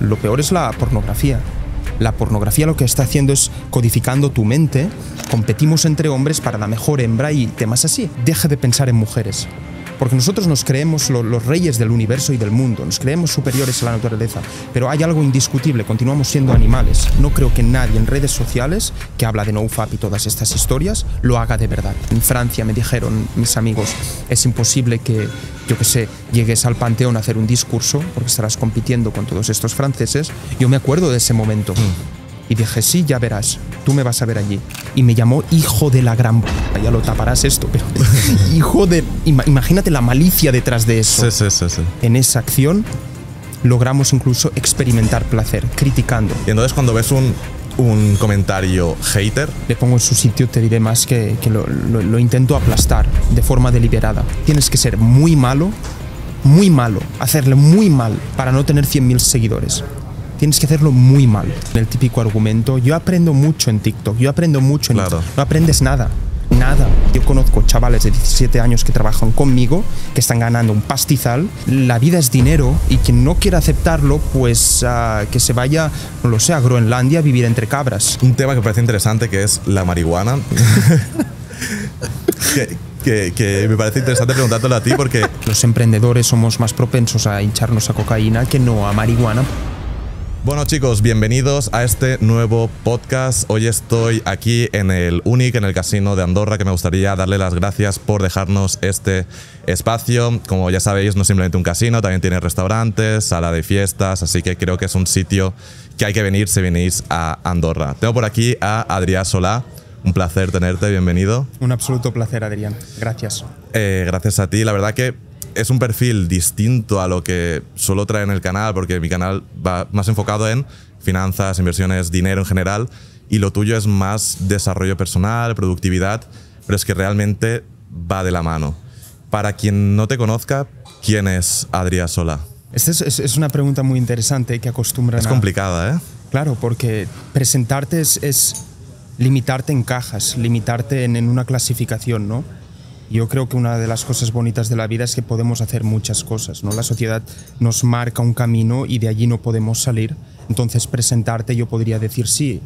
Lo peor es la pornografía. La pornografía lo que está haciendo es codificando tu mente, competimos entre hombres para la mejor hembra y temas así. Deja de pensar en mujeres. Porque nosotros nos creemos los reyes del universo y del mundo, nos creemos superiores a la naturaleza, pero hay algo indiscutible, continuamos siendo animales. No creo que nadie en redes sociales que habla de NoFap y todas estas historias lo haga de verdad. En Francia me dijeron mis amigos, es imposible que, yo que sé, llegues al Panteón a hacer un discurso porque estarás compitiendo con todos estos franceses. Yo me acuerdo de ese momento. Y dije, sí, ya verás, tú me vas a ver allí. Y me llamó hijo de la gran... p-". Ya lo taparás esto, pero... hijo de... ima- Imagínate la malicia detrás de eso. Sí, sí, sí, sí. En esa acción logramos incluso experimentar placer, criticando. Y entonces cuando ves un, un comentario hater, Le pongo en su sitio, te diré más que, que lo, lo- lo intento aplastar de forma deliberada. Tienes que ser muy malo, muy malo, hacerle muy mal para no tener 100.000 seguidores. Tienes que hacerlo muy mal. El típico argumento, yo aprendo mucho en TikTok, yo aprendo mucho en Claro. No aprendes nada, nada. Yo conozco chavales de 17 años que trabajan conmigo, que están ganando un pastizal. La vida es dinero y quien no quiera aceptarlo, pues ah, que se vaya, no lo sé, a Groenlandia a vivir entre cabras. un tema que me parece interesante que es la marihuana. que, que- que me parece interesante preguntártelo a ti porque Los emprendedores somos más propensos a hincharnos a cocaína que no a marihuana. Bueno chicos, bienvenidos a este nuevo podcast. Hoy estoy aquí en el UNIC, en el Casino de Andorra, que me gustaría darle las gracias por dejarnos este espacio. Como ya sabéis, no es simplemente un casino, también tiene restaurantes, sala de fiestas, así que creo que es un sitio que hay que venir si venís a Andorra. Tengo por aquí a Adrián Solá. Un placer tenerte, bienvenido. Un absoluto placer, Adrián. Gracias. Eh, gracias a ti. La verdad que es un perfil distinto a lo que suelo traer en el canal, porque mi canal va más enfocado en finanzas, inversiones, dinero en general, y lo tuyo es más desarrollo personal, productividad, pero es que realmente va de la mano. Para quien no te conozca, ¿quién es Adrián Sola? Esta es, es- es una pregunta muy interesante que acostumbran Es a... complicada, ¿eh? Claro, porque presentarte es, es limitarte en cajas, limitarte en, en una clasificación, ¿no? Yo creo que una de las cosas bonitas de la vida es que podemos hacer muchas cosas, ¿no? La sociedad nos marca un camino y de allí no podemos salir. Entonces, presentarte, yo podría decir sí,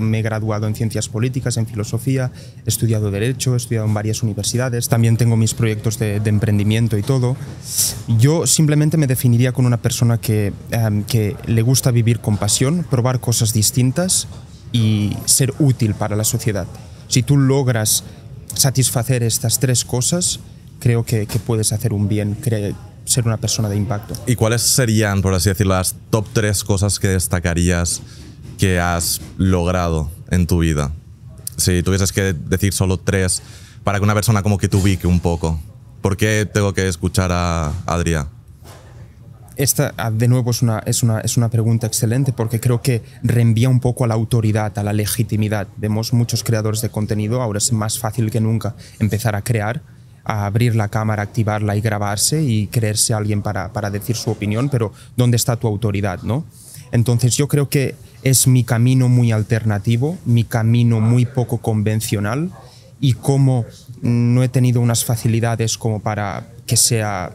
me he graduado en ciencias políticas, en filosofía, he estudiado derecho, he estudiado en varias universidades, también tengo mis proyectos de, de emprendimiento y todo. Yo simplemente me definiría con una persona que, em, que le gusta vivir con pasión, probar cosas distintas y ser útil para la sociedad. Si tú logras satisfacer estas tres cosas, creo que, puedes hacer un bien, ser una persona de impacto. ¿Y cuáles serían, por así decirlo, las top tres cosas que destacarías que has logrado en tu vida? Si tuvieses que decir solo tres para que una persona como que te ubique un poco. ¿Por qué tengo que escuchar a Adrián? Esta, ah, de nuevo, es una, es, una, es una pregunta excelente porque creo que reenvía un poco a la autoridad, a la legitimidad. Vemos muchos creadores de contenido, ahora es más fácil que nunca empezar a crear, a abrir la cámara, activarla y grabarse y creerse alguien para, para decir su opinión, pero ¿dónde está tu autoridad? ¿no? Entonces yo creo que es mi camino muy alternativo, mi camino muy poco convencional y como no he tenido unas facilidades como para que sea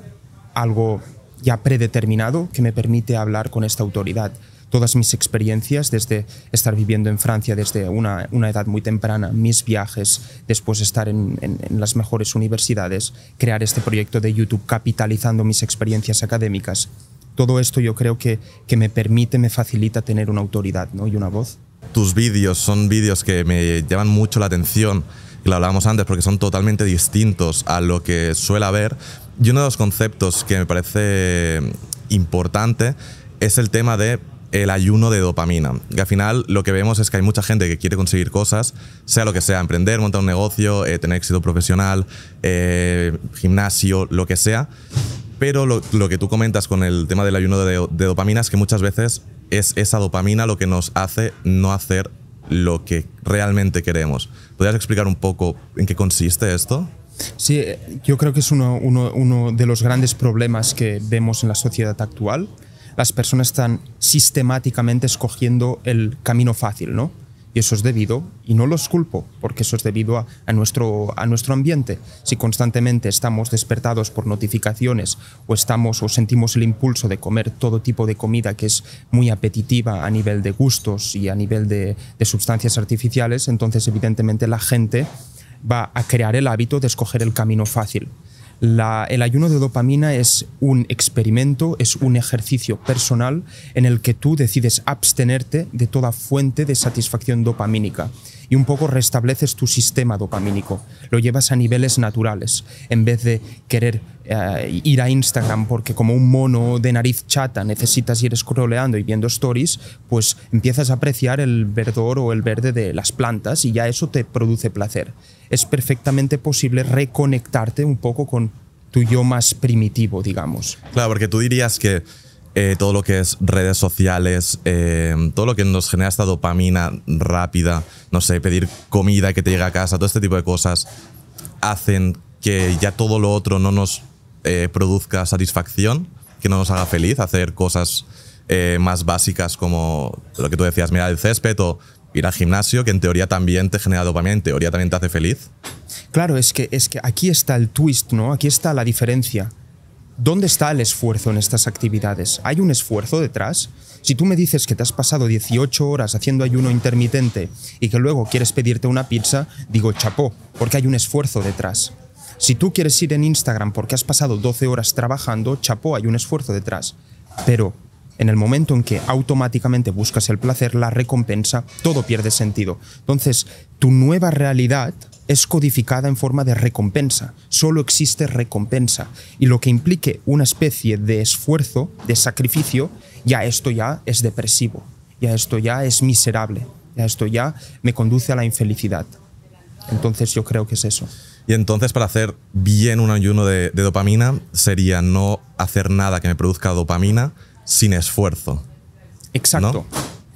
algo ya predeterminado que me permite hablar con esta autoridad. Todas mis experiencias, desde estar viviendo en Francia desde una, una edad muy temprana, mis viajes, después estar en, las mejores universidades, crear este proyecto de YouTube capitalizando mis experiencias académicas, todo esto yo creo que, que me permite, me facilita tener una autoridad ¿no? y una voz. Tus vídeos son vídeos que me llaman mucho la atención, y lo hablábamos antes, porque son totalmente distintos a lo que suele haber. Y uno de los conceptos que me parece importante es el tema de el ayuno de dopamina. Que al final lo que vemos es que hay mucha gente que quiere conseguir cosas, sea lo que sea, emprender, montar un negocio, eh, tener éxito profesional, eh, gimnasio, lo que sea. Pero lo, que tú comentas con el tema del ayuno de, de dopamina es que muchas veces es esa dopamina lo que nos hace no hacer lo que realmente queremos. ¿Podrías explicar un poco en qué consiste esto? Sí, eh, yo creo que es uno, de los grandes problemas que vemos en la sociedad actual. Las personas están sistemáticamente escogiendo el camino fácil, ¿no? Y eso es debido, y no los culpo, porque eso es debido a, nuestro, a nuestro ambiente. Si constantemente estamos despertados por notificaciones o estamos o sentimos el impulso de comer todo tipo de comida que es muy apetitiva a nivel de gustos y a nivel de sustancias artificiales, entonces evidentemente la gente va a crear el hábito de escoger el camino fácil el ayuno de dopamina es un experimento, es un ejercicio personal en el que tú decides abstenerte de toda fuente de satisfacción dopamínica y un poco restableces tu sistema dopamínico. Lo llevas a niveles naturales. En vez de querer eh, ir a Instagram porque como un mono de nariz chata necesitas ir scrolleando y viendo stories, pues empiezas a apreciar el verdor o el verde de las plantas y ya eso te produce placer. Es perfectamente posible reconectarte un poco con tu yo más primitivo, digamos. Claro, porque tú dirías que eh, todo lo que es redes sociales, eh, todo lo que nos genera esta dopamina rápida, no sé, pedir comida que te llegue a casa, todo este tipo de cosas, hacen que ya todo lo otro no nos eh, produzca satisfacción, que no nos haga feliz, hacer cosas más básicas como lo que tú decías, mirar el césped o ir al gimnasio, que en teoría también te genera dopamina, en teoría también te hace feliz. Claro, es que, es que aquí está el twist, ¿no? Aquí está la diferencia. ¿Dónde está el esfuerzo en estas actividades? ¿Hay un esfuerzo detrás? Si tú me dices que te has pasado 18 horas haciendo ayuno intermitente y que luego quieres pedirte una pizza, digo chapó, porque hay un esfuerzo detrás. Si tú quieres ir en Instagram porque has pasado 12 horas trabajando, chapó, hay un esfuerzo detrás. Pero en el momento en que automáticamente buscas el placer, la recompensa, todo pierde sentido. Entonces, tu nueva realidad es codificada en forma de recompensa. Solo existe recompensa. Y lo que implique una especie de esfuerzo, de sacrificio, ya esto ya es depresivo. Ya esto ya es miserable. Ya esto ya me conduce a la infelicidad. Entonces yo creo que es eso. Y entonces para hacer bien un ayuno de, dopamina sería no hacer nada que me produzca dopamina sin esfuerzo. Exacto.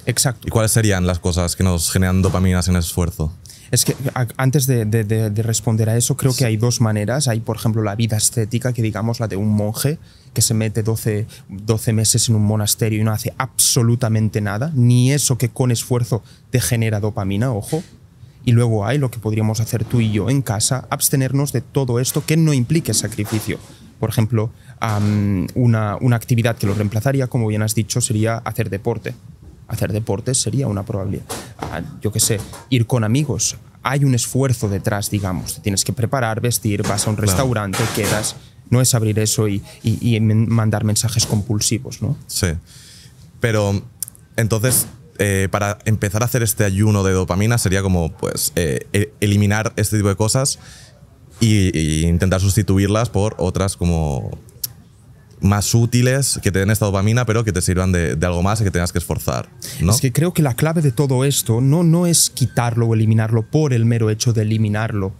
Exacto. ¿Y cuáles serían las cosas que nos generan dopamina sin esfuerzo? Es que antes de, responder a eso, creo que hay dos maneras. Hay, por ejemplo, la vida estética, que digamos la de un monje que se mete 12, 12 meses en un monasterio y no hace absolutamente nada, ni eso que con esfuerzo te genera dopamina, ojo. Y luego hay lo que podríamos hacer tú y yo en casa, abstenernos de todo esto que no implique sacrificio. Por ejemplo, una, una actividad que lo reemplazaría, como bien has dicho, sería hacer deporte hacer deportes sería una probabilidad. Ah, yo qué sé, ir con amigos. Hay un esfuerzo detrás, digamos. tienes que preparar, vestir, vas a un restaurante, quedas. No es abrir eso y, mandar mensajes compulsivos, ¿no? Sí. Pero entonces, eh, para empezar a hacer este ayuno de dopamina sería como, pues, eh, e, eliminar este tipo de cosas e intentar sustituirlas por otras como más útiles, que te den esta dopamina, pero que te sirvan de, algo más y que tengas que esforzar. ¿no? Es que creo que la clave de todo esto no, no es quitarlo o eliminarlo por el mero hecho de eliminarlo,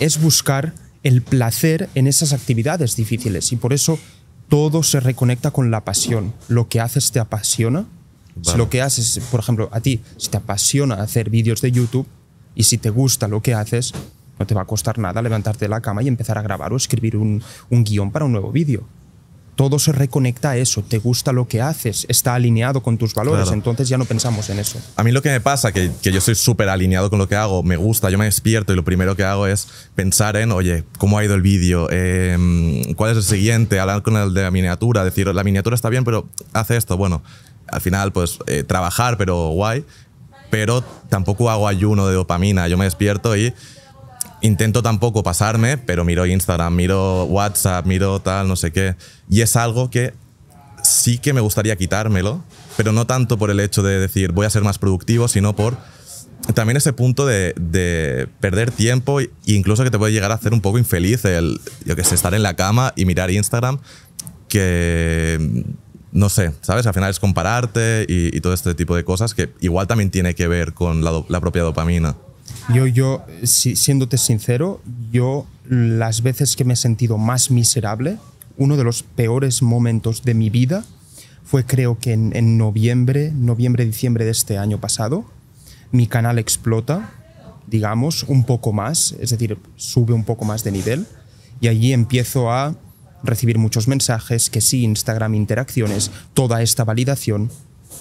es buscar el placer en esas actividades difíciles y por eso todo se reconecta con la pasión. Lo que haces te apasiona. Si lo que haces, por ejemplo, a ti, si te apasiona hacer vídeos de YouTube y si te gusta lo que haces, no te va a costar nada levantarte de la cama y empezar a grabar o escribir un, un guion para un nuevo vídeo todo se reconecta a eso, te gusta lo que haces, está alineado con tus valores, entonces ya no pensamos en eso. A mí lo que me pasa, que, que yo soy súper alineado con lo que hago, me gusta, yo me despierto y lo primero que hago es pensar en, oye, ¿cómo ha ido el vídeo? Em, ¿Cuál es el siguiente? Hablar con el de la miniatura, decir, la miniatura está bien, pero hace esto. Bueno, al final, pues eh, trabajar, pero guay, pero tampoco hago ayuno de dopamina, yo me despierto y intento tampoco pasarme, pero miro Instagram, miro WhatsApp, miro tal, no sé qué. Y es algo que sí que me gustaría quitármelo, pero no tanto por el hecho de decir voy a ser más productivo, sino por también ese punto de, perder tiempo e incluso que te puede llegar a hacer un poco infeliz el, yo que sé, estar en la cama y mirar Instagram, que no sé, ¿sabes? Al final es compararte y, todo este tipo de cosas que igual también tiene que ver con la propia dopamina. Yo, yo, siéndote sincero, yo las veces que me he sentido más miserable, uno de los peores momentos de mi vida fue creo que en, noviembre, noviembre, diciembre de este año pasado. Mi canal explota, digamos, un poco más, es decir, sube un poco más de nivel y allí empiezo a recibir muchos mensajes, que sí, Instagram, interacciones, toda esta validación.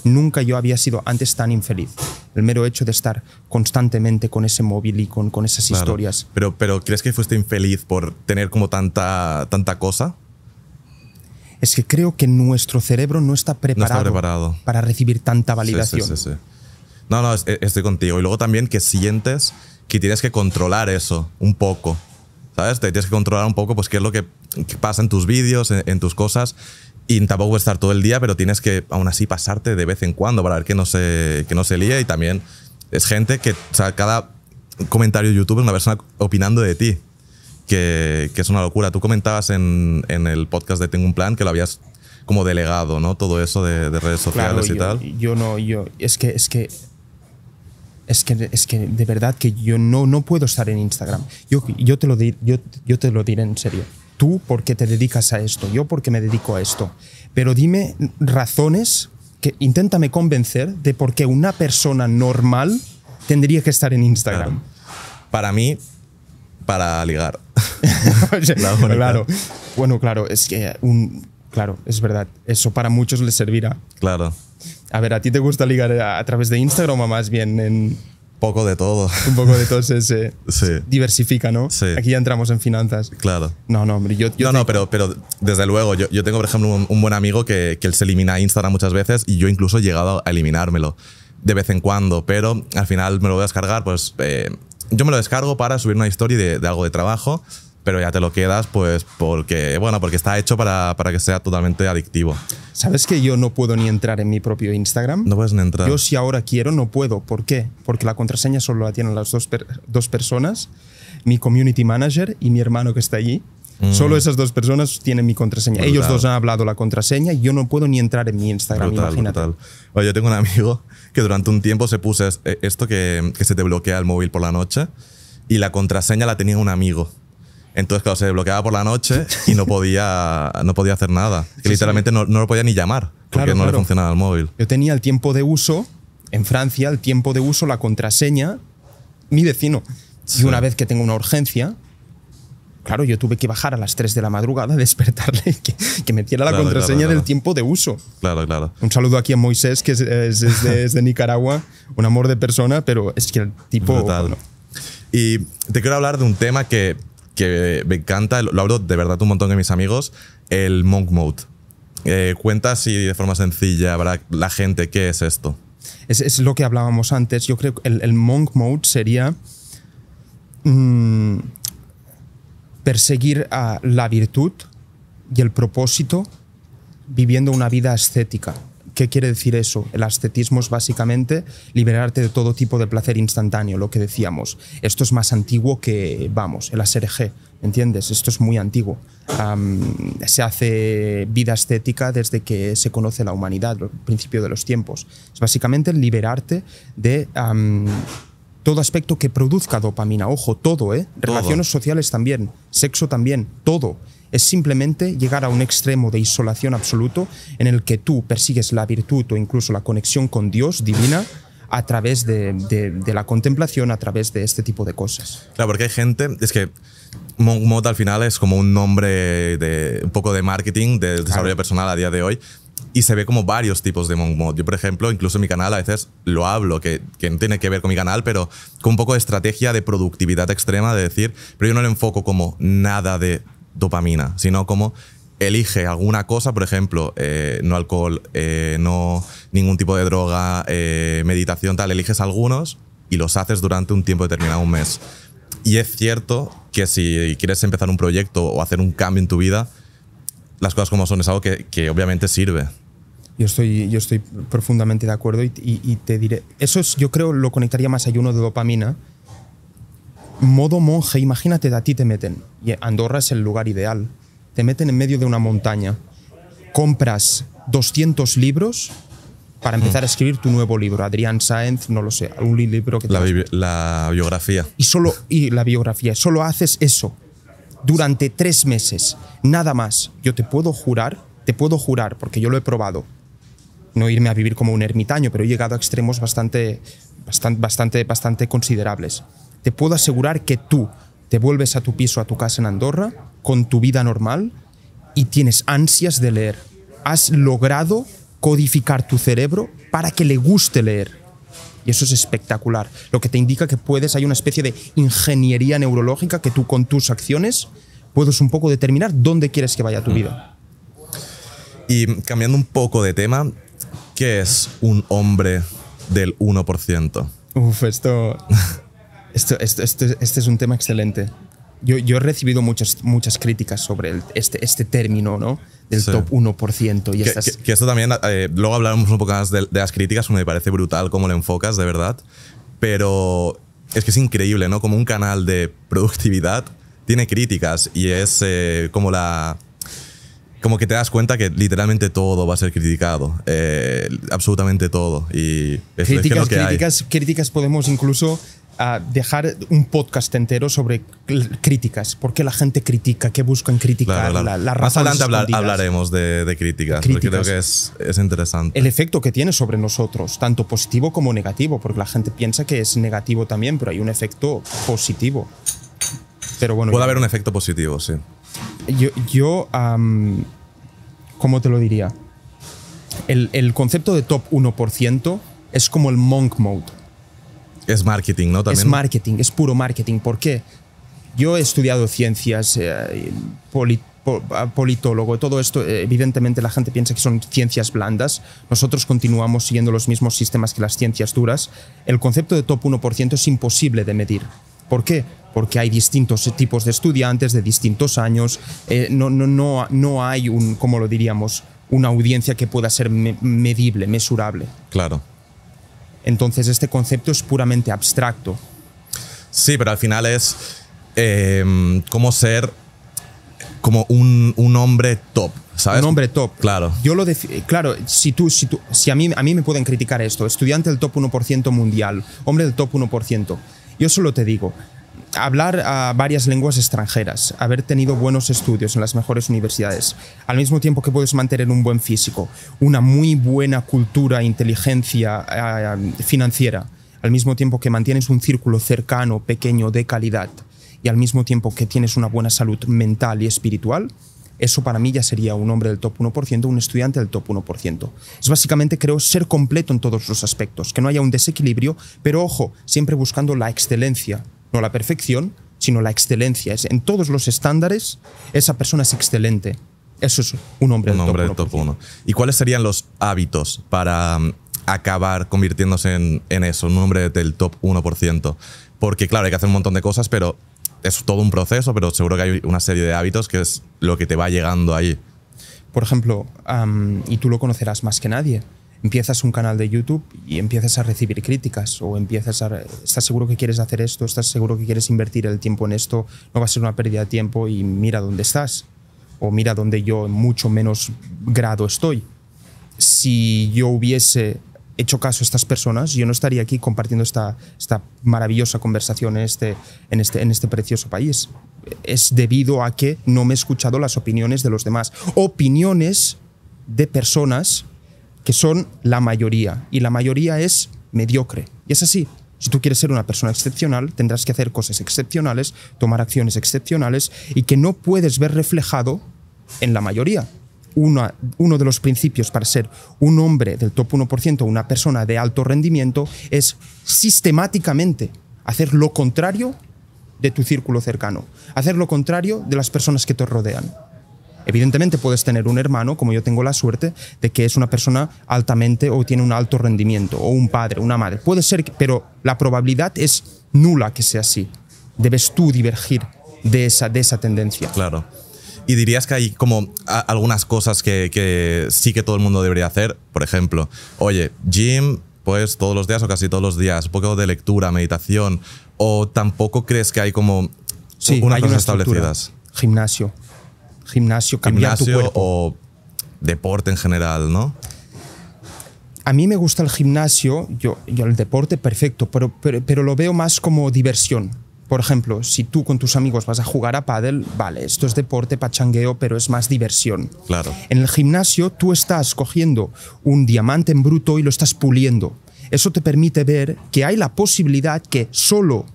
Nunca yo había sido antes tan infeliz El mero hecho de estar constantemente con ese móvil y con, con esas Claro. historias. Pero, pero ¿crees que fuiste infeliz por tener como tanta, tanta cosa? Es que creo que nuestro cerebro no está preparado, preparado. para recibir tanta validación. Sí, sí, sí. No, no, es- estoy contigo. Y luego también que sientes que tienes que controlar eso un poco. ¿Sabes? Te tienes que controlar un poco, pues, qué es lo que, que pasa en tus vídeos, en, en tus cosas. Y tampoco puedes estar todo el día, pero tienes que aún así pasarte de vez en cuando para ver que no se, que no se líe. Y también es gente que, o sea, cada comentario de YouTube es una persona opinando de ti, que, que es una locura. Tú comentabas en, en el podcast de Tengo un Plan que lo habías como delegado, ¿no? Todo eso de, de redes Claro, sociales y yo, tal. yo no, yo, es que, es que, es que, es que de verdad que yo no, no puedo estar en Instagram. Yo, yo, te lo yo, yo te lo diré en serio. Tú porque te dedicas a esto, yo porque me dedico a esto. Pero dime razones que inténtame convencer de por qué una persona normal tendría que estar en Instagram. Para mí, para ligar. Claro. Bueno, claro, es que un, claro, es verdad. Eso para muchos les servirá. Claro. A ver, ¿a ti te gusta ligar a, a través de Instagram o más bien en Poco de todo. un poco de todo ese Sí. diversifica, ¿no? Sí. Aquí ya entramos en finanzas. Claro. No, no, hombre, yo, yo no, no, pero, pero desde luego, yo, yo tengo, por ejemplo, un, un buen amigo que, que él se elimina Instagram muchas veces y yo incluso he llegado a eliminármelo de vez en cuando, pero al final me lo voy a descargar, pues eh, yo me lo descargo para subir una historia de, de algo de trabajo, pero ya te lo quedas, pues porque, bueno, porque está hecho para, para que sea totalmente adictivo. ¿Sabes que yo no puedo ni entrar en mi propio Instagram? No puedes ni entrar. Yo si ahora quiero no puedo. ¿Por qué? Porque la contraseña solo la tienen las dos, per- dos personas, mi community manager y mi hermano que está allí. Solo esas dos personas tienen mi contraseña. Mm. Brutal. Ellos dos han hablado la contraseña y yo no puedo ni entrar en mi Instagram, Brutal, imagínate. brutal. Oye, yo tengo un amigo que durante un tiempo se puso eh, esto que, que se te bloquea el móvil por la noche y la contraseña la tenía un amigo. Entonces, claro, se desbloqueaba por la noche y no podía, no podía hacer nada. Que literalmente no, no lo podía ni llamar porque Claro, no le claro. funcionaba el móvil. Yo tenía el tiempo de uso, en Francia, el tiempo de uso, la contraseña, mi vecino. Sí. Y una vez que tengo una urgencia, claro, yo tuve que bajar a las 3 de la madrugada, despertarle, que, que metiera la Claro, contraseña claro, claro. del tiempo de uso. Claro, claro. Un saludo aquí a Moisés, que es, es- es de, es de Nicaragua, un amor de persona, pero es que el tipo... Bueno, Y te quiero hablar de un tema que, que me encanta, lo hablo de verdad un montón con mis amigos, el monk mode. Eh, cuenta así de forma sencilla la gente qué es esto. Es, es lo que hablábamos antes. Yo creo que el, monk mode sería mm, perseguir la virtud y el propósito viviendo una vida ascética. ¿Qué quiere decir eso? El ascetismo es básicamente liberarte de todo tipo de placer instantáneo, lo que decíamos. Esto es más antiguo que, vamos, el ASRG, ¿entiendes? Esto es muy antiguo. Se hace vida estética desde que se conoce la humanidad, al principio de los tiempos. Es básicamente liberarte de todo aspecto que produzca dopamina. Ojo, todo, ¿eh? Todo. Relaciones sociales también, sexo también, todo. Es simplemente llegar a un extremo de isolación absoluto en el que tú persigues la virtud o incluso la conexión con Dios divina a través de, de- de la contemplación, a través de este tipo de cosas. Claro, porque hay gente, es que Monk al final es como un nombre de un poco de marketing, de desarrollo personal a día de hoy. Y se ve como varios tipos de Monk Mode. Yo, por ejemplo, incluso en mi canal a veces lo hablo, que, que no tiene que ver con mi canal, pero con un poco de estrategia de productividad extrema, de decir, pero yo no lo enfoco como nada de dopamina, sino como elige alguna cosa, por ejemplo, eh, no alcohol, eh, no ningún tipo de droga, eh, meditación, tal, eliges algunos y los haces durante un tiempo determinado, un mes. Y es cierto que si quieres empezar un proyecto o hacer un cambio en tu vida, las cosas como son es algo que, que obviamente sirve. Yo estoy, yo estoy profundamente de acuerdo y, y- te diré, eso es, yo creo lo conectaría más a ayuno de dopamina. Modo monje, imagínate, a ti te meten, y Andorra es el lugar ideal, te meten en medio de una montaña, compras 200 libros para empezar a escribir tu nuevo libro, Adrián Sáenz, no lo sé, algún li- libro que La, bi- la biografía. y solo y la biografía solo haces eso durante tres meses nada más yo te puedo jurar te puedo jurar porque yo lo he probado no irme a vivir como un ermitaño pero he llegado a extremos bastante bastante bastante bastante considerables te puedo asegurar que tú te vuelves a tu piso a tu casa en Andorra con tu vida normal y tienes ansias de leer has logrado codificar tu cerebro para que le guste leer Y eso es espectacular. Lo que te indica que puedes, hay una especie de ingeniería neurológica que tú con tus acciones puedes un poco determinar dónde quieres que vaya tu vida. Y cambiando un poco de tema, ¿qué es un hombre del 1%? Uf, esto, esto, esto, esto- este es un tema excelente. Yo, yo he recibido muchas, muchas críticas sobre el- este, este término, ¿no? Del Sí. top 1%. Y Que, estas, que- que esto también, eh, luego hablaremos un poco más de, de las críticas, me parece brutal cómo lo enfocas, de verdad. Pero es que es increíble, ¿no? Como un canal de productividad tiene críticas y es eh, como la. Como que te das cuenta que literalmente todo va a ser criticado. eh, absolutamente todo. Y es, es que críticas, lo que hay. críticas, críticas podemos incluso ah, dejar un podcast entero sobre críticas. ¿Por qué la gente critica? ¿Qué buscan criticar? Claro, claro. La- Más adelante hablar- hablaremos de, de críticas, porque creo Críticas. que es, es interesante. el efecto que tiene sobre nosotros, tanto positivo como negativo, porque la gente piensa que es negativo también, pero hay un efecto positivo. Pero bueno, Puede yo- haber un efecto positivo, sí. yo, yo am, ¿cómo te lo diría? El, el concepto de top 1% es como el monk mode. Es marketing, ¿no? También. Es marketing, es puro marketing. ¿Por qué? Yo he estudiado ciencias, eh, poli- po- politólogo, todo esto, eh, evidentemente la gente piensa que son ciencias blandas. Nosotros continuamos siguiendo los mismos sistemas que las ciencias duras. El concepto de top 1% es imposible de medir. ¿Por qué? Porque hay distintos tipos de estudiantes de distintos años. eh, no, no, no, no hay un, como lo diríamos, una audiencia que pueda ser me- medible, mesurable. Claro. Entonces este concepto es puramente abstracto. Sí, pero al final es eh, como ser como un, un hombre top, ¿sabes? Un hombre top. Claro. Yo lo defi- claro, si tú, si tú, si a mí, a mí me pueden criticar esto, estudiante del top 1% mundial, hombre del top 1%, yo solo te digo, hablar a varias lenguas extranjeras, haber tenido buenos estudios en las mejores universidades, al mismo tiempo que puedes mantener un buen físico, una muy buena cultura, inteligencia eh, financiera, al mismo tiempo que mantienes un círculo cercano, pequeño, de calidad, y al mismo tiempo que tienes una buena salud mental y espiritual, eso para mí ya sería un hombre del top 1%, un estudiante del top 1%. Es básicamente, creo, ser completo en todos los aspectos, que no haya un desequilibrio, pero ojo, siempre buscando la excelencia, no la perfección, sino la excelencia. Es, en todos los estándares, esa persona es excelente. Eso es un hombre un del hombre top del 1%. top 1. ¿Y cuáles serían los hábitos para mm, acabar convirtiéndose en, en eso, un hombre del top 1%? Porque claro, hay que hacer un montón de cosas, pero es todo un proceso, pero seguro que hay una serie de hábitos que es lo que te va llegando ahí. Por ejemplo, y tú lo conocerás más que nadie, empiezas un canal de YouTube y empiezas a recibir críticas o empiezas a... ¿Estás seguro que quieres hacer esto? ¿Estás seguro que quieres invertir el tiempo en esto? No va a ser una pérdida de tiempo y mira dónde estás. O mira dónde yo en mucho menos grado estoy. Si yo hubiese hecho caso a estas personas, yo no estaría aquí compartiendo esta, esta maravillosa conversación en este, en, este, en este precioso país. Es debido a que no me he escuchado las opiniones de los demás. Opiniones de personas que son la mayoría. Y la mayoría es mediocre. Y es así. Si tú quieres ser una persona excepcional, tendrás que hacer cosas excepcionales, tomar acciones excepcionales y que no puedes ver reflejado en la mayoría. Una- uno de los principios para ser un hombre del top 1%, una persona de alto rendimiento, es sistemáticamente hacer lo contrario de tu círculo cercano, hacer lo contrario de las personas que te rodean. Evidentemente puedes tener un hermano, como yo tengo la suerte, de que es una persona altamente o tiene un alto rendimiento, o un padre, una madre. Puede ser, pero la probabilidad es nula que sea así. Debes tú divergir de esa, de esa tendencia. Claro. Y dirías que hay como algunas cosas que, que sí que todo el mundo debería hacer. Por ejemplo, oye, gym, pues todos los días o casi todos los días, un poco de lectura, meditación. O tampoco crees que hay como Sí, unas hay cosas una establecidas. Gimnasio. Gimnasio, cambiar tu cuerpo. o deporte en general, ¿no? A mí me gusta el gimnasio, yo, yo el deporte perfecto, pero, pero, pero lo veo más como diversión. Por ejemplo, si tú con tus amigos vas a jugar a pádel, vale, esto es deporte, pachangueo, pero es más diversión. Claro. En el gimnasio tú estás cogiendo un diamante en bruto y lo estás puliendo. Eso te permite ver que hay la posibilidad que solo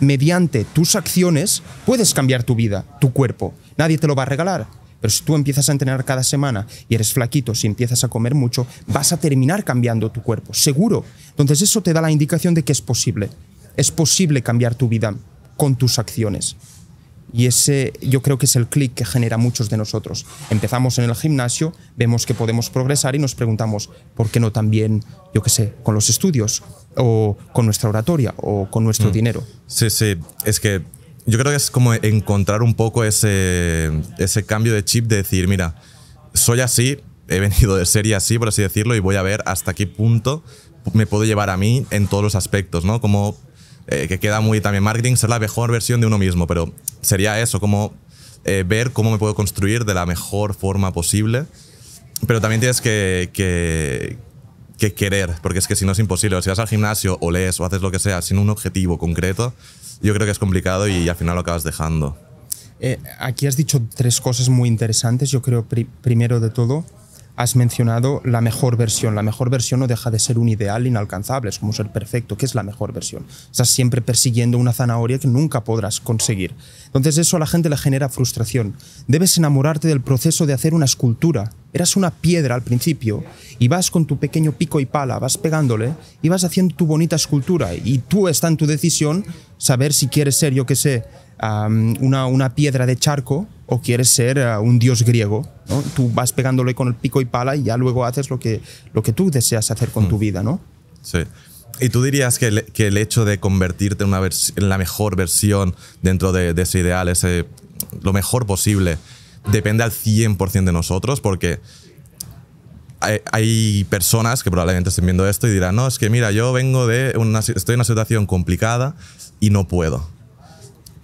mediante tus acciones puedes cambiar tu vida, tu cuerpo. Nadie te lo va a regalar. Pero si tú empiezas a entrenar cada semana y eres flaquito, si empiezas a comer mucho, vas a terminar cambiando tu cuerpo, seguro. Entonces eso te da la indicación de que es posible. Es posible cambiar tu vida con tus acciones. Y ese yo creo que es el clic que genera muchos de nosotros. Empezamos en el gimnasio, vemos que podemos progresar y nos preguntamos, ¿por qué no también, yo qué sé, con los estudios o con nuestra oratoria o con nuestro mm. dinero? Sí, sí, es que yo creo que es como encontrar un poco ese, ese cambio de chip de decir, mira, soy así, he venido de serie así, por así decirlo, y voy a ver hasta qué punto me puedo llevar a mí en todos los aspectos, ¿no? Como eh, que queda muy también marketing, ser la mejor versión de uno mismo, pero sería eso, como eh, ver cómo me puedo construir de la mejor forma posible, pero también tienes que, que, que querer, porque es que si no es imposible, si vas al gimnasio o lees o haces lo que sea sin un objetivo concreto, yo creo que es complicado y al final lo acabas dejando. Eh, aquí has dicho tres cosas muy interesantes. Yo creo, primero de todo, has mencionado la mejor versión. La mejor versión no deja de ser un ideal inalcanzable, es como ser perfecto. ¿Qué es la mejor versión? Estás siempre persiguiendo una zanahoria que nunca podrás conseguir. Entonces eso a la gente le genera frustración. Debes enamorarte del proceso de hacer una escultura. Eras una piedra al principio y vas con tu pequeño pico y pala, vas pegándole y vas haciendo tu bonita escultura. Y tú está en tu decisión saber si quieres ser, yo qué sé, una, una, piedra de charco o quieres ser uh, un dios griego. ¿no? Tú vas pegándole con el pico y pala y ya luego haces lo que, lo que tú deseas hacer con tu mm. vida, ¿no? Sí. ¿Y tú dirías que el, que el hecho de convertirte en, una en la mejor versión dentro de, de ese ideal, ese, lo mejor posible, depende al 100% de nosotros? Porque hay, hay, personas que probablemente estén viendo esto y dirán, no, es que mira, yo vengo de una, estoy en una situación complicada y no puedo.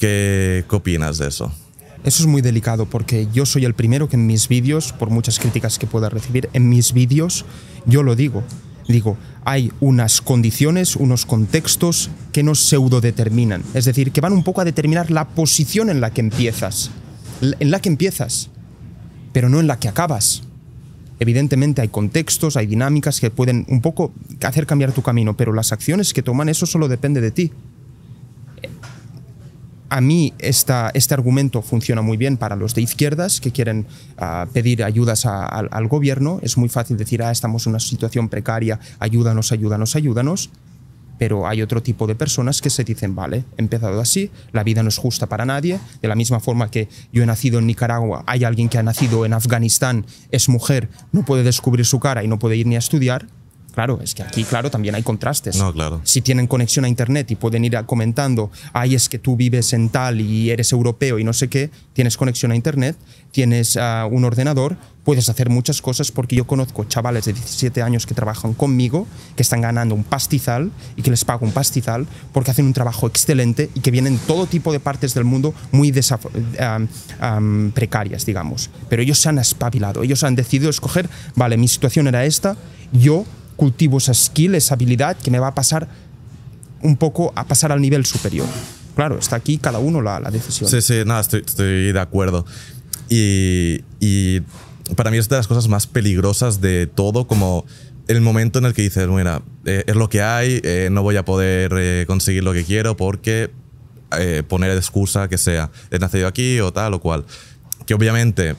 ¿Qué, opinas de eso? Eso es muy delicado porque yo soy el primero que en mis vídeos, por muchas críticas que pueda recibir, en mis vídeos yo lo digo. Digo, hay unas condiciones, unos contextos que nos pseudo-determinan. Es decir, que van un poco a determinar la posición en la que empiezas. En la que empiezas, pero no en la que acabas. Evidentemente hay contextos, hay dinámicas que pueden un poco hacer cambiar tu camino, pero las acciones que toman, eso solo depende de ti a mí este argumento funciona muy bien para los de izquierdas que quieren ah, pedir ayudas al gobierno. Es muy fácil decir, ah, estamos en una situación precaria, ayúdanos, ayúdanos, ayúdanos. Pero hay otro tipo de personas que se dicen, vale, empezado así, la vida no es justa para nadie. De la misma forma que yo he nacido en Nicaragua, hay alguien que ha nacido en Afganistán, es mujer, no puede descubrir su cara y no puede ir ni a estudiar Claro, es que aquí, claro, también hay contrastes. No, claro. Si tienen conexión a Internet y pueden ir comentando, ay, es que tú vives en tal y eres europeo y no sé qué, tienes conexión a Internet, tienes ah, un ordenador, puedes hacer muchas cosas porque yo conozco chavales de 17 años que trabajan conmigo, que están ganando un pastizal y que les pago un pastizal porque hacen un trabajo excelente y que vienen todo tipo de partes del mundo muy precarias, digamos. Pero ellos se han espabilado, ellos han decidido escoger, vale, mi situación era esta, yo cultivo esa skill, esa habilidad que me va a pasar un poco a pasar al nivel superior. Claro, está aquí cada uno la, la decisión. Sí, sí, nada, estoy, de acuerdo. Y, y, para mí es de las cosas más peligrosas de todo, como el momento en el que dices, mira, eh, es lo que hay, eh, no voy a poder eh, conseguir lo que quiero porque poner excusa que sea, he nacido aquí o tal o cual. Que obviamente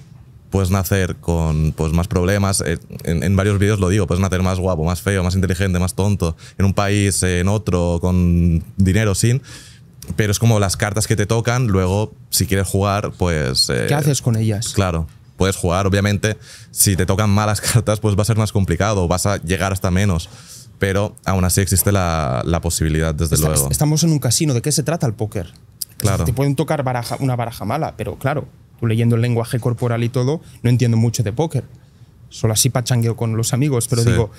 puedes nacer con pues, más problemas. Eh, en, varios vídeos lo digo, puedes nacer más guapo, más feo, más inteligente, más tonto, en un país, en otro, con dinero, sin. Pero es como las cartas que te tocan, luego, si quieres jugar, pues... Eh, ¿Qué haces con ellas? Claro, puedes jugar, obviamente. Si te tocan malas cartas, pues va a ser más complicado, vas a llegar hasta menos. Pero aún así existe la, la posibilidad, desde luego. Estamos en un casino, ¿de qué se trata el póker? Claro. Te pueden tocar baraja, una baraja mala, pero claro, leyendo el lenguaje corporal y todo, no entiendo mucho de póker. Solo así pachangueo con los amigos, pero digo,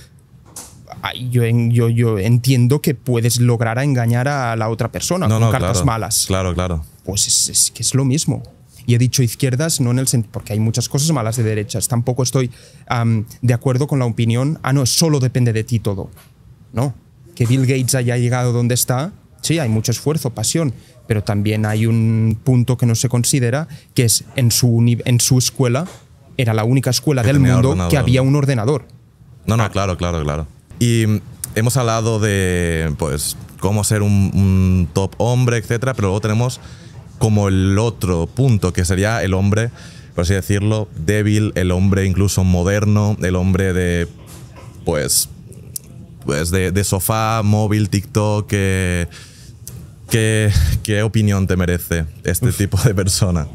yo, yo, yo, entiendo que puedes lograr a engañar a la otra persona con cartas malas. Claro, claro. Pues es, que es lo mismo. Y he dicho izquierdas, no en el sentido, porque hay muchas cosas malas de derechas. Tampoco estoy de acuerdo con la opinión, ah, no, solo depende de ti todo. No. Que Bill Gates haya llegado donde está, sí, hay mucho esfuerzo, pasión, pero también hay un punto que no se considera, que es en su, en su escuela, era la única escuela del mundo que había un ordenador. No, no, claro, claro, claro. Y hemos hablado de, pues, cómo ser un, top hombre, etcétera, pero luego tenemos como el otro punto, que sería el hombre, por así decirlo, débil, el hombre incluso moderno, el hombre de, pues, pues de, sofá, móvil, TikTok, ¿qué, qué, opinión te merece este tipo de persona?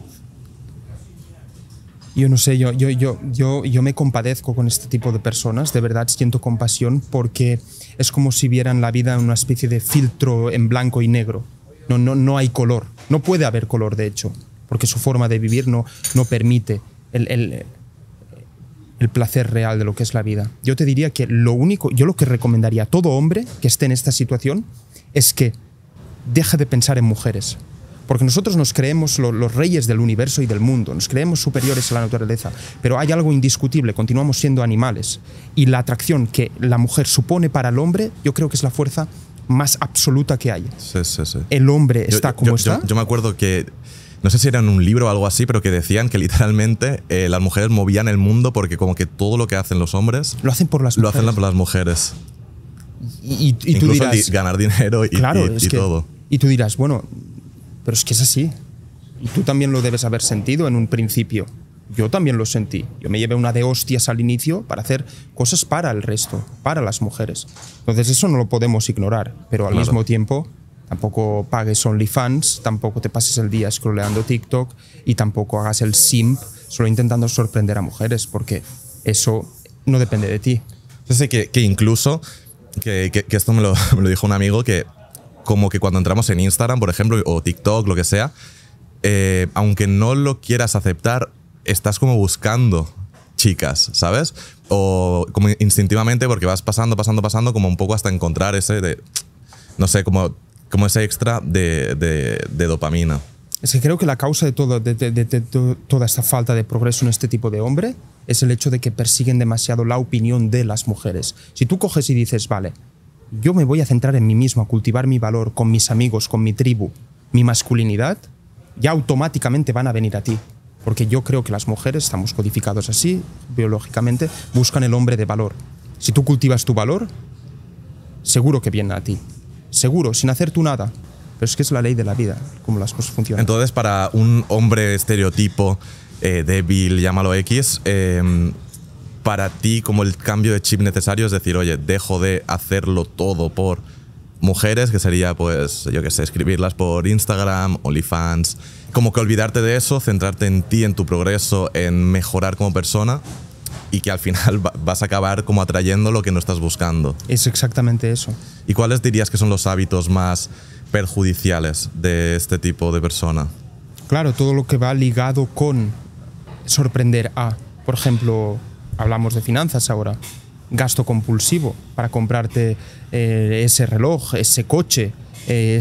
Yo no sé, yo, yo, yo, yo, yo me compadezco con este tipo de personas, de verdad siento compasión porque es como si vieran la vida en una especie de filtro en blanco y negro. No, no, no hay color, no puede haber color de hecho, porque su forma de vivir no, no permite el, el, el placer real de lo que es la vida. Yo te diría que lo único, yo lo que recomendaría a todo hombre que esté en esta situación es que deje de pensar en mujeres. Porque nosotros nos creemos los reyes del universo y del mundo, nos creemos superiores a la naturaleza, pero hay algo indiscutible, continuamos siendo animales. Y la atracción que la mujer supone para el hombre, yo creo que es la fuerza más absoluta que hay. Sí, sí, sí. El hombre está como está. yo me acuerdo que no sé si era en un libro o algo así, pero que decían que literalmente eh, las mujeres movían el mundo porque como que todo lo que hacen los hombres lo hacen por las lo mujeres. hacen por las mujeres. Y, y, tú dirás, ganar dinero y, claro, y, todo. Y tú dirás, bueno, pero es que es así. Y tú también lo debes haber sentido en un principio. Yo también lo sentí. Yo me llevé una de hostias al inicio para hacer cosas para el resto, para las mujeres. Entonces eso no lo podemos ignorar, pero al mismo tiempo Tampoco pagues OnlyFans, tampoco te pases el día scrolleando TikTok y tampoco hagas el simp solo intentando sorprender a mujeres, porque eso no depende de ti. Yo sé que, que incluso, que, esto me lo, me lo, dijo un amigo, que como que cuando entramos en Instagram, por ejemplo, o TikTok, lo que sea, eh, aunque no lo quieras aceptar, estás como buscando chicas, ¿sabes? O como instintivamente, porque vas pasando, pasando, pasando, como un poco hasta encontrar ese de, no sé, como como ese extra de, de, dopamina. Es que creo que la causa de, toda esta falta de progreso en este tipo de hombre es el hecho de que persiguen demasiado la opinión de las mujeres. Si tú coges y dices, vale, yo me voy a centrar en mí mismo, a cultivar mi valor con mis amigos, con mi tribu, mi masculinidad, ya automáticamente van a venir a ti. Porque yo creo que las mujeres, estamos codificados así, biológicamente, buscan el hombre de valor. Si tú cultivas tu valor, seguro que vienen a ti seguro, sin hacer tú nada. Pero es que es la ley de la vida, como las cosas funcionan. Entonces, para un hombre estereotipo, eh, débil, llámalo X, em, para ti, como el cambio de chip necesario es decir, oye, dejo de hacerlo todo por mujeres, que sería, pues, yo qué sé, escribirlas por Instagram, OnlyFans, como que olvidarte de eso, centrarte en ti, en tu progreso, en mejorar como persona y que al final vas a acabar como atrayendo lo que no estás buscando. Es exactamente eso. ¿Y cuáles dirías que son los hábitos más perjudiciales de este tipo de persona? Claro, todo lo que va ligado con sorprender a, por ejemplo, hablamos de finanzas ahora, gasto compulsivo para comprarte eh, ese reloj, ese coche, eh,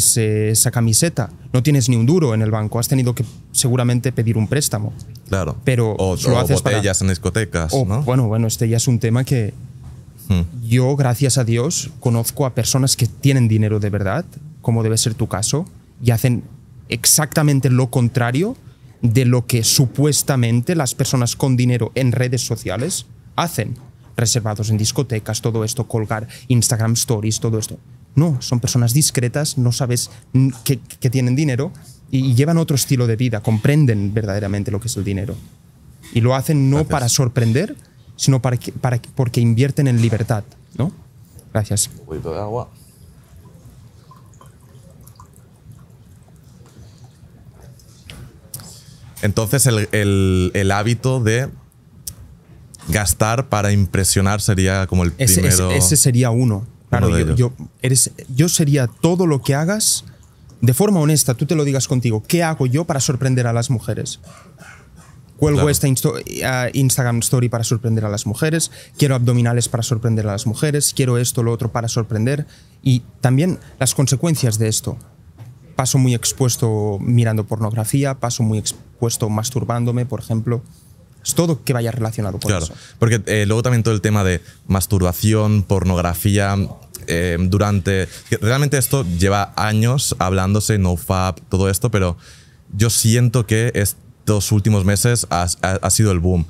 esa camiseta. No tienes ni un duro en el banco, has tenido que seguramente pedir un préstamo. Claro. Pero o, lo haces botellas en discotecas, ¿no? Bueno, bueno, este ya es un tema que hmm. yo, gracias a Dios, conozco a personas que tienen dinero de verdad, como debe ser tu caso, y hacen exactamente lo contrario de lo que supuestamente las personas con dinero en redes sociales hacen. Reservados en discotecas, todo esto, colgar Instagram Stories, todo esto. No, son personas discretas, no sabes que, tienen dinero y, llevan otro estilo de vida, comprenden verdaderamente lo que es el dinero. Y lo hacen no para sorprender, sino para, para, porque invierten en libertad. ¿no? Gracias. Un poquito de agua. Entonces el, el, hábito de gastar para impresionar sería como el primero. ese sería uno. Claro, yo, eres, yo sería todo lo que hagas de forma honesta, tú te lo digas contigo, ¿qué hago yo para sorprender a las mujeres? Cuelgo esta Instagram Story para sorprender a las mujeres, quiero abdominales para sorprender a las mujeres, quiero esto, lo otro para sorprender. Y también las consecuencias de esto. Paso muy expuesto mirando pornografía, paso muy expuesto masturbándome, por ejemplo. Es todo que vaya relacionado con claro, eso. Porque eh, luego también todo el tema de masturbación, pornografía, eh, durante... Realmente esto lleva años hablándose, NoFap, todo esto, pero yo siento que estos últimos meses ha, sido el boom.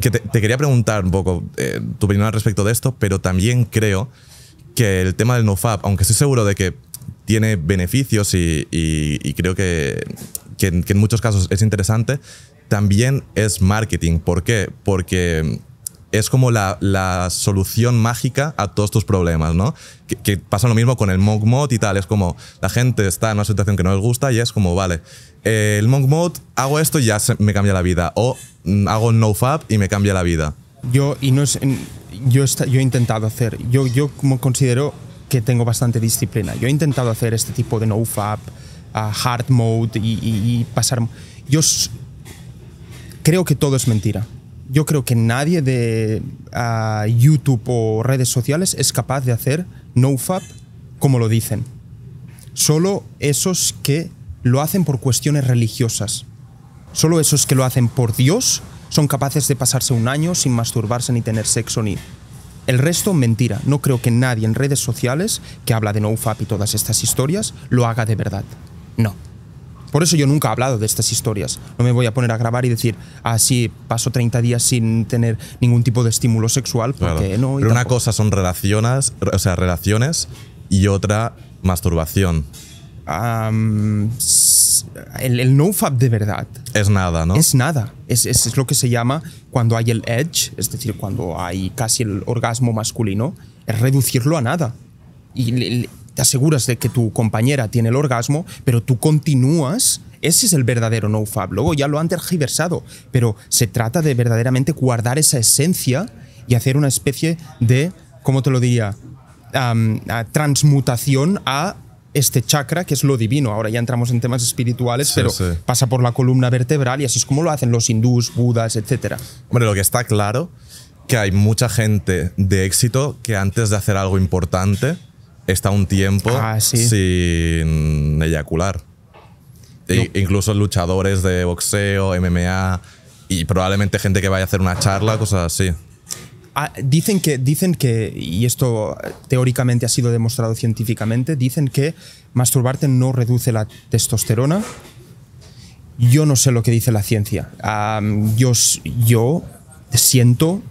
Que te, quería preguntar un poco eh, tu opinión al respecto de esto, pero también creo que el tema del NoFap, aunque estoy seguro de que tiene beneficios y, creo que, que en muchos casos es interesante, también es marketing. ¿Por qué? Porque es como la, la solución mágica a todos tus problemas, ¿no? Que, pasa lo mismo con el monk mode y tal. Es como la gente está en una situación que no les gusta y es como, vale, eh, el monk mode, hago esto y ya me cambia la vida. O mm, hago no fab y me cambia la vida. Yo, y no es, yo, esta- yo he intentado hacer, yo, yo como considero que tengo bastante disciplina. Yo he intentado hacer este tipo de no-fap, ah, hard mode y, y- y pasar. Yo creo que todo es mentira. Yo creo que nadie de ah, YouTube o redes sociales es capaz de hacer no-fap como lo dicen. Solo esos que lo hacen por cuestiones religiosas. Solo esos que lo hacen por Dios son capaces de pasarse un año sin masturbarse ni tener sexo ni... El resto, mentira. No creo que nadie en redes sociales que habla de NoFap y todas estas historias lo haga de verdad. No. Por eso yo nunca he hablado de estas historias. No me voy a poner a grabar y decir, ah, sí, paso 30 días sin tener ningún tipo de estímulo sexual, Claro. porque no. y Pero una cosa son relaciones, o sea, relaciones y otra masturbación. El, el NoFap de verdad Es nada, ¿no? Es nada. Es, es- es lo que se llama cuando hay el edge, es decir, cuando hay casi el orgasmo masculino, es reducirlo a nada. Y le- le- te aseguras de que tu compañera tiene el orgasmo, pero tú continúas. Ese es el verdadero no-fab. Luego ya lo han tergiversado, pero se trata de verdaderamente guardar esa esencia y hacer una especie de, ¿cómo te lo diría? A transmutación a este chakra que es lo divino. Ahora ya entramos en temas espirituales, Sí, pero sí. pasa por la columna vertebral y así es como lo hacen los hindús, budas, etc. Hombre, lo que está claro que hay mucha gente de éxito que antes de hacer algo importante está un tiempo Ah, sí. sin eyacular. E- incluso luchadores de boxeo, MMA y probablemente gente que vaya a hacer una charla, cosas así. Ah, dicen que, dicen que, y esto teóricamente ha sido demostrado científicamente, dicen que masturbarte no reduce la testosterona. Yo no sé lo que dice la ciencia. Yo, yo siento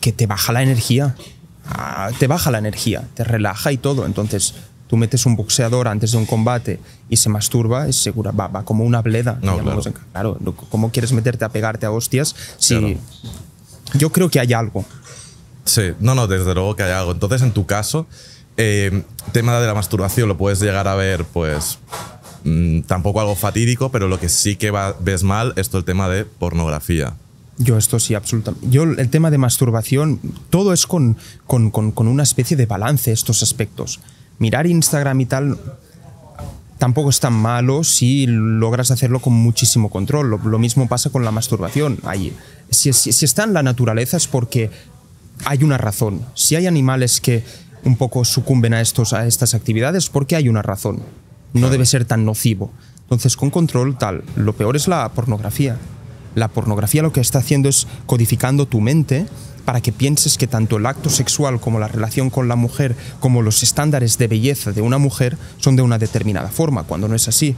que te baja la energía. Ah, te baja la energía, te relaja y todo. Entonces, tú metes un boxeador antes de un combate y se masturba, es segura, va, va como una bleda. No, claro. claro, ¿cómo quieres meterte a pegarte a hostias si Claro. yo creo que hay algo. Sí, no, no, desde luego que hay algo. Entonces, en tu caso, eh, tema de la masturbación lo puedes llegar a ver, pues, mm, tampoco algo fatídico, pero lo que sí que va- ves mal es todo el tema de pornografía. Yo esto sí, absolutamente. Yo el tema de masturbación, todo es con, con, con- con una especie de balance estos aspectos. Mirar Instagram y tal tampoco es tan malo si logras hacerlo con muchísimo control. Lo, lo mismo pasa con la masturbación. Si, si- si está en la naturaleza es porque hay una razón. Si hay animales que un poco sucumben a, estos, a estas actividades, porque hay una razón. No debe ser tan nocivo. Entonces, con control tal. Lo peor es la pornografía. La pornografía lo que está haciendo es codificando tu mente para que pienses que tanto el acto sexual como la relación con la mujer, como los estándares de belleza de una mujer son de una determinada forma, cuando no es así.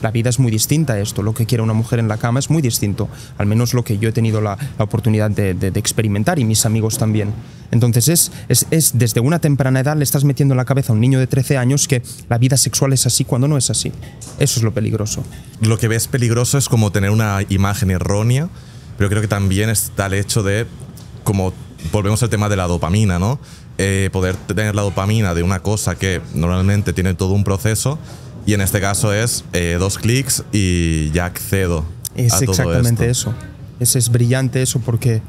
La vida es muy distinta a esto. Lo que quiere una mujer en la cama es muy distinto. Al menos lo que yo he tenido la, la oportunidad de, de- experimentar y mis amigos también. Entonces es, es, es desde una temprana edad le estás metiendo en la cabeza a un niño de 13 años que la vida sexual es así cuando no es así. Eso es lo peligroso. Lo que ves peligroso es como tener una imagen errónea, pero creo que también está el hecho de, como volvemos al tema de la dopamina, ¿no? Eh, poder tener la dopamina de una cosa que normalmente tiene todo un proceso y en este caso es eh, dos clics y ya accedo Es a todo exactamente esto. eso. Es, es brillante eso porque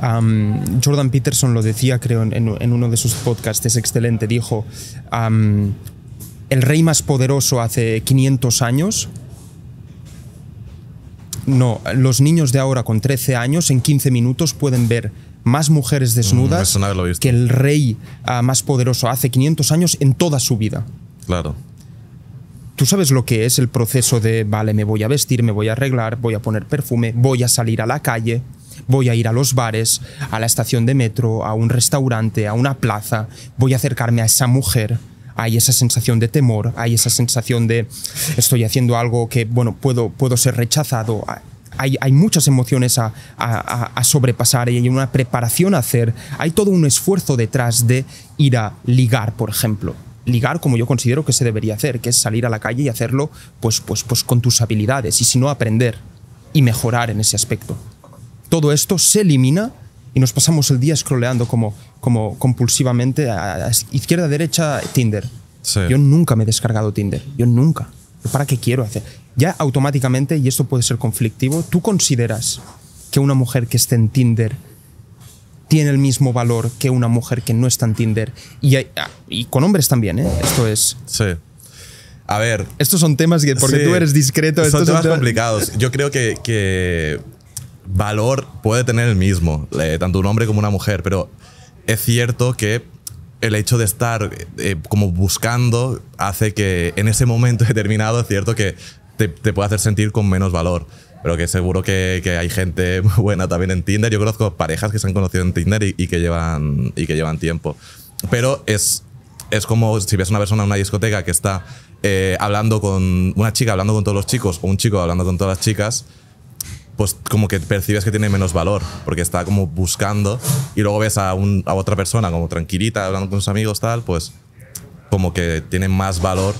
Jordan Peterson lo decía, creo, en, uno de sus podcasts, es excelente. Dijo, el rey más poderoso hace 500 años. No, los niños de ahora con 13 años en 15 minutos pueden ver más mujeres desnudas haberlo visto. que el rey ah, más poderoso hace 500 años en toda su vida. Claro. Tú sabes lo que es el proceso de, vale, me voy a vestir, me voy a arreglar, voy a poner perfume, voy a salir a la calle, voy a ir a los bares, a la estación de metro, a un restaurante, a una plaza, voy a acercarme a esa mujer. Hay esa sensación de temor, hay esa sensación de estoy haciendo algo que, bueno, puedo, puedo ser rechazado. Hay, hay muchas emociones a, a- a- sobrepasar y hay una preparación a hacer. Hay todo un esfuerzo detrás de ir a ligar, por ejemplo ligar como yo considero que se debería hacer, que es salir a la calle y hacerlo pues, pues, pues con tus habilidades y si no aprender y mejorar en ese aspecto. Todo esto se elimina y nos pasamos el día scrolleando como, como compulsivamente a, a izquierda, derecha, Tinder. Sí. Yo nunca me he descargado Tinder. Yo nunca. ¿Para qué quiero hacer? Ya automáticamente, y esto puede ser conflictivo, ¿tú consideras que una mujer que esté en Tinder tiene el mismo valor que una mujer que no está en Tinder? Y, hay- ah, y con hombres también, ¿eh? Esto es... Sí. A ver, Estos son temas que, porque Sí. tú eres discreto, Son estos temas temas- complicados. Yo creo que, que valor puede tener el mismo, eh, tanto un hombre como una mujer, pero es cierto que el hecho de estar eh, como buscando hace que en ese momento determinado es cierto que te, te puede hacer sentir con menos valor. Pero que seguro que, que hay gente buena también en Tinder. Yo conozco parejas que se han conocido en Tinder y, que, llevan, y que llevan tiempo. Pero es, es como si ves una persona en una discoteca que está eh, hablando con una chica, hablando con todos los chicos, o un chico hablando con todas las chicas, pues como que percibes que tiene menos valor, porque está como buscando, y luego ves a, a otra persona como tranquilita, hablando con sus amigos, tal, pues como que tiene más valor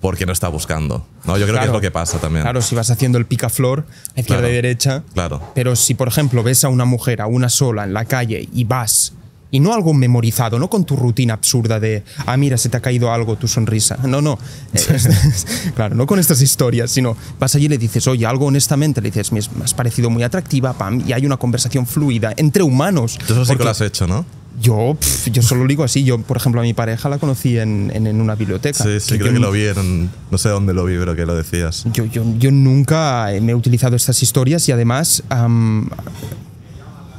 porque no está buscando. ¿no? Yo creo que es lo que pasa también. Claro, si vas haciendo el picaflor, a izquierda Claro. y derecha. Claro. Pero si, por ejemplo, ves a una mujer, a una sola, en la calle y vas, y no algo memorizado, no con tu rutina absurda de, ah, mira, se te ha caído algo, tu sonrisa. No, no. Claro, no con estas historias, sino vas allí y le dices, oye, algo honestamente, le dices, me has- parecido muy atractiva, pam, y hay una conversación fluida entre humanos. Tú eso sí que lo has hecho, ¿no? Yo, pf, yo solo digo así, yo, por ejemplo, a mi pareja la conocí en, en- en una biblioteca. Sí, sí, Que creo que lo vi en. No sé dónde lo vi, pero que lo decías. yo, yo, yo nunca me he utilizado estas historias y además am,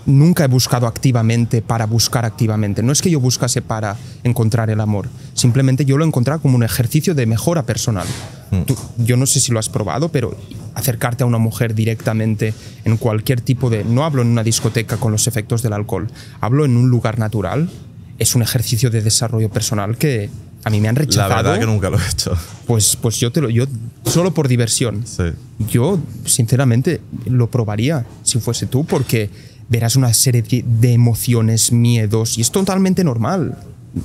nunca he buscado activamente para buscar activamente. No es que yo buscase para encontrar el amor, simplemente yo lo he encontrado como un ejercicio de mejora personal. Tú- yo no sé si lo has probado, pero acercarte a una mujer directamente en cualquier tipo de... No hablo en una discoteca con los efectos del alcohol, hablo en un lugar natural. Es un ejercicio de desarrollo personal que a mí me han La rechazado. verdad que nunca lo he hecho. Pues, pues yo te lo, yo solo por diversión. Sí. Yo, sinceramente, lo probaría si fuese tú, porque verás una serie de emociones, miedos, y es totalmente normal.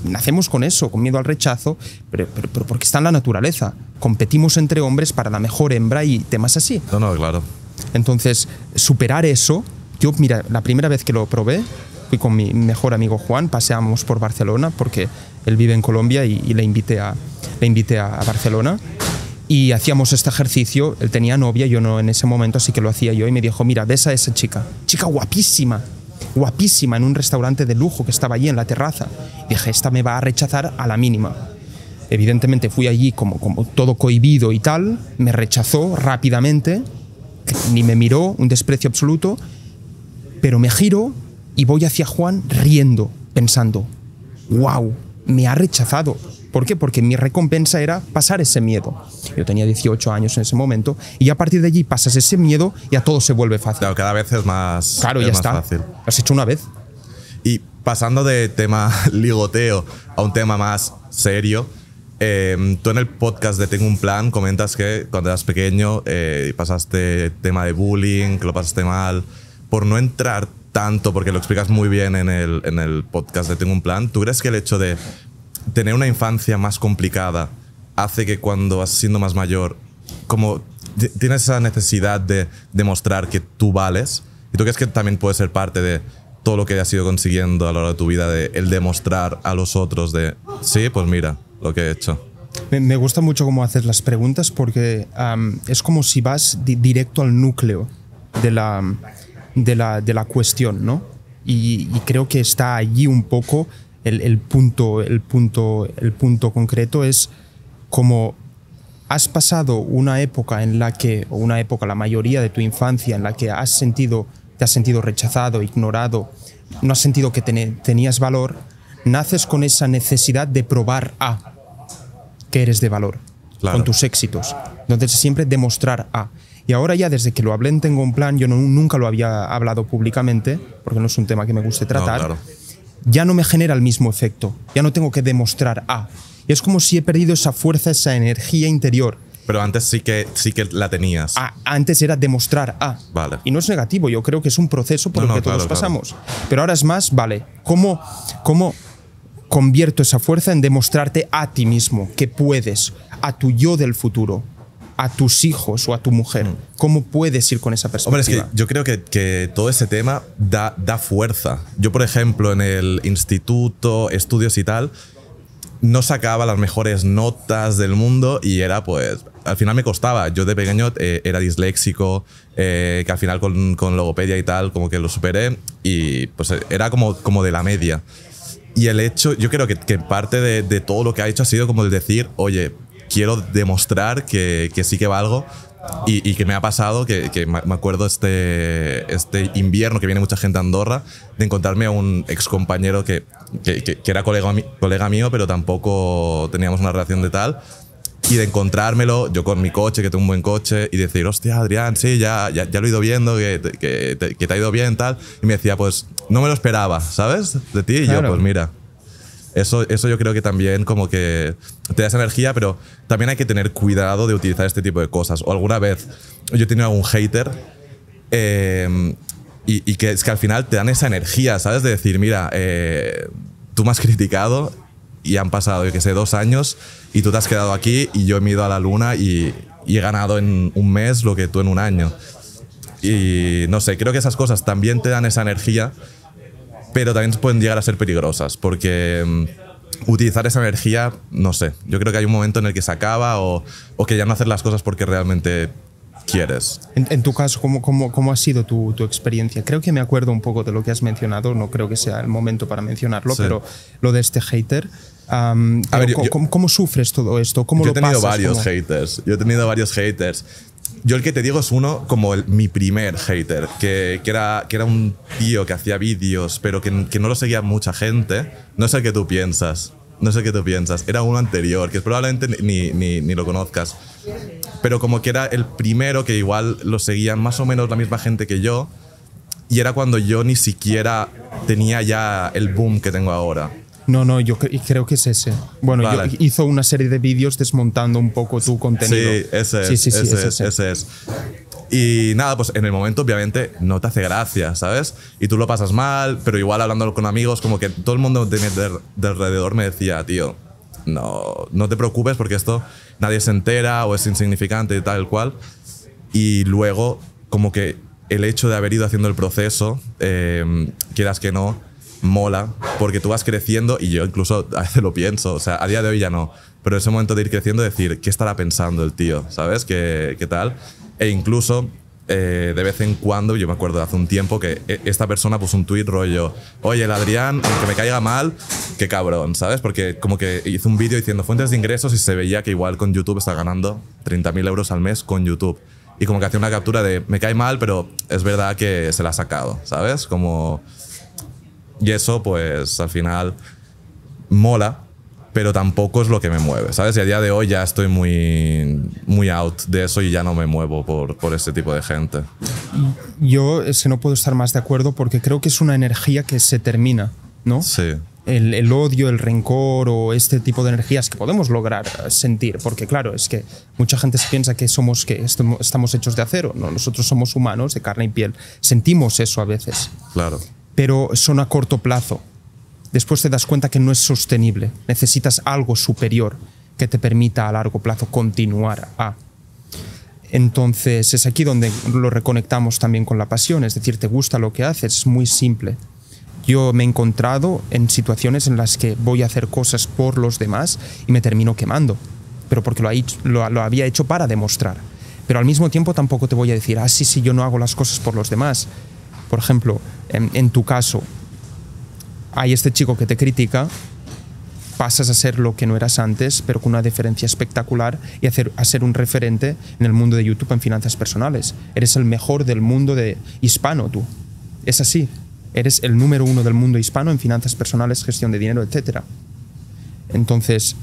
Nacemos con eso, con miedo al rechazo, pero, pero- pero porque está en la naturaleza. Competimos entre hombres para la mejor hembra y temas así. No, no, claro. Entonces, superar eso, yo, mira, la primera vez que lo probé, fui con mi mejor amigo Juan, paseamos por Barcelona, porque él vive en Colombia y, y le invité, a, le invité a, a Barcelona. Y hacíamos este ejercicio, él tenía novia, yo no en ese momento, así que lo hacía yo, y me dijo, mira, ves a esa chica, chica guapísima, guapísima, en un restaurante de lujo que estaba allí en la terraza. Dije, esta me va a rechazar a la mínima. Evidentemente fui allí como, como todo cohibido y tal, me rechazó rápidamente, ni me miró, un desprecio absoluto, pero me giro y voy hacia Juan riendo, pensando, wow, me ha rechazado. ¿Por qué? Porque mi recompensa era pasar ese miedo. Yo tenía 18 años en ese momento y a partir de allí pasas ese miedo y a todo se vuelve fácil. Claro, cada vez es más. Claro, es ya más está. fácil. Lo has hecho una vez. Y pasando de tema ligoteo a un tema más serio, eh, tú en el podcast de Tengo un Plan comentas que cuando eras pequeño eh, pasaste tema de bullying, que lo pasaste mal. Por no entrar tanto, porque lo explicas muy bien en el, en el podcast de Tengo un Plan, ¿tú crees que el hecho de tener una infancia más complicada hace que cuando vas siendo más mayor, como tienes esa necesidad de demostrar que tú vales? ¿Y tú crees que también puede ser parte de todo lo que has ido consiguiendo a lo largo de tu vida, de el demostrar a los otros de, sí, pues mira lo que he hecho? Me, gusta mucho cómo haces las preguntas porque es como si vas di- directo al núcleo de la, de la, de la cuestión, ¿no? Y creo que está allí un poco el, el punto, el, punto, el punto concreto es como has pasado una época en la que, o una época, la mayoría de tu infancia, en la que has sentido, te has sentido rechazado, ignorado, no has sentido que tenías valor, naces con esa necesidad de probar a que eres de valor, Claro. con tus éxitos. Entonces siempre demostrar a. Y ahora ya desde que lo hablé en Tengo un Plan, yo no- nunca lo había hablado públicamente, porque no es un tema que me guste tratar, claro. Ya no me genera el mismo efecto, ya no tengo que demostrar a. Y es como si he perdido esa fuerza, esa energía interior. Pero antes sí que, sí que la tenías. Antes era demostrar a. Vale. Y no es negativo, yo creo que es un proceso por No, el no, que todos claro. pasamos. Pero ahora es más, vale, ¿cómo, ¿cómo convierto esa fuerza en demostrarte a ti mismo que puedes, a tu yo del futuro, a tus hijos o a tu mujer? ¿Cómo puedes ir con esa perspectiva? Hombre, es que yo creo que, que todo ese tema da, da fuerza. Yo, por ejemplo, en el instituto, estudios y tal, no sacaba las mejores notas del mundo y era pues al final me costaba. Yo de pequeño eh, era disléxico, eh, que al final con, con, logopedia y tal como que lo superé y pues era como, como de la media. Y el hecho, yo creo que, que parte de, de, todo lo que ha hecho ha sido como el decir, oye, quiero demostrar que, que sí que valgo. Y, y, que me ha pasado, que, que, me acuerdo este, este invierno que viene mucha gente a Andorra, de encontrarme a un ex compañero que, que, era colega, colega mío, pero tampoco teníamos una relación de tal y de encontrármelo yo con mi coche, que tengo un buen coche, y decir, hostia, Adrián, sí, ya, ya, ya lo he ido viendo, que, que, te, que, te, ha ido bien, tal. Y me decía, pues no me lo esperaba, ¿sabes? De ti. Y claro. yo, pues mira. Eso, eso yo creo que también como que te da esa energía, pero también hay que tener cuidado de utilizar este tipo de cosas. O alguna vez yo he tenido algún hater eh, y, que es que al final te dan esa energía, ¿sabes? De decir, mira, eh, tú me has criticado y han pasado, yo que sé, dos años y tú te has quedado aquí y yo he ido a la luna y, he ganado en un mes lo que tú en un año. Y no sé, creo que esas cosas también te dan esa energía, pero también pueden llegar a ser peligrosas porque um, utilizar esa energía, no sé, yo creo que hay un momento en el que se acaba o, o que ya no hacer las cosas porque realmente quieres. En, en tu caso, ¿cómo, cómo, cómo ha sido tu, tu, experiencia? Creo que me acuerdo un poco de lo que has mencionado, no creo que sea el momento para mencionarlo, sí. pero lo de este hater. Um, a ver, yo, ¿cómo, ¿cómo, sufres todo esto? ¿Cómo yo lo he tenido pasas? varios ¿Cómo? haters. Yo he tenido varios haters. Yo el que te digo es uno como mi primer hater, que, que, era, que era un tío que hacía vídeos, pero que, no lo seguía mucha gente. No el que tú piensas. No sé qué tú piensas. Era uno anterior, que probablemente ni, ni, ni, lo conozcas. Pero como que era el primero que igual lo seguían más o menos la misma gente que yo. Y era cuando yo ni siquiera tenía ya el boom que tengo ahora. No, no, yo creo que es ese. Bueno, vale. yo, hizo una serie de vídeos desmontando un poco tu contenido. Sí, ese es. Sí, sí, sí, ese, es, ese. ese es. Y nada, pues en el momento obviamente no te hace gracia, ¿sabes? Y tú lo pasas mal, pero igual hablando con amigos, como que todo el mundo de, de, de alrededor me decía, tío, no, no te preocupes porque esto nadie se entera o es insignificante y tal cual. Y luego, como que el hecho de haber ido haciendo el proceso, eh, quieras que no, mola, porque tú vas creciendo y yo incluso a veces lo pienso, o sea, a día de hoy ya no, pero ese momento de ir creciendo, decir, ¿qué estará pensando el tío? ¿Sabes? ¿Qué, qué tal? E incluso eh, de vez en cuando, yo me acuerdo de hace un tiempo que e, esta persona puso un tuit rollo, oye, el Adrián, aunque me caiga mal, qué cabrón, ¿sabes? Porque como que hizo un vídeo diciendo fuentes de ingresos y se veía que igual con YouTube está ganando 30.000 euros al mes con YouTube. Y como que hacía una captura de, me cae mal, pero es verdad que se la ha sacado, ¿sabes? Como... Y eso, pues, al final mola, pero tampoco es lo que me mueve, ¿sabes? Y a día de hoy ya estoy muy, muy out de eso y ya no me muevo por, por este tipo de gente. Yo es que no puedo estar más de acuerdo porque creo que es una energía que se termina, ¿no? Sí. El, el, odio, el rencor o este tipo de energías que podemos lograr sentir, porque claro, es que mucha gente se piensa que somos que estamos hechos de acero, no, nosotros somos humanos de carne y piel, sentimos eso a veces. Claro. Pero son a corto plazo, después te das cuenta que no es sostenible. Necesitas algo superior que te permita a largo plazo continuar a. Entonces es aquí donde lo reconectamos también con la pasión, es decir, te gusta lo que haces, es muy simple. Yo me he encontrado en situaciones en las que voy a hacer cosas por los demás y me termino quemando, pero porque lo, lo había hecho para demostrar. Pero al mismo tiempo tampoco te voy a decir, ah, sí, sí, yo no hago las cosas por los demás. Por ejemplo, en, tu caso, hay este chico que te critica, pasas a ser lo que no eras antes, pero con una diferencia espectacular y hacer, a ser un referente en el mundo de YouTube en finanzas personales. Eres el mejor del mundo de hispano, tú. Es así. Eres el número uno del mundo hispano en finanzas personales, gestión de dinero, etc. Entonces,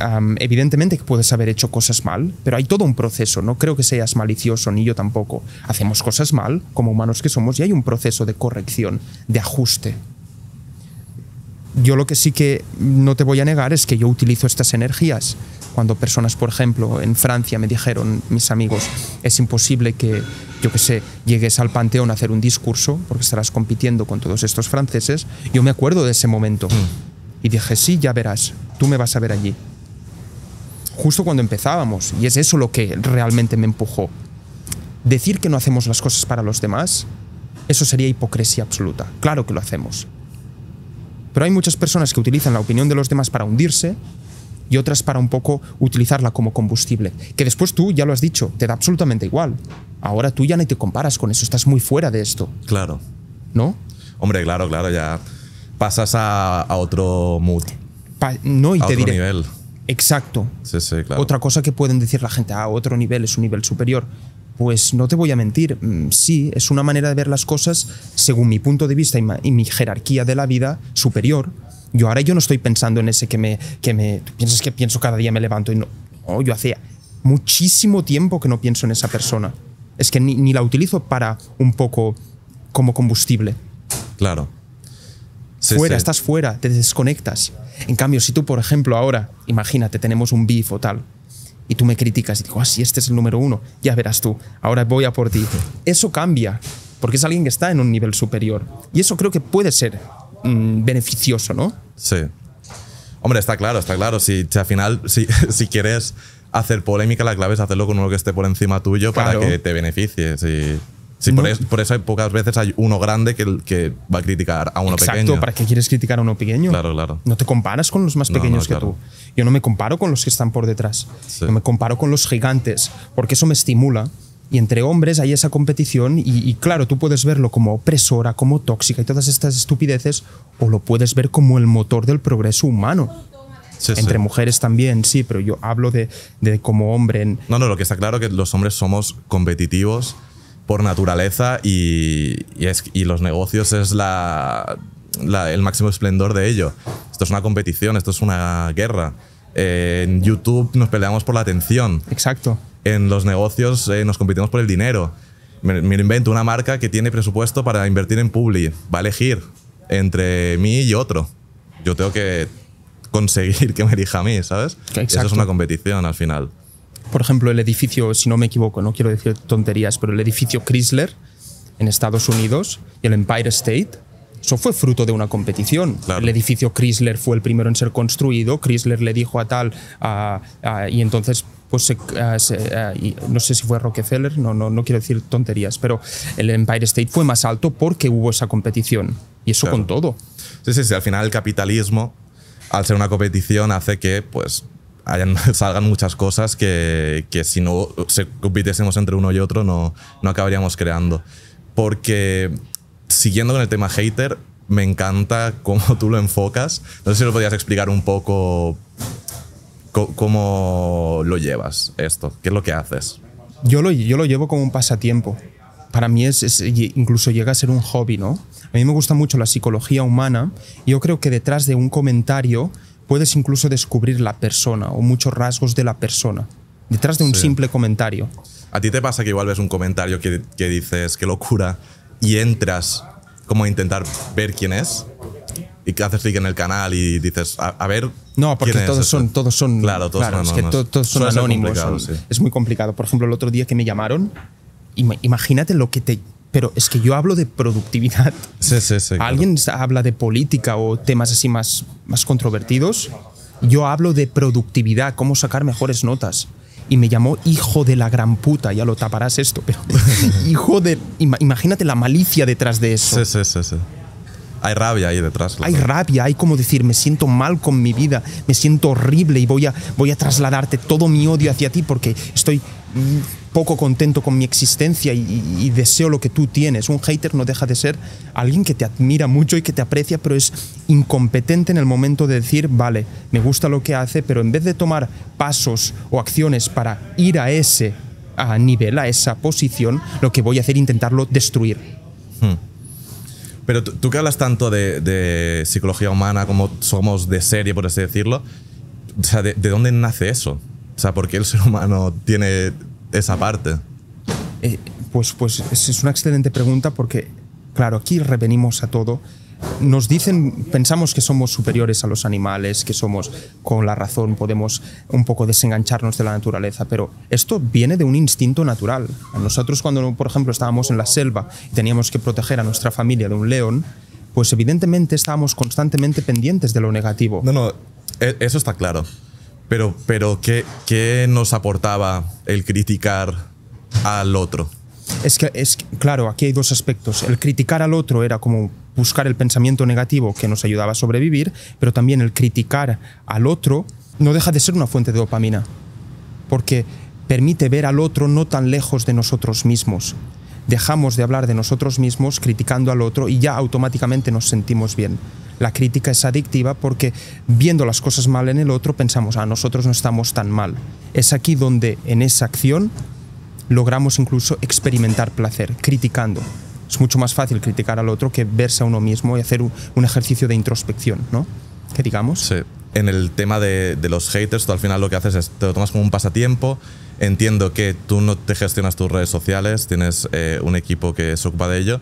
um, evidentemente que puedes haber hecho cosas mal, pero hay todo un proceso. No creo que seas malicioso, ni yo tampoco. Hacemos cosas mal, como humanos que somos, y hay un proceso de corrección, de ajuste yo lo que sí que no te voy a negar es que yo utilizo estas energías. Cuando personas, por ejemplo, en Francia me dijeron, mis amigos, es imposible que, yo que sé, llegues al Panteón a hacer un discurso porque estarás compitiendo con todos estos franceses, yo me acuerdo de ese momento. Mm. Y dije, sí, ya verás, tú me vas a ver allí. Justo cuando empezábamos. Y es eso lo que realmente me empujó. Decir que no hacemos las cosas para los demás, eso sería hipocresía absoluta. Claro que lo hacemos. Pero hay muchas personas que utilizan la opinión de los demás para hundirse y otras para un poco utilizarla como combustible. Que después tú, ya lo has dicho, te da absolutamente igual. Ahora tú ya no te comparas con eso, estás muy fuera de esto. Claro. ¿No? Hombre, claro, claro, ya pasas a, a otro mood. Pa- no, y a te otro diré. nivel. Exacto. Sí, sí, claro. Otra cosa que pueden decir la gente, ah, otro nivel es un nivel superior. Pues no te voy a mentir, mm, sí, es una manera de ver las cosas según mi punto de vista y, mi jerarquía de la vida superior. Yo ahora yo no estoy pensando en ese que me, que me, tú piensas que pienso cada día me levanto y no, no, yo hace muchísimo tiempo que no pienso en esa persona. Es que ni, ni la utilizo para un poco como combustible. Claro. Sí, fuera, sí. estás fuera, te desconectas. En cambio, si tú, por ejemplo, ahora, imagínate, tenemos un beef o tal, y tú me criticas y digo, ah, sí, este es el número uno, ya verás tú, ahora voy a por ti. Eso cambia, porque es alguien que está en un nivel superior. Y eso creo que puede ser mm, beneficioso, ¿no? Sí. Hombre, está claro, está claro. Si, si al final, si, si quieres hacer polémica, la clave es hacerlo con uno que esté por encima tuyo Claro. para que te beneficie. Por, No. es- por eso hay pocas veces hay uno grande que, que va a criticar a uno Exacto, pequeño. ¿para qué quieres criticar a uno pequeño? Claro, claro. No te comparas con los más pequeños no, que tú. Yo no me comparo con los que están por detrás. Sí. Yo me comparo con los gigantes, porque eso me estimula. Y entre hombres hay esa competición y, y claro, tú puedes verlo como opresora, como tóxica y todas estas estupideces, o lo puedes ver como el motor del progreso humano. Sí, sí. Entre mujeres también, sí, pero yo hablo de, de como hombre. En, No, no, lo que está claro es que los hombres somos competitivos por naturaleza y, y es, y los negocios es la, la- el máximo esplendor de ello. Esto es una competición, esto es una guerra. Eh, en YouTube nos peleamos por la atención. exacto. En los negocios eh, nos competimos por el dinero. Me, me invento una marca que tiene presupuesto para invertir en Publi. Va a elegir entre mí y otro. Yo tengo que conseguir que me elija a mí, ¿sabes? Eso es Exacto. una competición al final. Por ejemplo, el edificio, si no me equivoco, no quiero decir tonterías, pero el edificio Chrysler en Estados Unidos y el Empire State, eso fue fruto de una competición. Claro. El edificio Chrysler fue el primero en ser construido, Chrysler le dijo a tal, a- a- y entonces, pues a- y no sé si fue Rockefeller, no, no, no quiero decir tonterías, pero el Empire State fue más alto porque hubo esa competición. Y eso Claro. con todo. Sí, sí, sí. Al final el capitalismo, al ser una competición, hace que pues hayan, salgan muchas cosas que, que si no se compitiésemos entre uno y otro no, no acabaríamos creando. Porque siguiendo con el tema hater, me encanta cómo tú lo enfocas. No sé si lo podías explicar un poco co- cómo lo llevas esto, qué es lo que haces. Yo lo, yo lo llevo como un pasatiempo. Para mí es, es- incluso llega a ser un hobby, ¿no? A mí me gusta mucho la psicología humana yo creo que detrás de un comentario puedes incluso descubrir la persona o muchos rasgos de la persona. Detrás de un Sí. simple comentario. ¿A ti te pasa que igual ves un comentario que, que dices, qué locura, y entras como a intentar ver quién es? Y que haces clic en el canal y dices, a, a ver. No, porque quién es todos este? son, todos son. Claro, todos son es que anónimos. to- todos son anónimos. son- sí. Es muy complicado. Por ejemplo, el otro día que me llamaron, ima- imagínate lo que te. Pero es que yo hablo de productividad. Sí, sí, sí. claro. Alguien habla de política o temas así más, más controvertidos. Yo hablo de productividad, cómo sacar mejores notas. Y me llamó hijo de la gran puta, ya lo taparás esto, pero hijo de... ima- imagínate la malicia detrás de eso. Sí, sí, sí, sí. Hay rabia ahí detrás. Hay rabia, hay como decir, me siento mal con mi vida, me siento horrible y voy a, voy a trasladarte todo mi odio hacia ti porque estoy mm, poco contento con mi existencia y, deseo lo que tú tienes. Un hater no deja de ser alguien que te admira mucho y que te aprecia, pero es incompetente en el momento de decir, vale, me gusta lo que hace, pero en vez de tomar pasos o acciones para ir a ese a nivel, a esa posición, lo que voy a hacer es intentarlo destruir. Pero tú, que hablas tanto de, psicología humana como somos de serie, por así decirlo, ¿de, de dónde nace eso? O sea, ¿por qué el ser humano tiene esa parte? Eh, pues, pues es una excelente pregunta porque, claro, aquí revenimos a todo. Nos dicen, pensamos que somos superiores a los animales, que somos, con la razón, podemos un poco desengancharnos de la naturaleza, pero esto viene de un instinto natural. Nosotros cuando, por ejemplo, estábamos en la selva y teníamos que proteger a nuestra familia de un león, pues evidentemente estábamos constantemente pendientes de lo negativo. No, no, e- eso está claro. Pero, pero ¿qué, ¿qué nos aportaba el criticar al otro? Es que, es que, claro, aquí hay dos aspectos. El criticar al otro era como buscar el pensamiento negativo que nos ayudaba a sobrevivir, pero también el criticar al otro no deja de ser una fuente de dopamina, porque permite ver al otro no tan lejos de nosotros mismos. Dejamos de hablar de nosotros mismos criticando al otro y ya automáticamente nos sentimos bien. La crítica es adictiva porque viendo las cosas mal en el otro pensamos, ah, nosotros no estamos tan mal. Es aquí donde en esa acción logramos incluso experimentar placer, criticando. Es mucho más fácil criticar al otro que verse a uno mismo y hacer un, ejercicio de introspección, ¿no? Que digamos. Sí. En el tema de, de, los haters, tú al final lo que haces es te lo tomas como un pasatiempo. Entiendo que tú no te gestionas tus redes sociales, tienes eh, un equipo que se ocupa de ello,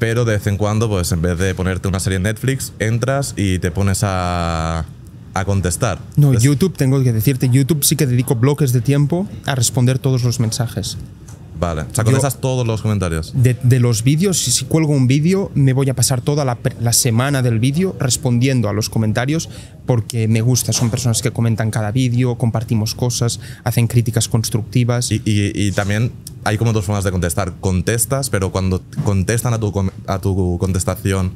pero de vez en cuando, pues en vez de ponerte una serie en Netflix, entras y te pones a, a contestar. No, YouTube, tengo que decirte, YouTube sí que dedico bloques de tiempo a responder todos los mensajes. Vale. O sea, contestas todos los comentarios. De, de los vídeos, si, si cuelgo un vídeo, me voy a pasar toda la, la semana del vídeo respondiendo a los comentarios porque me gusta. Son personas que comentan cada vídeo, compartimos cosas, hacen críticas constructivas. Y, y- y también hay como dos formas de contestar. Contestas, pero cuando contestan a tu, a tu contestación,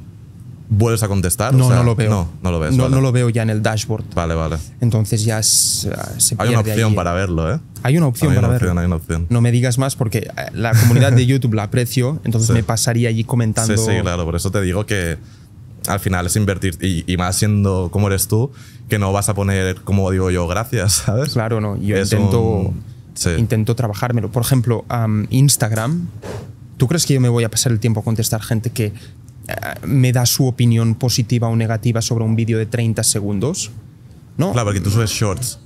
¿vuelves a contestar? no, O sea, no lo veo. No, no lo ves. No, vale. no lo veo ya en el dashboard. Vale, vale. Entonces ya ah, se Hay una opción para verlo, ¿eh? Hay una opción Hay para una verlo. opción, hay una opción. No me digas más porque eh, la comunidad de YouTube la aprecio, entonces Sí. me pasaría allí comentando. Sí, sí, claro. Por eso te digo que al final es invertir. Y, y más siendo como eres tú, que no vas a poner, como digo yo, gracias, ¿sabes? Claro, no. Yo Es intento, un- sí. intento trabajármelo. Por ejemplo, am, Instagram. ¿Tú crees que yo me voy a pasar el tiempo a contestar gente que eh, me da su opinión positiva o negativa sobre un vídeo de 30 segundos? No. Claro, porque tú subes shorts.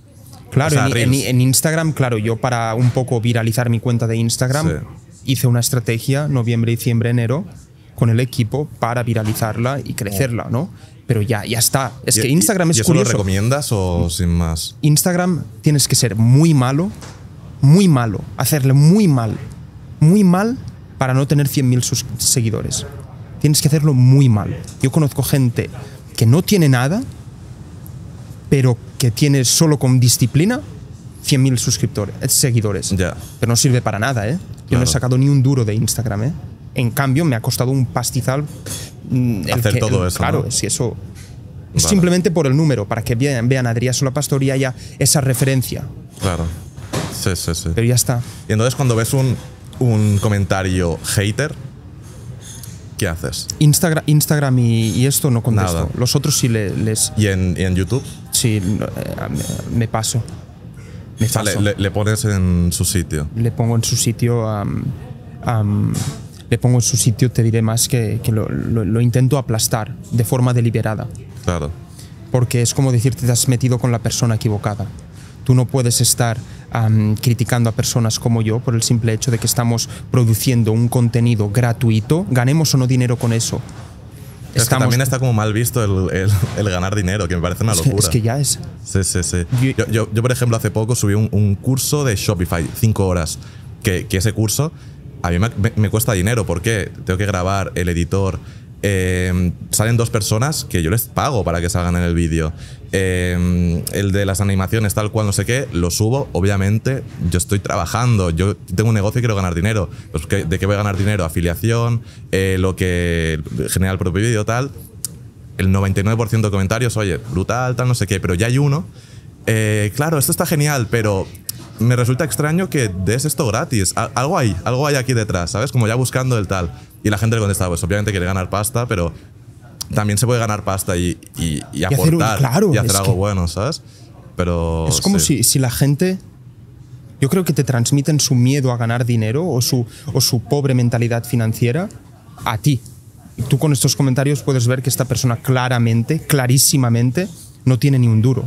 Claro, o sea, en, en- Reels. en Instagram, claro, yo para un poco viralizar mi cuenta de Instagram Sí. hice una estrategia noviembre, diciembre, enero con el equipo para viralizarla y crecerla, ¿no? Pero ya, ya está. Es Y- que y- Instagram ¿Y es eso lo curioso. recomiendas o sin más? Instagram tienes que ser muy malo, muy malo, hacerle muy mal, muy mal para no tener 100.000 sus- seguidores. Tienes que hacerlo muy mal. Yo conozco gente que no tiene nada, pero que tiene solo con disciplina 100.000 suscriptores, eh, seguidores. Ya. Pero no sirve para nada, ¿eh? Yo no he sacado ni un duro de Instagram, ¿eh? En cambio, me ha costado un pastizal mm, Hacer que- todo el- eso, Claro, ¿no? es que eso es Vale. simplemente por el número, para que vean, vean a Adrián Sola Pastor y haya esa referencia. Claro. Sí, sí, sí. Pero ya está. Y entonces cuando ves un, un comentario hater, ¿qué haces? Instagram, Instagram y, y esto no contesto. Nada. Los otros sí le- les. ¿Y en, y en YouTube? Sí, no, eh, me, me paso. Me O sea, paso. le, pones en su sitio. le pongo en su sitio. le pongo en su sitio, te diré más que, que lo, lo- lo intento aplastar de forma deliberada. Claro. Porque es como decirte, te has metido con la persona equivocada. Tú no puedes estar criticando a personas como yo por el simple hecho de que estamos produciendo un contenido gratuito, ganemos o no dinero con eso. Es que también está como mal visto el, el- el ganar dinero, que me parece una es que- locura. es que ya es. Sí, sí, sí. Yo- Yo, por ejemplo, hace poco subí un, un curso de Shopify, 5 horas, que, que ese curso a mí me, me- me cuesta dinero. ¿Por qué? Tengo que grabar el editor. Eh, salen dos personas que yo les pago para que salgan en el vídeo. Eh, el de las animaciones, tal cual, no sé qué, lo subo. Obviamente, yo estoy trabajando, yo tengo un negocio y quiero ganar dinero. Pues, ¿qué- ¿De qué voy a ganar dinero? Afiliación, eh, lo que genera el propio vídeo, tal el 99% de comentarios, oye, brutal, tal, no sé qué, pero ya hay uno. eh, claro, esto está genial, pero me resulta extraño que des esto gratis. Al- algo hay, algo hay aquí detrás, ¿sabes? Como ya buscando el tal. Y la gente le contesta, pues obviamente quiere ganar pasta, pero también se puede ganar pasta y, y, y hacer un- aportar claro, y hacer algo bueno, ¿sabes? Pero. Es como sí. si, si la gente. Yo creo que te transmiten su miedo a ganar dinero o su, o su pobre mentalidad financiera a ti. Y tú con estos comentarios puedes ver que esta persona claramente, clarísimamente, no tiene ni un duro.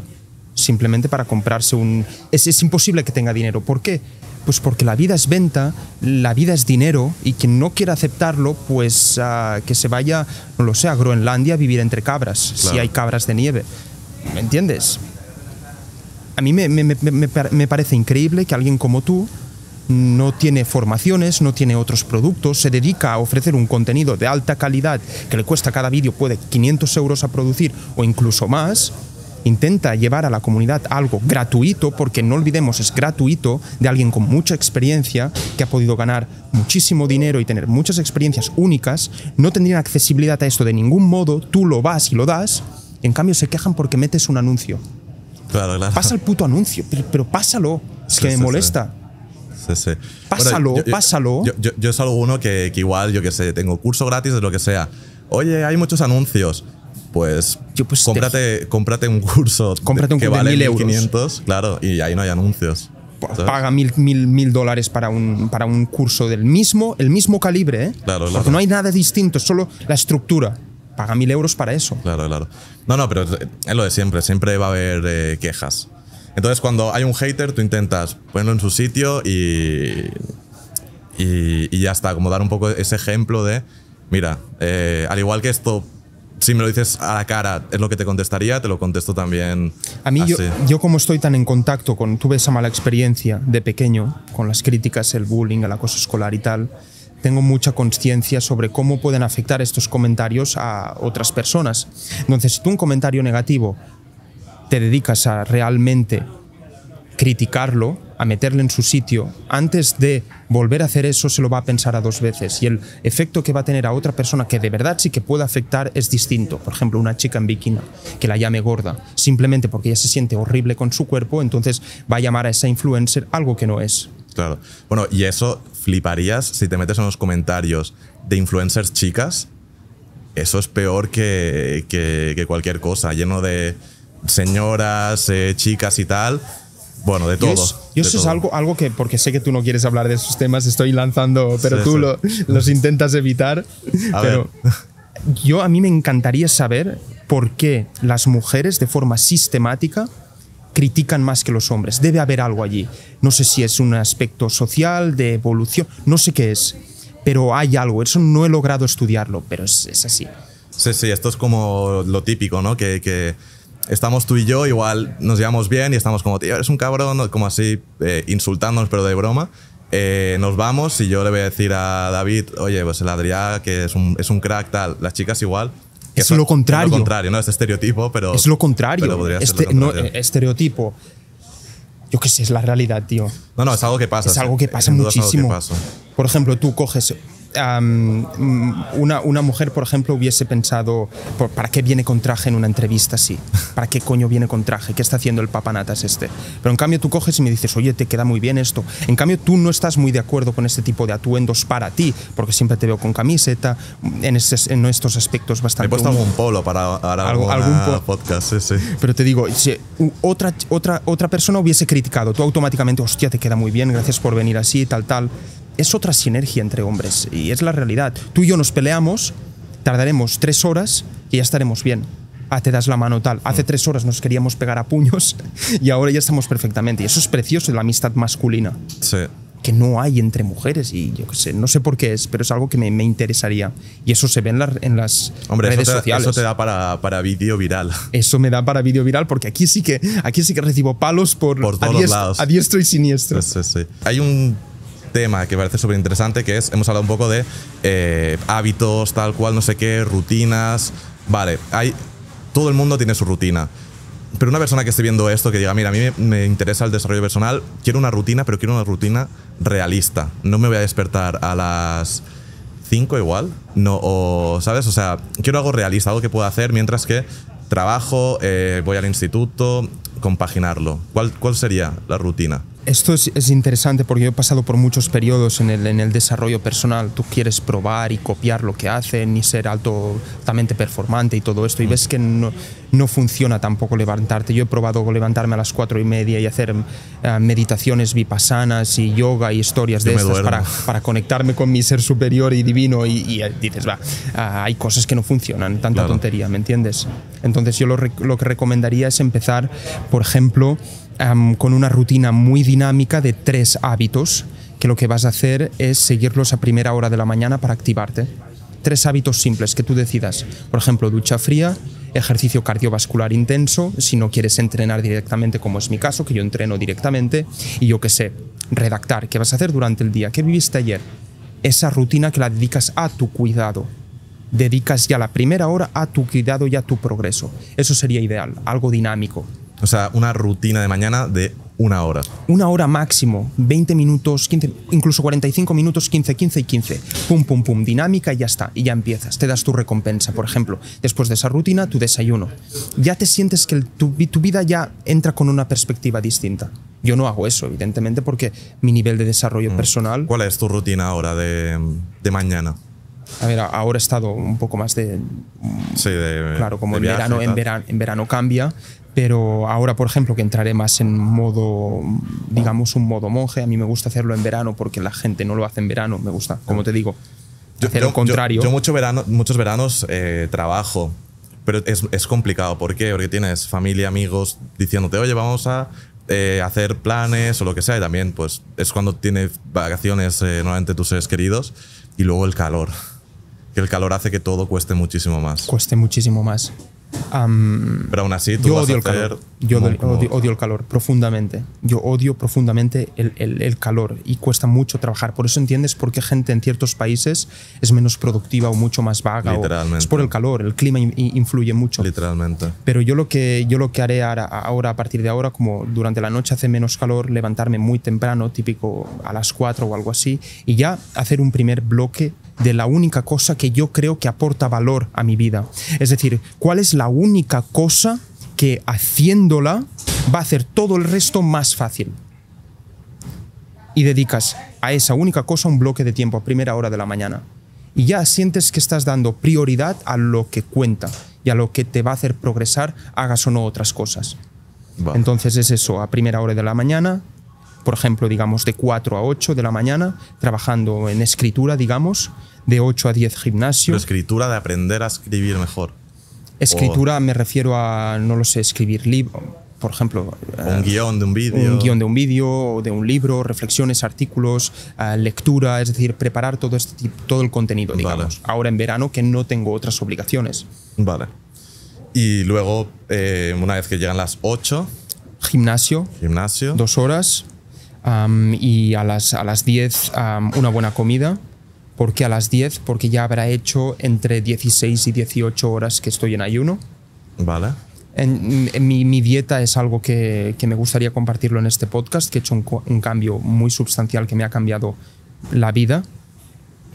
Simplemente para comprarse un... Es, es imposible que tenga dinero. ¿Por qué? Pues porque la vida es venta, la vida es dinero y quien no quiera aceptarlo, pues ah, que se vaya, no lo sé, a Groenlandia a vivir entre cabras, si hay cabras de nieve. ¿Me entiendes? a mí me, me- me- me parece increíble que alguien como tú no tiene formaciones, no tiene otros productos, se dedica a ofrecer un contenido de alta calidad que le cuesta cada vídeo, puede 500 euros a producir o incluso más, Intenta llevar a la comunidad algo gratuito, porque no olvidemos, es gratuito, de alguien con mucha experiencia, que ha podido ganar muchísimo dinero y tener muchas experiencias únicas, no tendrían accesibilidad a esto de ningún modo, tú lo vas y lo das, en cambio se quejan porque metes un anuncio. Claro, claro. Pasa el puto anuncio, pero, pero pásalo, es Sí, que me sí, molesta. Sí, sí. Pásalo, yo- pásalo. Yo, yo, yo salgo uno que, que igual, yo que sé, tengo curso gratis de lo que sea. Oye, hay muchos anuncios. Pues, Yo, pues, te- cómprate, cómprate un curso Cómprate un que curso vale 1000 euros. 1500, claro, y ahí no hay anuncios. ¿sabes? Paga mil, mil, mil dólares para un, para un curso del mismo, el mismo calibre, ¿eh? Claro, Porque claro. no hay nada distinto, solo la estructura. Paga mil euros para eso. Claro, claro. No, no, pero es lo de siempre. Siempre va a haber eh, quejas. Entonces, cuando hay un hater, tú intentas ponerlo en su sitio y, y, y ya está. Como dar un poco ese ejemplo de, mira, eh, al igual que esto, si me lo dices a la cara, es lo que te contestaría, te lo contesto también. A mí, yo, yo como estoy tan en contacto con, tuve esa mala experiencia de pequeño, con las críticas, el bullying, el acoso escolar y tal, tengo mucha conciencia sobre cómo pueden afectar estos comentarios a otras personas. Entonces, si tú un comentario negativo te dedicas a realmente criticarlo, a meterle en su sitio, antes de volver a hacer eso se lo va a pensar a dos veces y el efecto que va a tener a otra persona que de verdad sí que puede afectar es distinto. Por ejemplo, una chica en bikini que la llame gorda, simplemente porque ella se siente horrible con su cuerpo, entonces va a llamar a esa influencer algo que no es. Claro. Bueno, y eso fliparías si te metes en los comentarios de influencers chicas. Eso es peor que, que- que cualquier cosa, lleno de señoras, eh, chicas y tal. Bueno, de Yo, todo. es- yo de eso es todo. algo, algo que, porque sé que tú no quieres hablar de esos temas, estoy lanzando, pero Sí, tú sí. lo- los intentas evitar. A pero yo a mí me encantaría saber por qué las mujeres de forma sistemática critican más que los hombres. Debe haber algo allí. No sé si es un aspecto social, de evolución, no sé qué es, pero hay algo. Eso no he logrado estudiarlo, pero es, es así. Sí, sí, esto es como lo típico, ¿no? Que, que estamos tú y yo, igual nos llevamos bien y estamos como, tío, eres un cabrón, ¿no? como así, eh, insultándonos, pero de broma. Eh, nos vamos y yo le voy a decir a David, oye, pues el Adrián, que es un, es un crack, tal. Las chicas igual. que Es son- lo contrario. Es lo contrario, ¿no? Este estereotipo, pero. Es lo contrario. Pero podría ser Este- lo no, contrario. eh, estereotipo. Yo qué sé, es la realidad, tío. no, no, es algo que pasa. Es algo que pasa es muchísimo. que pasa. Por ejemplo, tú coges. Mm, una, una mujer, por ejemplo, hubiese pensado, ¿para qué viene con traje en una entrevista así? ¿Para qué coño viene con traje? ¿Qué está haciendo el papanatas este? Pero en cambio tú coges y me dices, oye, te queda muy bien esto. En cambio tú no estás muy de acuerdo con este tipo de atuendos para ti, porque siempre te veo con camiseta, en, estos- en estos aspectos Me he bastante... puesto algún polo para ahora Algo- algún po- podcast, sí, sí. pero te digo, si otra, otra, otra persona hubiese criticado, tú automáticamente, hostia, te queda muy bien, gracias por venir así, tal, tal. Es otra sinergia entre hombres y es la realidad. Tú y yo nos peleamos, tardaremos tres horas y ya estaremos bien. Ah, te das la mano tal. Hace tres horas nos queríamos pegar a puños y ahora ya estamos perfectamente. Y eso es precioso de la amistad masculina, Sí. que no hay entre mujeres y yo qué sé, no sé por qué es, pero es algo que me, me interesaría. Y eso se ve en, la- en las Hombre, redes eso te, sociales. eso te da para, para vídeo viral. Eso me da para vídeo viral porque aquí sí que aquí sí que recibo palos por, Por a, todos los diestro, lados. a diestro y siniestro. Sí, sí, sí. Hay un tema que parece súper interesante que es, hemos hablado un poco de eh, hábitos, tal cual, no sé qué, rutinas. Vale, hay, todo el mundo tiene su rutina. Pero una persona que esté viendo esto, que diga, mira, a mí me, interesa el desarrollo personal, quiero una rutina, pero quiero una rutina realista. No me voy a despertar a las 5 igual, no, o, ¿sabes? O sea, quiero algo realista, algo que pueda hacer mientras que trabajo, eh, voy al instituto, compaginarlo. ¿Cuál, ¿Cuál sería la rutina? Esto es, es interesante porque yo he pasado por muchos periodos en el, en el desarrollo personal. Tú quieres probar y copiar lo que hacen y ser altamente performante y todo esto y ves que no, no funciona tampoco levantarte. Yo he probado levantarme a las cuatro y media y hacer eh, meditaciones vipassanas y yoga y historias de estas para, para conectarme con mi ser superior y divino y, y, eh, dices, va, ah, hay cosas que no funcionan, tanta Claro. tontería, ¿me entiendes? Entonces yo lo, lo que recomendaría es empezar, por ejemplo, con una rutina muy dinámica de tres hábitos, que lo que vas a hacer es seguirlos a primera hora de la mañana para activarte. Tres hábitos simples que tú decidas. Por ejemplo, ducha fría, ejercicio cardiovascular intenso, si no quieres entrenar directamente, como es mi caso, que yo entreno directamente, y yo qué sé, redactar, ¿qué vas a hacer durante el día? ¿Qué viviste ayer? Esa rutina que la dedicas a tu cuidado dedicas ya la primera hora a tu cuidado y a tu progreso. Eso sería ideal, algo dinámico. O sea, una rutina de mañana de una hora. Una hora máximo, 20 minutos, 15, incluso 45 minutos, 15, 15 y 15. Pum, pum, pum, dinámica y ya está. Y ya empiezas. Te das tu recompensa, por ejemplo. Después de esa rutina, tu desayuno. Ya te sientes que tu, tu vida ya entra con una perspectiva distinta. Yo no hago eso, evidentemente, porque mi nivel de desarrollo personal. ¿Cuál es tu rutina ahora de, de mañana? A ver, ahora he estado un poco más de. Sí, de. Claro, como de en, viaje verano, en, verano, en verano cambia, pero ahora, por ejemplo, que entraré más en modo, digamos, un modo monje, a mí me gusta hacerlo en verano porque la gente no lo hace en verano, me gusta, como te digo, hacer lo contrario. Yo, mucho verano, muchos veranos eh, trabajo, pero es, es complicado. ¿Por qué? Porque tienes familia, amigos diciéndote, oye, vamos a eh, hacer planes o lo que sea. Y también, pues, es cuando tienes vacaciones eh, normalmente tus seres queridos. Y luego el calor. Que el calor hace que todo cueste muchísimo más. Cueste muchísimo más. Am, Pero aún así, tú yo vas odio a el calor. Yo como- odio, como- odio- odio el calor profundamente. Yo odio profundamente el, el- el calor y cuesta mucho trabajar. Por eso entiendes por qué gente en ciertos países es menos productiva o mucho más vaga. Literalmente. es por el calor. El clima in- in- influye mucho. Literalmente. Pero yo lo que, yo lo que haré ahora, ahora, a partir de ahora, como durante la noche hace menos calor, levantarme muy temprano, típico a las 4 o algo así, y ya hacer un primer bloque de la única cosa que yo creo que aporta valor a mi vida. Es decir, ¿cuál es la única cosa que haciéndola va a hacer todo el resto más fácil? Y dedicas a esa única cosa un bloque de tiempo a primera hora de la mañana. Y ya sientes que estás dando prioridad a lo que cuenta y a lo que te va a hacer progresar, hagas o no otras cosas. Entonces es eso, a primera hora de la mañana, por ejemplo, digamos de 4 a 8 de la mañana, trabajando en escritura, digamos, de 8 a 10 gimnasio. Pero escritura de aprender a escribir mejor. Escritura me refiero a, no lo sé, escribir libros, por ejemplo, O un guion de un vídeo. un guion de un vídeo, o de un libro, reflexiones, artículos, eh, lectura, es decir, preparar todo, este, todo el contenido, Vale. digamos. Ahora en verano que no tengo otras obligaciones. Vale. Y luego, eh, una vez que llegan las 8, Gimnasio, gimnasio. dos horas, y a las, a las 10 am, una buena comida. ¿Por qué a las 10? Porque ya habrá hecho entre 16 y 18 horas que estoy en ayuno. Vale. En, en mi, mi dieta es algo que, que me gustaría compartirlo en este podcast, que he hecho un, cambio muy sustancial que me ha cambiado la vida.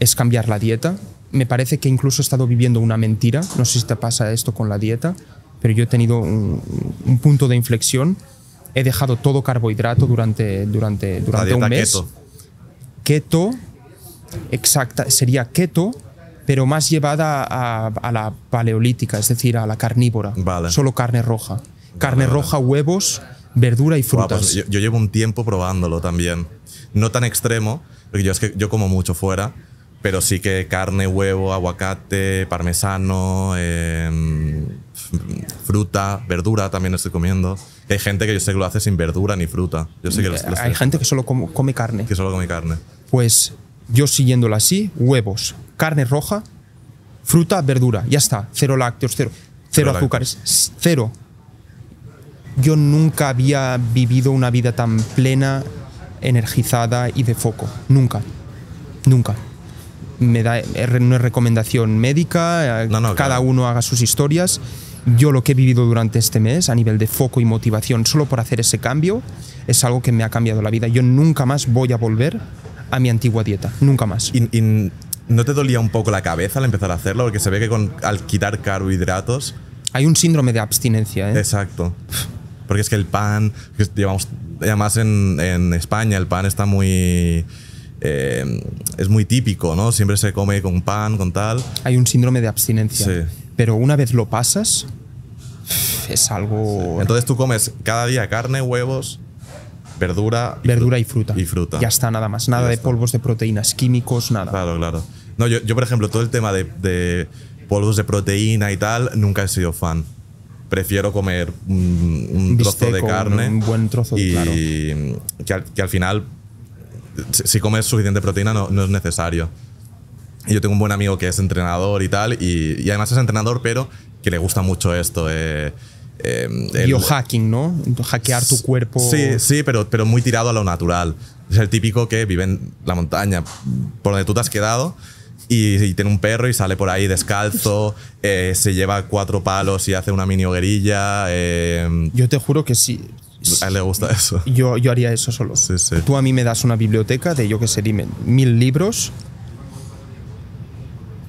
Es cambiar la dieta. Me parece que incluso he estado viviendo una mentira. No sé si te pasa esto con la dieta, pero yo he tenido un, un punto de inflexión. He dejado todo carbohidrato durante, durante, durante un mes keto. keto, exacta, sería keto, pero más llevada a, a la paleolítica, es decir, a la carnívora. Vale. Solo carne roja. Carne vale. roja, huevos, verdura y Guau, frutas. pues yo, yo llevo un tiempo probándolo también. No tan extremo, porque yo es que yo como mucho fuera, pero sí que carne, huevo, aguacate, parmesano, em, fruta, verdura también estoy comiendo. Hay gente que yo sé que lo hace sin verdura ni fruta. Yo sé que, lo- lo Hay gente que solo com- come carne. que solo come carne. Pues yo siguiéndolo así, huevos, carne roja, fruta, verdura, ya está. Cero lácteos, cero, cero, Cero azúcares, cero. Yo nunca había vivido una vida tan plena, energizada y de foco. Nunca. Nunca. Me da, re- no es recomendación médica, eh, No, no, cada claro. uno haga sus historias. Yo lo que he vivido durante este mes a nivel de foco y motivación solo por hacer ese cambio es algo que me ha cambiado la vida. Yo nunca más voy a volver a mi antigua dieta, nunca más. ¿Y, y no te dolía un poco la cabeza al empezar a hacerlo? Porque se ve que con, al quitar carbohidratos Hay un síndrome de abstinencia. ¿eh? Exacto. Porque es que el pan, que llevamos, además en, en España el pan está muy... eh, es muy típico, ¿no? Siempre se come con pan, con tal. Hay un síndrome de abstinencia. Sí. Pero una vez lo pasas, es algo... Entonces tú comes cada día carne, huevos, verdura y verdura fru- y fruta. Y fruta. Ya está, nada más. Nada Ya de está. polvos de proteínas químicos, nada. Claro, claro. No, yo, yo, por ejemplo, todo el tema de, de polvos de proteína y tal, nunca he sido fan. Prefiero comer un, un trozo de carne. un buen trozo de- y claro. que, al, que al final, si si comes suficiente proteína, no, no es necesario. Y yo tengo un buen amigo que es entrenador y tal, y, y además es entrenador, pero que le gusta mucho esto. Eh, eh, el- Biohacking, ¿no? Hackear tu cuerpo. Sí, sí, pero, pero muy tirado a lo natural. Es el típico que vive en la montaña por donde tú te has quedado y, y tiene un perro y sale por ahí descalzo, eh, se lleva cuatro palos y hace una mini hoguerilla. eh, Yo te juro que sí. a él le gusta eso. Yo, yo haría eso solo. Sí, sí. Tú a mí me das una biblioteca de, yo qué sé, dime, mil libros,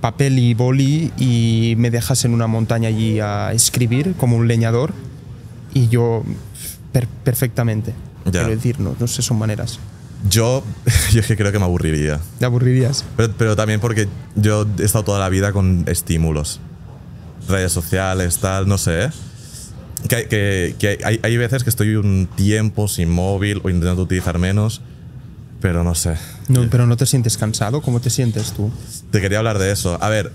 papel y boli y me dejas en una montaña allí a escribir como un leñador y yo per- perfectamente. Ya. Quiero decir, no, no sé, son maneras. Yo, yo es que creo que me aburriría. ¿Te aburrirías? Pero, pero también porque yo he estado toda la vida con estímulos. Redes sociales, tal, no sé. ¿eh? Que, que- que hay, hay veces que estoy un tiempo sin móvil o intentando utilizar menos, pero no sé. No, pero no te sientes cansado. ¿Cómo te sientes tú? Te quería hablar de eso. A ver,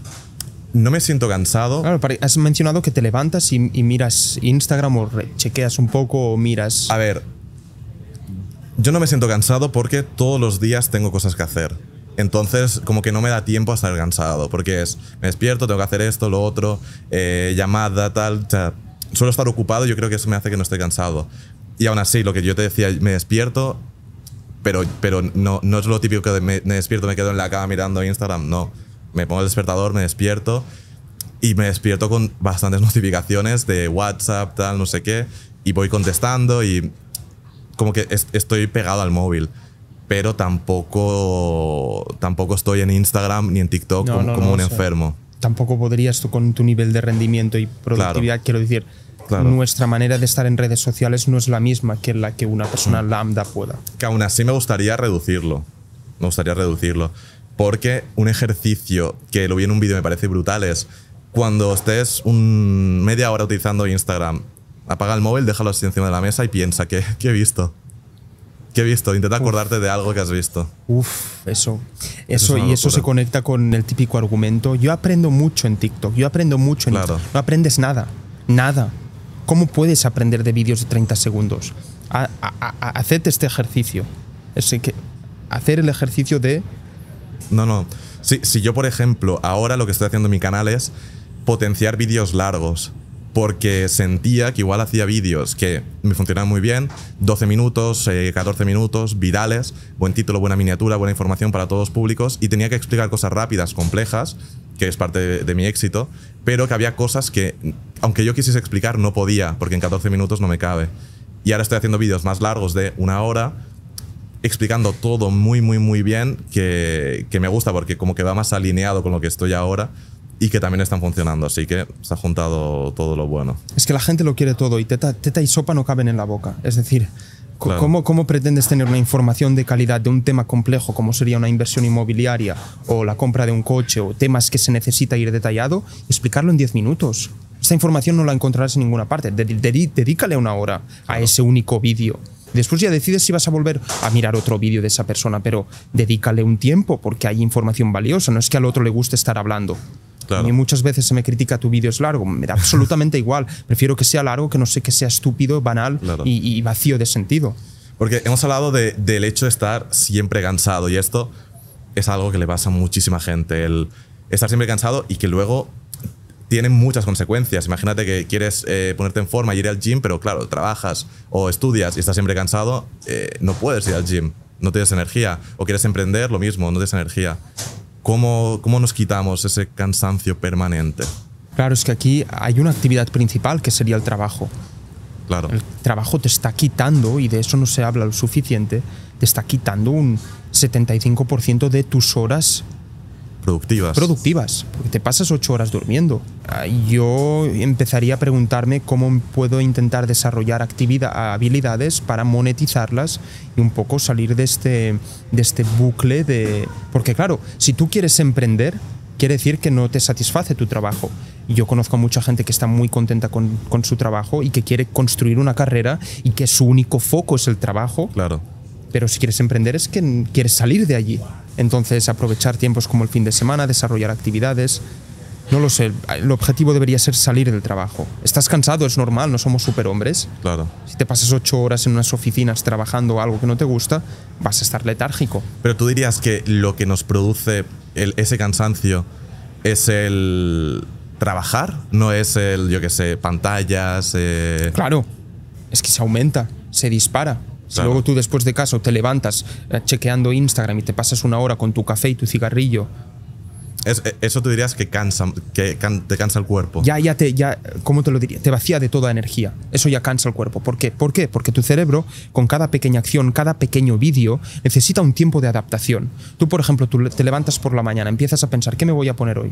no me siento cansado. Claro, has mencionado que te levantas y, y miras Instagram o chequeas un poco o miras. A ver, yo no me siento cansado porque todos los días tengo cosas que hacer. Entonces, como que no me da tiempo a estar cansado, porque es, me despierto, tengo que hacer esto, lo otro, eh, llamada, tal. O sea, suelo estar ocupado yo creo que eso me hace que no esté cansado. Y aún así, lo que yo te decía, me despierto, pero, pero no, no es lo típico que me, me despierto, me quedo en la cama mirando Instagram, no. Me pongo el despertador, me despierto y me despierto con bastantes notificaciones de WhatsApp, tal, no sé qué, y voy contestando y como que es- estoy pegado al móvil. Pero tampoco, tampoco estoy en Instagram ni en TikTok No, como, no, como no, un sea, enfermo. tampoco podrías tú con tu nivel de rendimiento y productividad, quiero decir, Claro. nuestra manera de estar en redes sociales no es la misma que la que una persona Mm. lambda pueda. Que aún así me gustaría reducirlo. Me gustaría reducirlo. Porque un ejercicio que lo vi en un vídeo me parece brutal es cuando estés un media hora utilizando Instagram, apaga el móvil, déjalo así encima de la mesa y piensa, ¿qué, qué he visto? ¿Qué he visto? Intenta acordarte de algo que has visto. Uf, eso. es Eso, y eso se conecta con el típico argumento. Yo aprendo mucho en TikTok, yo aprendo mucho en Claro. No aprendes nada, nada. ¿Cómo puedes aprender de vídeos de 30 segundos? A, haced este ejercicio. Es que hacer el ejercicio de No, no. Si, si yo, por ejemplo, ahora lo que estoy haciendo en mi canal es potenciar vídeos largos. Porque sentía que igual hacía vídeos que me funcionaban muy bien, 12 minutos, eh, 14 minutos, virales, buen título, buena miniatura, buena información para todos los públicos, y tenía que explicar cosas rápidas, complejas, que es parte de, de mi éxito, pero que había cosas que, aunque yo quisiese explicar, no podía, porque en 14 minutos no me cabe. Y ahora estoy haciendo vídeos más largos de una hora, explicando todo muy, muy, muy bien, que, que me gusta porque como que va más alineado con lo que estoy ahora y que también están funcionando. Así que se ha juntado todo lo bueno. Es que la gente lo quiere todo y teta, teta y sopa no caben en la boca. Es decir, Claro. ¿cómo, ¿cómo pretendes tener una información de calidad de un tema complejo como sería una inversión inmobiliaria o la compra de un coche o temas que se necesita ir detallado explicarlo en 10 minutos? Esta información no la encontrarás en ninguna parte. Dedícale una hora a ese único vídeo. Después ya decides si vas a volver a mirar otro vídeo de esa persona, pero dedícale un tiempo porque hay información valiosa. No es que al otro le guste estar hablando. Claro. Mí muchas veces se me critica tu vídeo es largo, me da absolutamente igual. Prefiero que sea largo que no sé que sea estúpido, banal Claro. y, y vacío de sentido. Porque hemos hablado de- del hecho de estar siempre cansado y esto es algo que le pasa a muchísima gente, el estar siempre cansado y que luego tiene muchas consecuencias. Imagínate que quieres eh, ponerte en forma y ir al gym, pero claro, trabajas o estudias y estás siempre cansado, eh, no puedes ir al gym, no tienes energía. O quieres emprender, lo mismo, no tienes energía. ¿Cómo, cómo nos quitamos ese cansancio permanente? Claro, es que aquí hay una actividad principal que sería el trabajo. Claro, El trabajo te está quitando, y de eso no se habla lo suficiente, te está quitando un 75% de tus horas productivas. productivas, porque te pasas ocho horas durmiendo. Ah, Yo empezaría a preguntarme cómo puedo intentar desarrollar actividad, habilidades para monetizarlas y un poco salir de este, de este bucle de... Porque claro, si tú quieres emprender, quiere decir que no te satisface tu trabajo. Yo conozco a mucha gente que está muy contenta con, con su trabajo y que quiere construir una carrera y que su único foco es el trabajo Claro. pero si quieres emprender es que quieres salir de allí. Entonces, aprovechar tiempos como el fin de semana, desarrollar actividades. No lo sé, el objetivo debería ser salir del trabajo. Estás cansado, es normal, no somos superhombres. Claro. Si te pasas ocho horas en unas oficinas trabajando algo que no te gusta, vas a estar letárgico. Pero tú dirías que lo que nos produce el- ese cansancio es el trabajar, no es el, yo qué sé, pantallas. eh, Claro, es que se aumenta, se dispara. Si Claro. luego tú después de casa te levantas eh, chequeando Instagram y te pasas una hora con tu café y tu cigarrillo Es- eh, eso tú dirías que cansa, que can- te cansa el cuerpo. ya, ya te, ya, ¿cómo te lo diría? Te vacía de toda energía. Eso ya cansa el cuerpo. ¿Por qué? ¿Por qué? Porque tu cerebro, con cada pequeña acción, cada pequeño vídeo, necesita un tiempo de adaptación. Tú, por ejemplo, tú te levantas por la mañana, empiezas a pensar, ¿qué me voy a poner hoy?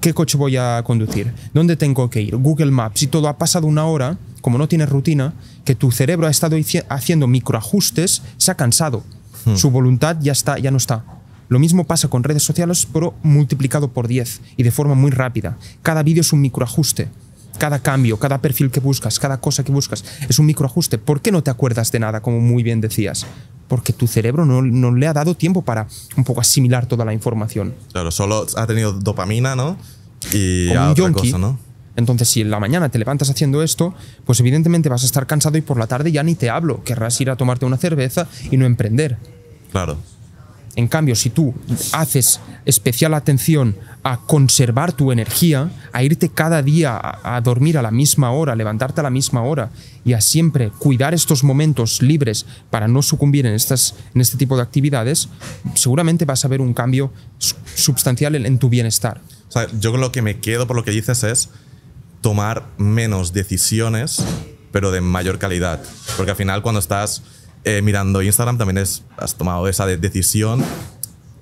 ¿Qué coche voy a conducir? ¿Dónde tengo que ir? Google Maps y todo ha pasado una hora, como no tienes rutina, que tu cerebro ha estado haciendo microajustes, se ha cansado. Su voluntad ya está, ya no está. Lo mismo pasa con redes sociales, pero multiplicado por 10 y de forma muy rápida. Cada vídeo es un microajuste. Cada cambio, cada perfil que buscas, cada cosa que buscas es un microajuste. ¿Por qué no te acuerdas de nada, como muy bien decías? Porque tu cerebro no, no le ha dado tiempo para un poco asimilar toda la información. Claro, solo ha tenido dopamina, ¿no? Y Como a un otra yonki. cosa, ¿no? Entonces, si en la mañana te levantas haciendo esto, pues evidentemente vas a estar cansado y por la tarde ya ni te hablo. Querrás ir a tomarte una cerveza y no emprender. Claro. En cambio, si tú haces especial atención a conservar tu energía, a irte cada día a, dormir a la misma hora, a levantarte a la misma hora y a siempre cuidar estos momentos libres para no sucumbir en, estas, en este tipo de actividades, seguramente vas a ver un cambio su- sustancial en, tu bienestar. Yo con lo que me quedo por lo que dices es tomar menos decisiones, pero de mayor calidad. Porque al final cuando estás eh, mirando Instagram también es, has tomado esa de- decisión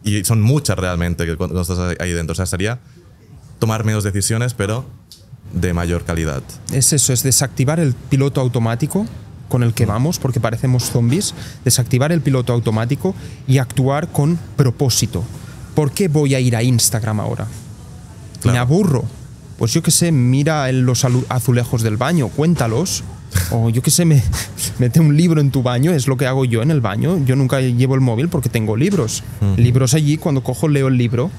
y son muchas realmente que cuando estás ahí dentro. O sea, sería tomar menos decisiones, pero de mayor calidad. Es eso, es desactivar el piloto automático con el que vamos, porque parecemos zombies, desactivar el piloto automático y actuar con propósito. ¿Por qué voy a ir a Instagram ahora? Claro. Me aburro. Pues yo qué sé, mira en los azulejos del baño, cuéntalos. O yo qué sé, me, mete un libro en tu baño, es lo que hago yo en el baño. Yo nunca llevo el móvil porque tengo libros. Libros allí, cuando cojo leo el libro.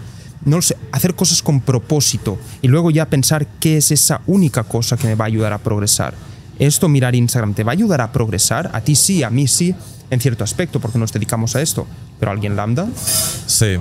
No lo sé, hacer cosas con propósito y luego ya pensar qué es esa única cosa que me va a ayudar a progresar. Esto, mirar Instagram, ¿te va a ayudar a progresar? A ti sí, a mí sí, en cierto aspecto, porque nos dedicamos a esto. Pero alguien lambda, Sí.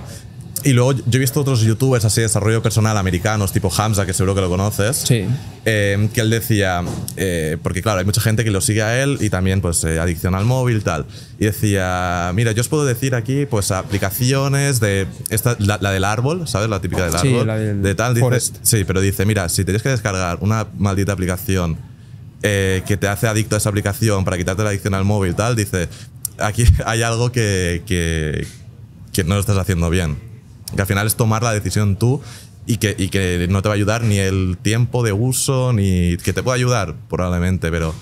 Y luego yo he visto otros youtubers así de desarrollo personal americanos, tipo Hamza, que seguro que lo conoces. Sí. eh, que él decía, eh, porque claro, hay mucha gente que lo sigue a él y también pues eh, adicción al móvil tal. Y decía, mira, yo os puedo decir aquí pues aplicaciones de esta, la, la del árbol, ¿sabes? La típica del Sí, árbol. la del de tal, dice, sí, pero dice, mira, si tienes que descargar una maldita aplicación que te hace adicto a esa aplicación para quitarte la adicción al móvil tal, dice, aquí hay algo que, que, que no lo estás haciendo bien. Que al final es tomar la decisión tú y que, y que no te va a ayudar ni el tiempo de uso, ni que te puede ayudar probablemente, pero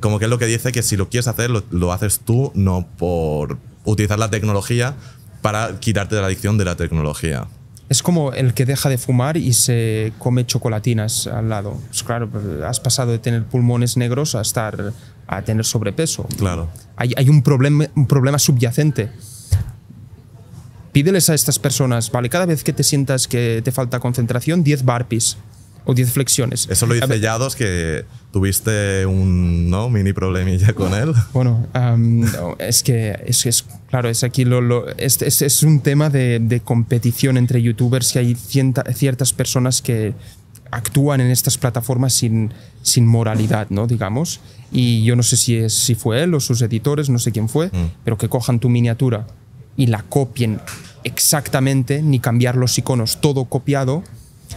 como que es lo que dice que si lo quieres hacer, lo, lo haces tú, no por utilizar la tecnología para quitarte de la adicción de la tecnología. Es como el que deja de fumar y se come chocolatinas al lado. Pues claro, has pasado de tener pulmones negros a estar a tener sobrepeso. Claro. Hay, hay un, problema, un problema subyacente. Pídeles a estas personas, vale, cada vez que te sientas que te falta concentración, 10 burpees o 10 flexiones. Eso lo dice Yados, que tuviste un ¿no? mini problemilla con él. Bueno, no, es que es, es- claro, es aquí lo, lo- es, es- es un tema de, de competición entre youtubers y hay cienta- ciertas personas que actúan en estas plataformas sin, sin moralidad, ¿no? Digamos. Y yo no sé si, es, si fue él o sus editores, no sé quién fue, pero que cojan tu miniatura y la copien exactamente, ni cambiar los iconos, todo copiado.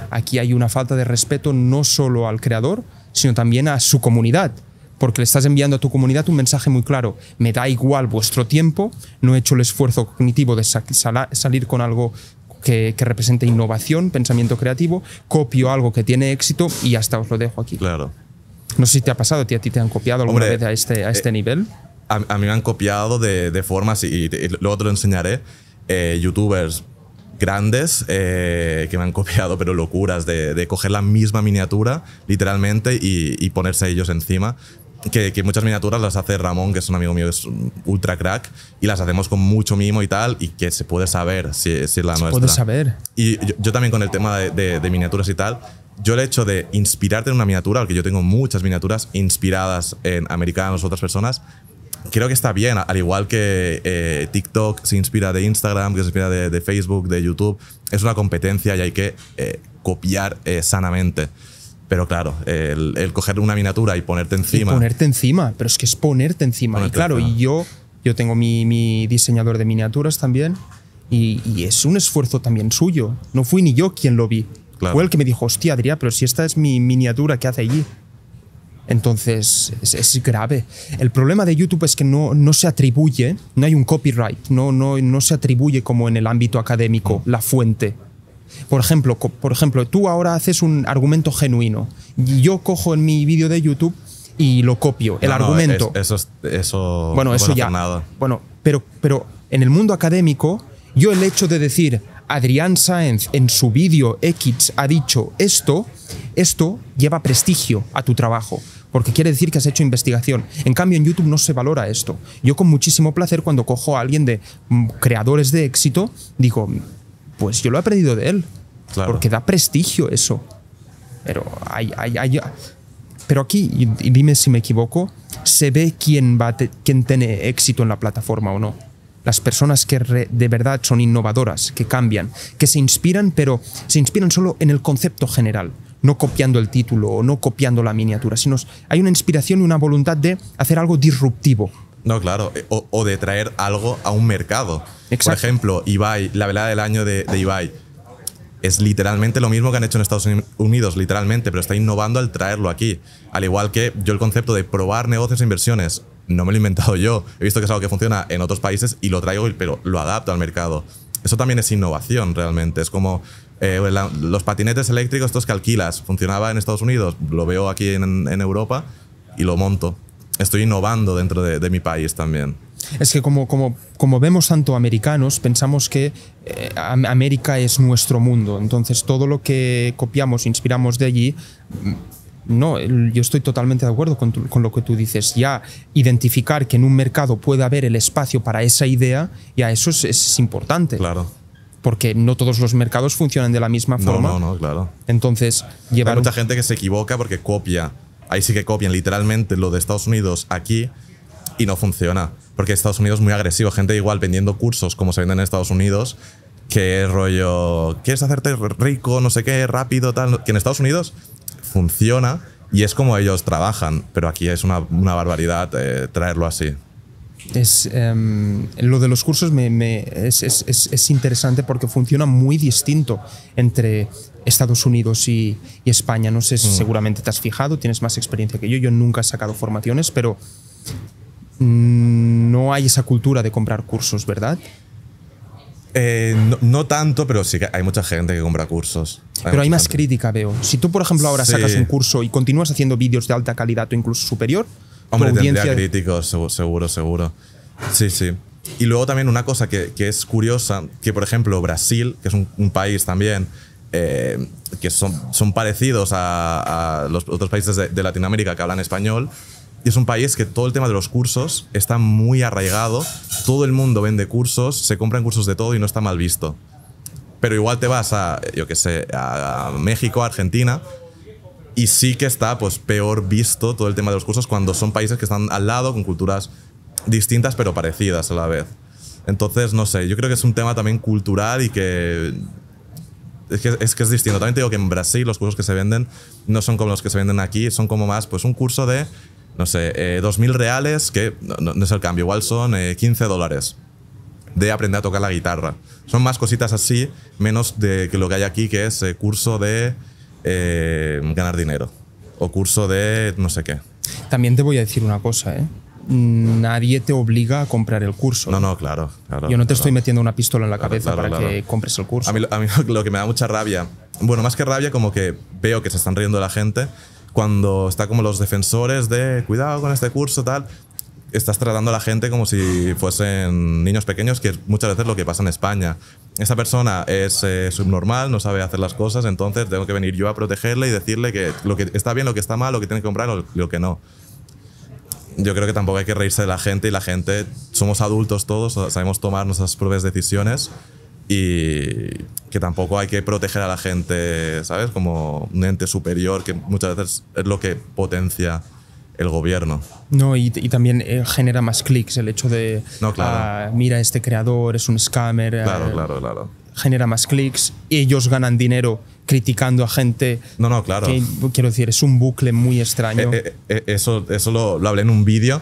Aquí hay una falta de respeto no solo al creador, sino también a su comunidad porque le estás enviando a tu comunidad un mensaje muy claro. Me da igual vuestro tiempo, no he hecho el esfuerzo cognitivo de salir con algo que, que represente innovación, pensamiento creativo, copio algo que tiene éxito y hasta os lo dejo aquí. Claro. No sé si te ha pasado, ¿a ti te han copiado alguna Hombre, vez a este, a este eh, nivel? A, a mí me han copiado de, de formas, y, y luego te lo enseñaré, eh, youtubers grandes eh, que me han copiado, pero locuras, de, de coger la misma miniatura, literalmente, y, y ponerse ellos encima. Que, que muchas miniaturas las hace Ramón, que es un amigo mío, es ultra crack, y las hacemos con mucho mimo y tal, y que se puede saber si, si es la nuestra. Puedes saber. Y yo, yo también con el tema de, de- de miniaturas y tal, yo el hecho de inspirarte en una miniatura, porque yo tengo muchas miniaturas inspiradas en americanos otras personas, creo que está bien, al igual que eh, TikTok se inspira de Instagram, que se inspira de, de Facebook, de YouTube, es una competencia y hay que eh, copiar eh, sanamente. Pero claro, el, el coger una miniatura y ponerte Y encima. ponerte encima, pero es que es ponerte encima. Ponerte y claro, encima. y yo, yo tengo mi, mi diseñador de miniaturas también. Y, y es un esfuerzo también suyo. No fui ni yo quien lo vi. Claro. Fue el que me dijo, hostia, Adrián, pero si esta es mi miniatura, ¿qué hace allí? Entonces, es, es grave. El problema de YouTube es que no, no se atribuye, no hay un copyright, no, no, no se atribuye como en el ámbito académico la fuente. Por ejemplo, por ejemplo, tú ahora haces un argumento genuino. y Yo cojo en mi vídeo de YouTube y lo copio, el No, no, argumento. es- eso, es- eso bueno, no eso ya. nada. Bueno, pero, pero en el mundo académico, yo el hecho de decir Adrián Sáenz en su vídeo X ha dicho esto, esto lleva prestigio a tu trabajo. Porque quiere decir que has hecho investigación. En cambio, en YouTube no se valora esto. Yo con muchísimo placer cuando cojo a alguien de mm, creadores de éxito, digo, pues yo lo he aprendido de él. Claro. Porque da prestigio eso. Pero hay, hay- hay- pero aquí, y dime si me equivoco, se ve quién, va a te- quién tiene éxito en la plataforma o no. Las personas que re- de verdad son innovadoras, que cambian, que se inspiran, pero se inspiran solo en el concepto general, no copiando el título o no copiando la miniatura, sino hay una inspiración y una voluntad de hacer algo disruptivo. No, claro. eh, O, o de traer algo a un mercado. Por Exacto. ejemplo, Ibai, la velada del año de, de Ibai. Es literalmente lo mismo que han hecho en Estados Unidos, literalmente, pero está innovando al traerlo aquí. Al igual que yo el concepto de probar negocios e inversiones, no me lo he inventado yo. He visto que es algo que funciona en otros países y lo traigo, pero lo adapto al mercado. Eso también es innovación realmente. Es como eh, la- los patinetes eléctricos, estos que alquilas. Funcionaba en Estados Unidos, lo veo aquí en, en Europa y lo monto. Estoy innovando dentro de, de mi país también. Es que como, como, como vemos tanto americanos, pensamos que eh, Am- América es nuestro mundo. Entonces todo lo que copiamos, inspiramos de allí, mm, no, yo estoy totalmente de acuerdo con, tu- con lo que tú dices. Ya identificar que en un mercado puede haber el espacio para esa idea, ya eso es, es importante. Claro. Porque no todos los mercados funcionan de la misma No, forma. no, no, claro. Entonces, Hay llevar mucha gente que se equivoca porque copia. Ahí sí que copian literalmente lo de Estados Unidos aquí y no funciona. Porque Estados Unidos es muy agresivo. Gente igual vendiendo cursos como se venden en Estados Unidos, que es rollo, ¿quieres hacerte rico, no sé qué, rápido, tal? Que en Estados Unidos funciona y es como ellos trabajan. Pero aquí es una, una barbaridad eh, traerlo así. Es, em, lo de los cursos me, me- es, es- es- es interesante porque funciona muy distinto entre Estados Unidos y, y España. No sé, si seguramente te has fijado, tienes más experiencia que yo. Yo nunca he sacado formaciones, pero mm, no hay esa cultura de comprar cursos, ¿verdad? Eh, no, no tanto, pero sí que hay mucha gente que compra cursos. Pero hay más gente. crítica, veo. Si tú, por ejemplo, ahora Sí. sacas un curso y continúas haciendo vídeos de alta calidad o incluso superior, Hombre, tendría audiencia- críticos, segu- seguro, seguro. Sí, sí. Y luego también una cosa que, que es curiosa, que por ejemplo Brasil, que es un, un país también eh, que son, son parecidos a, a los otros países de, de Latinoamérica que hablan español, y es un país que todo el tema de los cursos está muy arraigado, todo el mundo vende cursos, se compran cursos de todo y no está mal visto. Pero igual te vas a, yo qué sé, a México, a Argentina, y sí que está pues peor visto todo el tema de los cursos cuando son países que están al lado con culturas distintas pero parecidas a la vez. Entonces, no sé, yo creo que es un tema también cultural y que es que es, que es distinto. También te digo que en Brasil los cursos que se venden no son como los que se venden aquí, son como más pues un curso de, no sé, eh, 2.000 reales, que no, es el cambio, igual son eh, 15 dólares de aprender a tocar la guitarra. Son más cositas así, menos de que lo que hay aquí, que es eh, curso de eh, ganar dinero. O curso de no sé qué. También te voy a decir una cosa, ¿eh? Nadie te obliga a comprar el curso. No, no, claro. claro Yo no te claro. estoy metiendo una pistola en la Claro, cabeza para que compres el curso. A mí, lo- a mí lo que me da mucha rabia, bueno, más que rabia, como que veo que se están riendo la gente cuando está como los defensores de cuidado con este curso, tal. Estás tratando a la gente como si fuesen niños pequeños, que es muchas veces lo que pasa en España. Esa persona es eh, subnormal, no sabe hacer las cosas, entonces tengo que venir yo a protegerle y decirle que lo que está bien, lo que está mal, lo que tiene que comprar, lo, lo que no. Yo creo que tampoco hay que reírse de la gente y la gente, somos adultos todos, sabemos tomar nuestras propias decisiones y que tampoco hay que proteger a la gente, ¿sabes? Como un ente superior que muchas veces es lo que potencia el gobierno. No, y, y también eh, genera más clics el hecho de. No, claro. ah, mira, este creador es un scammer. eh, Claro, claro, claro. Genera más clics. Ellos ganan dinero criticando a gente. No, no, claro. Que, quiero decir, es un bucle muy extraño. Eh, eso eso lo, lo hablé en un vídeo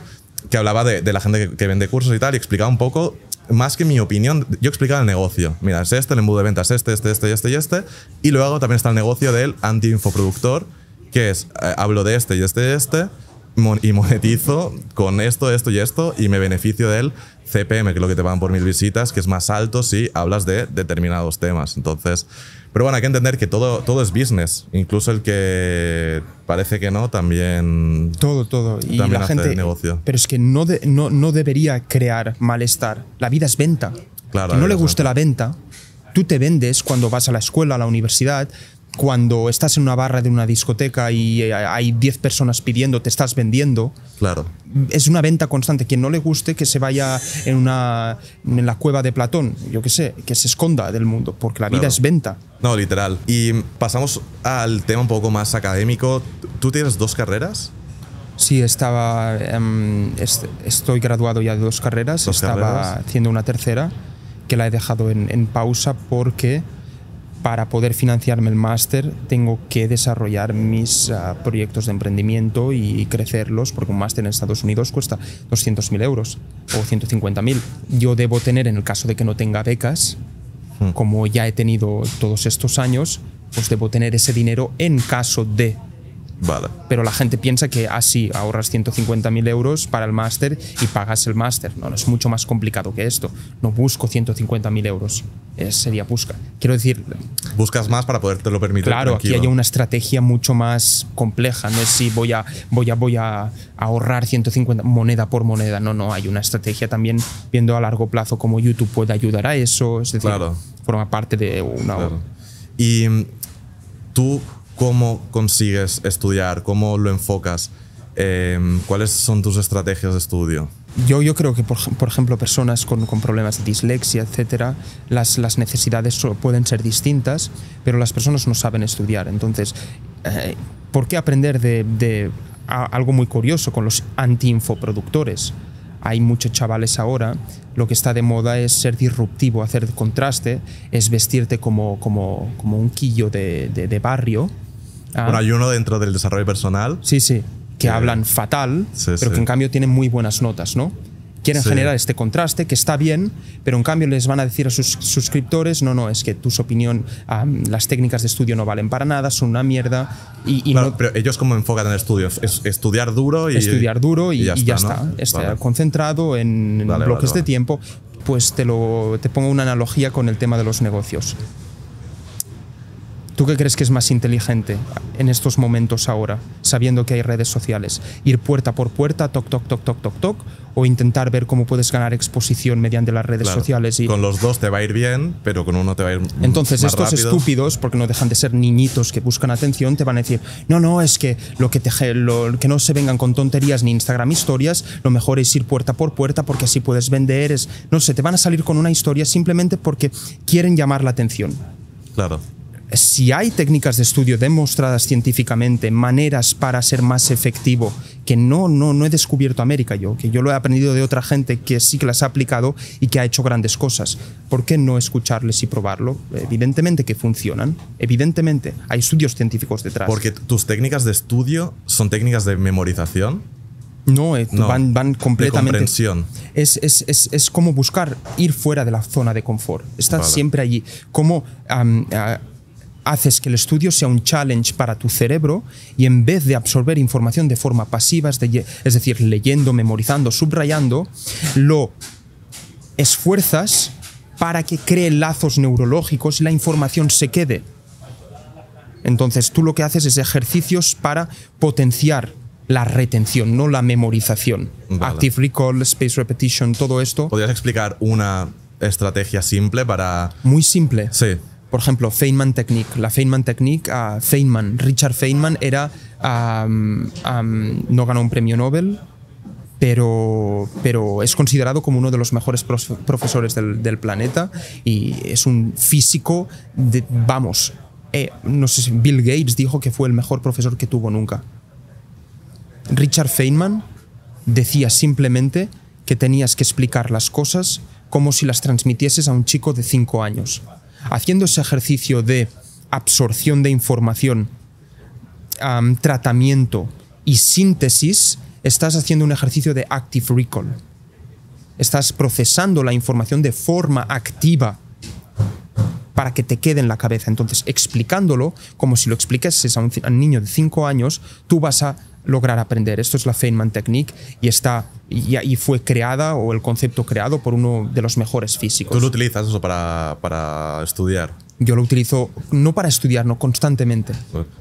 que hablaba de, de la gente que, que vende cursos y tal y explicaba un poco más que mi opinión, yo explicaba el negocio. Mira, es este, el embudo de ventas, este, este, este, este y este. Y luego también está el negocio del anti-infoproductor, que es, hablo de este y este y este, y monetizo con esto, esto y esto, y me beneficio del CPM, que es lo que te pagan por mil visitas, que es más alto si hablas de determinados temas. Entonces, pero bueno, hay que entender que todo, todo es business. Incluso el que parece que no, también. Todo, todo. Y también la hace gente. negocio. Pero es que no, de- no, no debería crear malestar. La vida es venta. Claro, que no le guste la venta. Tú te vendes cuando vas a la escuela, a la universidad. Cuando estás en una barra de una discoteca y eh, hay 10 personas pidiendo, te estás vendiendo. Claro. es una venta constante. Quien no le guste, que se vaya en, una, en la cueva de Platón, yo qué sé, que se esconda del mundo, porque la vida Claro. es venta. No, literal. Y pasamos al tema un poco más académico. ¿Tú tienes dos carreras? Sí, estaba. em, est- estoy graduado ya de dos carreras. Dos estaba carreras. haciendo una tercera que la he dejado en, en pausa porque para poder financiarme el máster tengo que desarrollar mis ah, proyectos de emprendimiento y crecerlos porque un máster en Estados Unidos cuesta 200.000 euros o 150.000. Yo debo tener, en el caso de que no tenga becas, Hmm. como ya he tenido todos estos años, pues debo tener ese dinero en caso de Vale. pero la gente piensa que así ahorras 150.000 euros para el máster y pagas el máster. No, no, es mucho más complicado que esto. No busco 150.000 euros. Eh, sería busca. Quiero decir, Buscas más para podértelo permitir. claro, aquí hay una estrategia mucho más compleja. No es si voy a, voy a, voy a ahorrar 150 moneda por moneda. No, no, hay una estrategia también viendo a largo plazo cómo YouTube puede ayudar a eso. Es decir, Claro. forma parte de una... Claro. ¿Y mm, tú cómo consigues estudiar? ¿Cómo lo enfocas? Eh, ¿Cuáles son tus estrategias de estudio? Yo, yo creo que, por, por ejemplo, personas con, con problemas de dislexia, etcétera, las, las necesidades pueden ser distintas, pero las personas no saben estudiar. Entonces, eh, ¿por qué aprender de, de algo muy curioso con los anti-infoproductores? Hay muchos chavales ahora, lo que está de moda es ser disruptivo, hacer contraste, es vestirte como, como, como un quillo de, de- de barrio. Ah, Bueno, hay uno dentro del desarrollo personal. Sí, sí, que Que- hablan fatal, Sí, pero sí. que en cambio tienen muy buenas notas, ¿no? Quieren Sí. generar este contraste que está bien, pero en cambio les van a decir a sus suscriptores, no, no, es que tus opinión, am, las técnicas de estudio no valen para nada, son una mierda y, y Claro, no pero ellos cómo enfocan el estudio? Es estudiar duro y estudiar duro y, y ya, está, ¿no? estar Vale. concentrado en Vale, bloques vale, de tiempo. Pues te, lo, te pongo una analogía con el tema de los negocios. ¿Tú qué crees que es más inteligente en estos momentos ahora, sabiendo que hay redes sociales? ¿Ir puerta por puerta, toc, toc, toc, toc, toc, toc? ¿O intentar ver cómo puedes ganar exposición mediante las redes Claro. sociales? Y Con los dos te va a ir bien, pero con uno te va a ir entonces más estos rápido. estúpidos, porque no dejan de ser niñitos que buscan atención, te van a decir, no, no, es que lo que, te, lo, que no se vengan con tonterías ni Instagram historias, lo mejor es ir puerta por puerta porque así puedes vender, es, no sé, te van a salir con una historia simplemente porque quieren llamar la atención. Claro. Si hay técnicas de estudio demostradas científicamente, maneras para ser más efectivo, que no, no, no he descubierto América yo, que yo lo he aprendido de otra gente que sí que las ha aplicado y que ha hecho grandes cosas, ¿por qué no escucharles y probarlo? Evidentemente que funcionan, evidentemente, hay estudios científicos detrás. Porque tus técnicas de estudio son técnicas de memorización. no, eh, No, van, van de completamente... comprensión. Es, es, es, es como buscar ir fuera de la zona de confort. Estás Vale. siempre allí. Cómo am, ah, haces que el estudio sea un challenge para tu cerebro y en vez de absorber información de forma pasiva, es, de- es decir, leyendo, memorizando, subrayando, lo esfuerzas para que cree lazos neurológicos y la información se quede. Entonces tú lo que haces es ejercicios para potenciar la retención, no la memorización. Vale. Active recall, space repetition, todo esto. ¿Podrías explicar una estrategia simple para... Muy simple. Sí, Por ejemplo, Feynman Technique. La Feynman Technique, ah, Feynman, Richard Feynman era, no ganó un premio Nobel, pero, pero es considerado como uno de los mejores profesores del, del planeta y es un físico, de, vamos, eh, no sé si Bill Gates dijo que fue el mejor profesor que tuvo nunca. Richard Feynman decía simplemente que tenías que explicar las cosas como si las transmitieses a un chico de 5 años. Haciendo ese ejercicio de absorción de información, am, tratamiento y síntesis, estás haciendo un ejercicio de active recall. estás procesando la información de forma activa para que te quede en la cabeza. Entonces, explicándolo, como si lo explicases a un, a un niño de 5 años, tú vas a lograr aprender. Esto es la Feynman Technique y está y, y fue creada o el concepto creado por uno de los mejores físicos. ¿Tú lo utilizas eso para, para estudiar? Yo lo utilizo no para estudiar, no constantemente.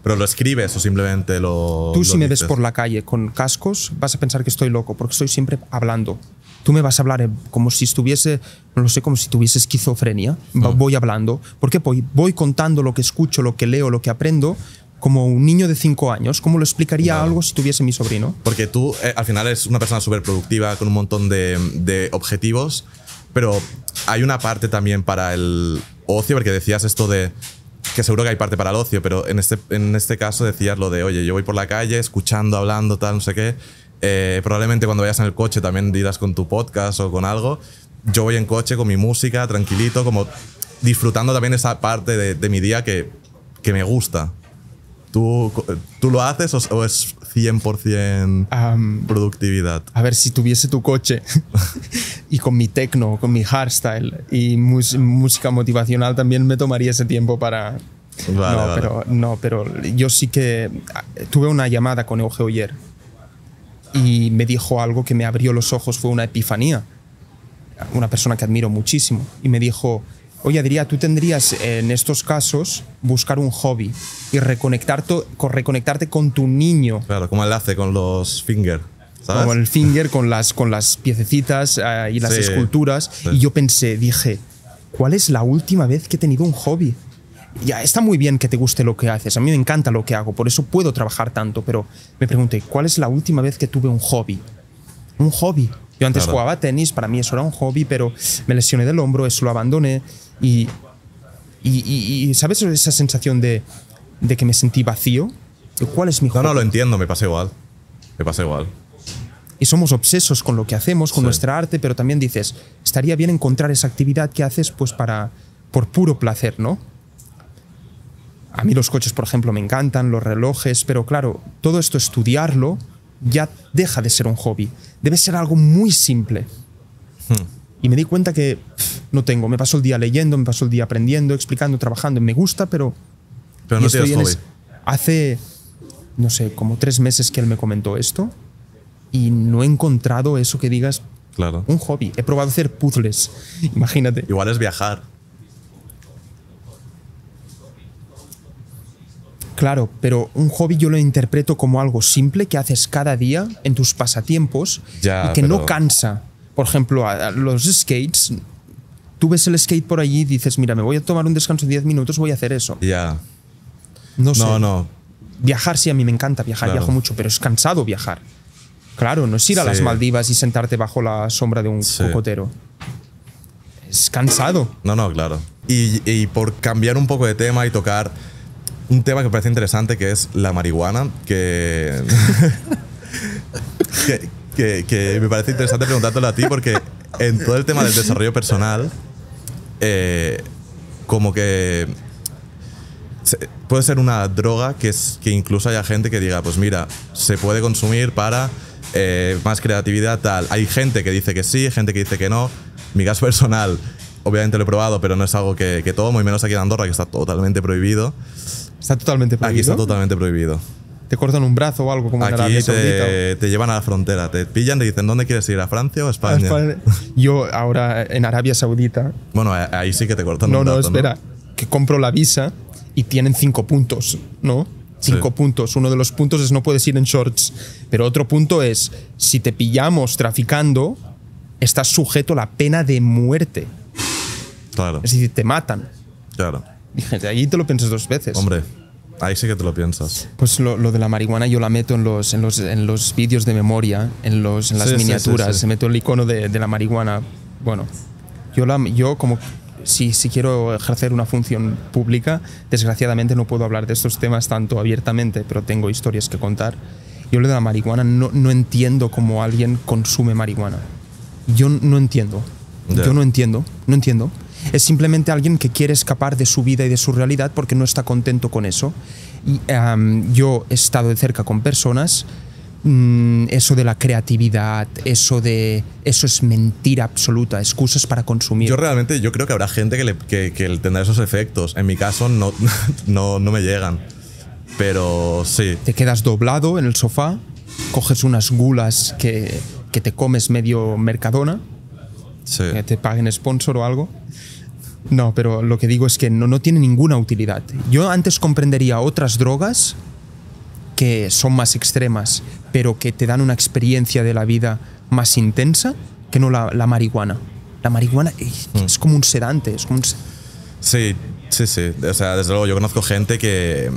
¿Pero lo escribes o simplemente lo.? Tú, si lo me ves dices? por la calle con cascos, vas a pensar que estoy loco, porque estoy siempre hablando. Tú me vas a hablar eh, como si estuviese, no lo sé, como si tuviese esquizofrenia. Va- Voy hablando. ¿Por qué? Voy, voy contando lo que escucho, lo que leo, lo que aprendo, como un niño de cinco años. ¿Cómo lo explicaría Vale. algo si tuviese mi sobrino? Porque tú eh, al final eres una persona súper productiva con un montón de, de objetivos, pero hay una parte también para el ocio, porque decías esto de que seguro que hay parte para el ocio, pero en este, en este caso decías lo de, oye, yo voy por la calle escuchando, hablando, tal, no sé qué. Eh, probablemente cuando vayas en el coche también dirás con tu podcast o con algo. Yo voy en coche con mi música, tranquilito, como disfrutando también esa parte de, de mi día que, que me gusta. ¿Tú, ¿Tú lo haces o, o es 100% Am, productividad? a ver, si tuviese tu coche y con mi techno, con mi hardstyle y música motivacional, también me tomaría ese tiempo para... Vale, no, vale. Pero, no, pero yo sí que ah, tuve una llamada con Euge ayer y me dijo algo que me abrió los ojos, fue una epifanía. Una persona que admiro muchísimo. Y me dijo, oye Adrián, tú tendrías en estos casos buscar un hobby y reconectarte, con, reconectarte con tu niño. Claro, como él hace con los finger, ¿sabes? Como el finger con las, con las piececitas eh, y las Sí, esculturas. sí. Y yo pensé, dije, ¿cuál es la última vez que he tenido un hobby? Ya está muy bien que te guste lo que haces. A mí me encanta lo que hago, por eso puedo trabajar tanto. Pero me pregunté, ¿cuál es la última vez que tuve un hobby? Un hobby. Yo antes Claro. jugaba tenis, para mí eso era un hobby, pero me lesioné del hombro, eso lo abandoné. Y, y, y- y, ¿sabes esa sensación de, de que me sentí vacío? ¿Cuál es mi No, hobby? no, lo entiendo, me pasa igual. Me pasa igual. y somos obsesos con lo que hacemos, con Sí. nuestra arte, pero también dices, estaría bien encontrar esa actividad que haces pues para por puro placer, ¿no? A mí los coches, por ejemplo, me encantan, los relojes, pero claro, todo esto estudiarlo ya deja de ser un hobby. Debe ser algo muy simple. Y me di cuenta que pff, no tengo. Me paso el día leyendo, me paso el día aprendiendo, explicando, trabajando. Me gusta, pero Pero no tienes hobby. es- hace, no sé, como tres meses que él me comentó esto y no he encontrado eso que digas Claro. un hobby. He probado hacer puzzles, imagínate. Igual es viajar. Claro, pero un hobby yo lo interpreto como algo simple que haces cada día en tus pasatiempos Ya, y que no cansa. Por ejemplo, a- a los skates, tú ves el skate por allí y dices, mira, me voy a tomar un descanso de 10 minutos, voy a hacer eso. Ya. No sé. No, no. Viajar sí, a mí me encanta viajar, Claro. viajo mucho, pero es cansado viajar. Claro, no es ir a las. Maldivas y sentarte bajo la sombra de un Sí. cocotero. Es cansado. No, no, claro. Y, y por cambiar un poco de tema y tocar un tema que me parece interesante, que es la marihuana, que, que, que- que me parece interesante preguntártelo a ti, porque en todo el tema del desarrollo personal, eh, como que puede ser una droga que, es, que incluso haya gente que diga, pues mira, se puede consumir para eh, más creatividad, tal. Hay gente que dice que sí, gente que dice que no. Mi caso personal, obviamente lo he probado, pero no es algo que, que tomo, y menos aquí en Andorra, que está totalmente prohibido. Está totalmente prohibido. Aquí está totalmente prohibido. Te cortan un brazo o algo como en Aquí Arabia Saudita. te, te llevan a la frontera, te pillan y te dicen, ¿dónde quieres ir? ¿A Francia o a España? Yo ahora en Arabia Saudita. Bueno, a- ahí sí que te cortan No, un no, brazo, espera. Que compro la visa y tienen cinco puntos, ¿no? Cinco Sí. puntos. Uno de los puntos es no puedes ir en shorts. Pero otro punto es, si te pillamos traficando, estás sujeto a la pena de muerte. Claro, Es decir, te matan. claro. Dije, ahí te lo piensas dos veces. Hombre, ahí sí que te lo piensas. Pues lo, lo de la marihuana yo la meto en los, en los, en los vídeos de memoria, en, los, en las Sí, sí, miniaturas, sí, sí. meto el icono de, de la marihuana. Bueno, yo, la, yo como si, si quiero ejercer una función pública, desgraciadamente no puedo hablar de estos temas tanto abiertamente, pero tengo historias que contar. Yo lo de la marihuana no, no entiendo cómo alguien consume marihuana. Yo no entiendo. Ya. Yo no entiendo, no entiendo. Es simplemente alguien que quiere escapar de su vida y de su realidad porque no está contento con eso. Y, yo he estado de cerca con personas mm, eso de la creatividad, eso de eso es mentira absoluta, excusas para consumir. Yo realmente yo creo que habrá gente que, le, que, que tendrá esos efectos. En mi caso no, no, no me llegan. Pero sí. Te quedas doblado en el sofá, coges unas gulas que, que te comes medio mercadona, sí. que te paguen sponsor o algo. No, pero lo que digo es que no, no tiene ninguna utilidad. Yo antes comprendería otras drogas que son más extremas, pero que te dan una experiencia de la vida más intensa que no la, la marihuana. La marihuana eh, es como un sedante, es como un Sí, sí, sí. O sea, desde luego yo conozco gente que,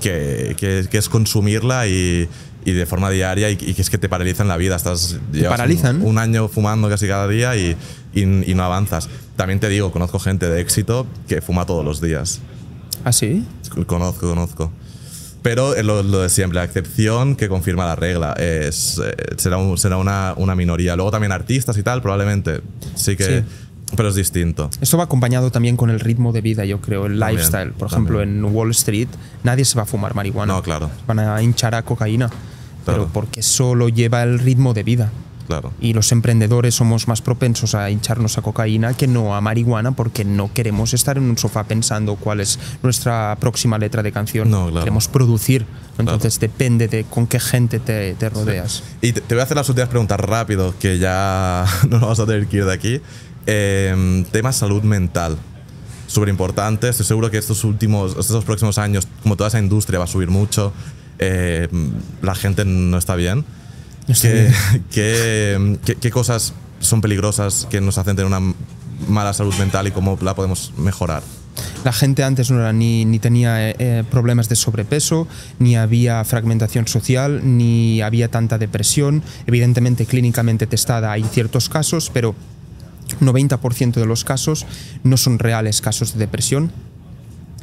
que, que- que es consumirla y, y de forma diaria y, que es que te paralizan la vida. Estás llevas paralizan? Un, un año fumando casi cada día y, y- y no avanzas. También te digo, conozco gente de éxito que fuma todos los días. ¿Ah, sí? Conozco, conozco. Pero es lo, lo de siempre, la excepción que confirma la regla. Es, eh, será un- será una, una minoría. Luego también artistas y tal, probablemente. Sí que. Sí. Pero es distinto. Esto va acompañado también con el ritmo de vida, yo creo, el También, lifestyle. Por ejemplo, también. en Wall Street nadie se va a fumar marihuana. No, claro. Van a hinchar a cocaína. Pero porque solo lleva el ritmo de vida. Claro. Y los emprendedores somos más propensos a hincharnos a cocaína que no a marihuana porque no queremos estar en un sofá pensando cuál es nuestra próxima letra de canción. No, claro. Queremos producir. Entonces depende de con qué gente te, te rodeas. Y te, te voy a hacer las últimas preguntas rápido, que ya no nos vamos a tener que ir de aquí. Eh, tema salud mental. Súper importante. Estoy seguro que estos últimos, estos próximos años, como toda esa industria va a subir mucho, eh, la gente no está bien. Está ¿Qué, bien. qué- qué- qué cosas son peligrosas que nos hacen tener una mala salud mental y cómo la podemos mejorar? La gente antes no era ni, ni tenía eh, eh, problemas de sobrepeso, ni había fragmentación social, ni había tanta depresión. Evidentemente, clínicamente testada hay ciertos casos, pero 90% de los casos no son reales casos de depresión,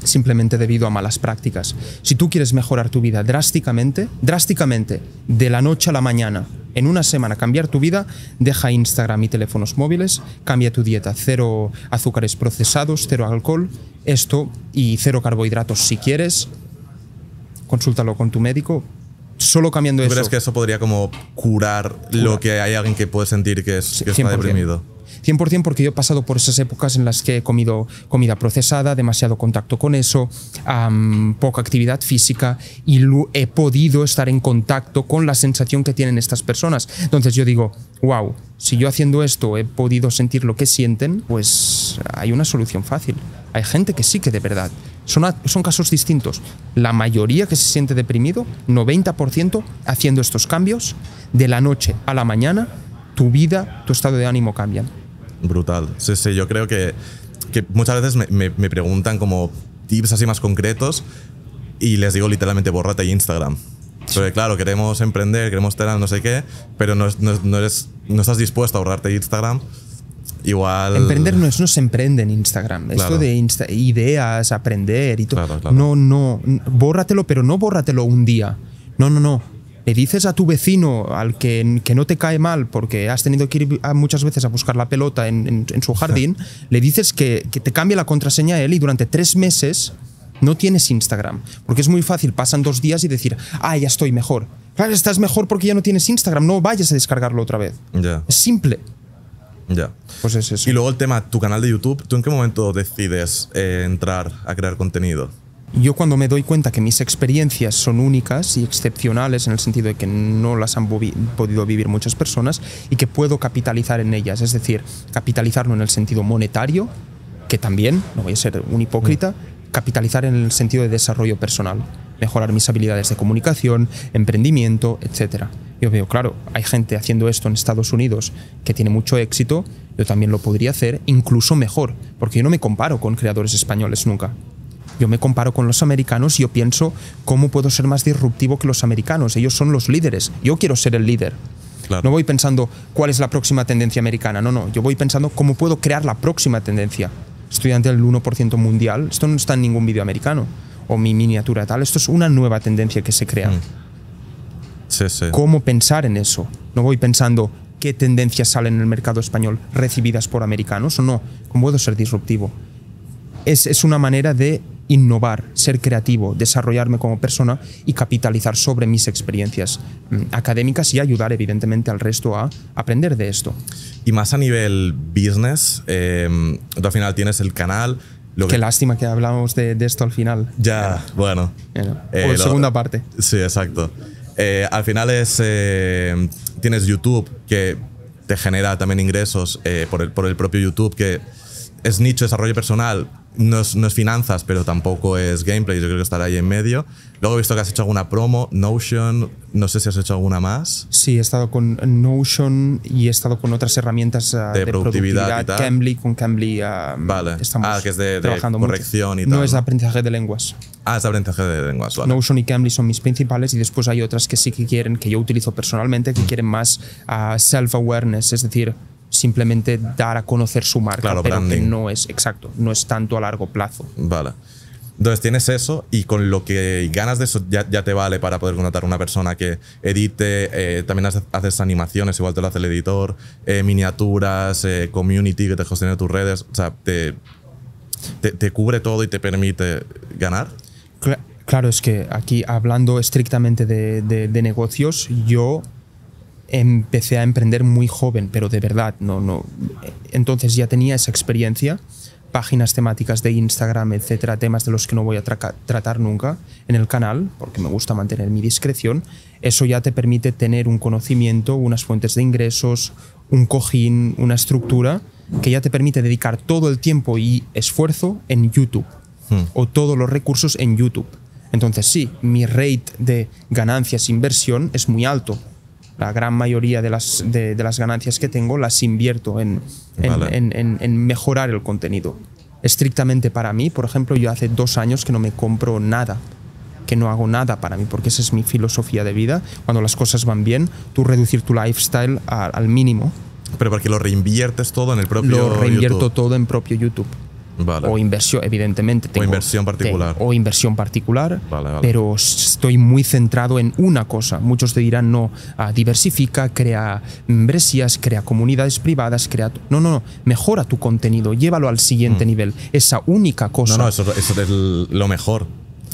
simplemente debido a malas prácticas. Si tú quieres mejorar tu vida drásticamente, drásticamente, de la noche a la mañana, en una semana cambiar tu vida, deja Instagram y teléfonos móviles, cambia tu dieta, cero azúcares procesados, cero alcohol, esto y cero carbohidratos si quieres, consúltalo con tu médico. Solo cambiando ¿Tú eso. crees que eso podría como curar, lo que hay alguien que puede sentir que, es, que está 100%. deprimido? 100% porque yo he pasado por esas épocas en las que he comido comida procesada, demasiado contacto con eso, poca actividad física y he podido estar en contacto con la sensación que tienen estas personas. Entonces yo digo, wow, si yo haciendo esto he podido sentir lo que sienten, pues hay una solución fácil. Hay gente que sí que de verdad. Son, a- son casos distintos. La mayoría que se siente deprimido, 90% haciendo estos cambios, de la noche a la mañana, tu vida, tu estado de ánimo cambian. Brutal. Sí, sí, yo creo que, que muchas veces me, me- me preguntan como tips así más concretos y les digo literalmente bórrate Instagram. Porque claro, queremos emprender, queremos tener no sé qué, pero no, no- no eres, no estás dispuesto a ahorrarte Instagram. Igual... Emprender no es no se emprende en Instagram. Esto Claro. de Insta- ideas, aprender y todo. Claro, claro. No, no, bórratelo, pero no bórratelo un día. No, no, no. Le dices a tu vecino, al que, que no te cae mal, porque has tenido que ir a- muchas veces a buscar la pelota en, en- en su jardín, le dices que, que te cambie la contraseña a él y durante tres meses no tienes Instagram. Porque es muy fácil, pasan dos días y decir, ah, ya estoy mejor. Claro, estás mejor porque ya no tienes Instagram, no vayas a descargarlo otra vez. Ya, Es simple. ya. Pues es eso. Y luego el tema, tu canal de YouTube, ¿tú en qué momento decides eh, entrar a crear contenido? Yo cuando me doy cuenta que mis experiencias son únicas y excepcionales en el sentido de que no las han podido vivir muchas personas y que puedo capitalizar en ellas, es decir, capitalizarlo en el sentido monetario, que también, no voy a ser un hipócrita, capitalizar en el sentido de desarrollo personal, mejorar mis habilidades de comunicación, emprendimiento, etc. Yo veo, claro, hay gente haciendo esto en Estados Unidos que tiene mucho éxito, yo también lo podría hacer incluso mejor, porque yo no me comparo con creadores españoles nunca. Yo me comparo con los americanos y yo pienso cómo puedo ser más disruptivo que los americanos. Ellos son los líderes. Yo quiero ser el líder. Claro. No voy pensando cuál es la próxima tendencia americana. No, no. Yo voy pensando cómo puedo crear la próxima tendencia. Estudiante del 1% mundial. Esto no está en ningún vídeo americano. O mi miniatura tal. Esto es una nueva tendencia que se crea. Mm. Sí, sí. ¿Cómo pensar en eso? No voy pensando qué tendencias salen en el mercado español recibidas por americanos o no. ¿Cómo puedo ser disruptivo? Es, es una manera de innovar, ser creativo, desarrollarme como persona y capitalizar sobre mis experiencias mm, académicas y ayudar evidentemente al resto a aprender de esto. Y más a nivel business, eh, tú al final tienes el canal. Lo Qué que- lástima que hablamos de, de esto al final. Ya, bueno. Bueno, Eh, o segunda parte. Sí, exacto. Eh, al final es. eh, tienes YouTube que te genera también ingresos eh, por, el, por el propio YouTube, que es nicho, desarrollo personal. No es, no es finanzas, pero tampoco es gameplay. Yo creo que estará ahí en medio. Luego he visto que has hecho alguna promo, Notion. No sé si has hecho alguna más. Sí, he estado con Notion y he estado con otras herramientas ah, De de, productividad productividad. y tal. Cambly, con Cambly ah, Vale. estamos Ah, que es de- de trabajando mucho. corrección y No tal, es de ¿no? aprendizaje de lenguas. Ah, es de aprendizaje de lenguas. Vale. Notion y Cambly son mis principales y después hay otras que sí que quieren, que yo utilizo personalmente, que quieren más ah, self-awareness, es decir, simplemente dar a conocer su marca, Claro, pero que no es exacto, no es tanto a largo plazo. Vale. Entonces tienes eso y con lo que ganas de eso ya, ya te vale para poder contratar a una persona que edite, eh, también haces, haces animaciones, igual te lo hace el editor, eh, miniaturas, eh, community que te gestione tus redes, o sea, te, te, te cubre todo y te permite ganar. Cla- Claro, es que aquí hablando estrictamente de, de- de negocios, yo empecé a emprender muy joven, pero de verdad, no, no. Entonces ya tenía esa experiencia, páginas temáticas de Instagram, etcétera, temas de los que no voy a traca- tratar nunca en el canal, porque me gusta mantener mi discreción. Eso ya te permite tener un conocimiento, unas fuentes de ingresos, un cojín, una estructura que ya te permite dedicar todo el tiempo y esfuerzo en YouTube o todos los recursos en YouTube. Entonces sí, mi rate de ganancias inversión es muy alto. La gran mayoría de las, de, de las ganancias que tengo las invierto en, en, Vale. en- en- en mejorar el contenido. Estrictamente para mí, por ejemplo, yo hace dos años que no me compro nada, que no hago nada para mí, porque esa es mi filosofía de vida. Cuando las cosas van bien, tú reducir tu lifestyle a- al mínimo. Pero porque lo reinviertes todo en el propio Lo reinvierto YouTube. todo en propio YouTube. Vale. O inversión, evidentemente. tengo- inversión particular. o inversión particular. Vale, vale. Pero estoy muy centrado en una cosa. Muchos te dirán, no, ah, diversifica, crea membresías, crea comunidades privadas, crea... tu-". No, no, no. Mejora tu contenido, llévalo al siguiente nivel. Esa única cosa. Mm. no, no, eso, eso es lo mejor.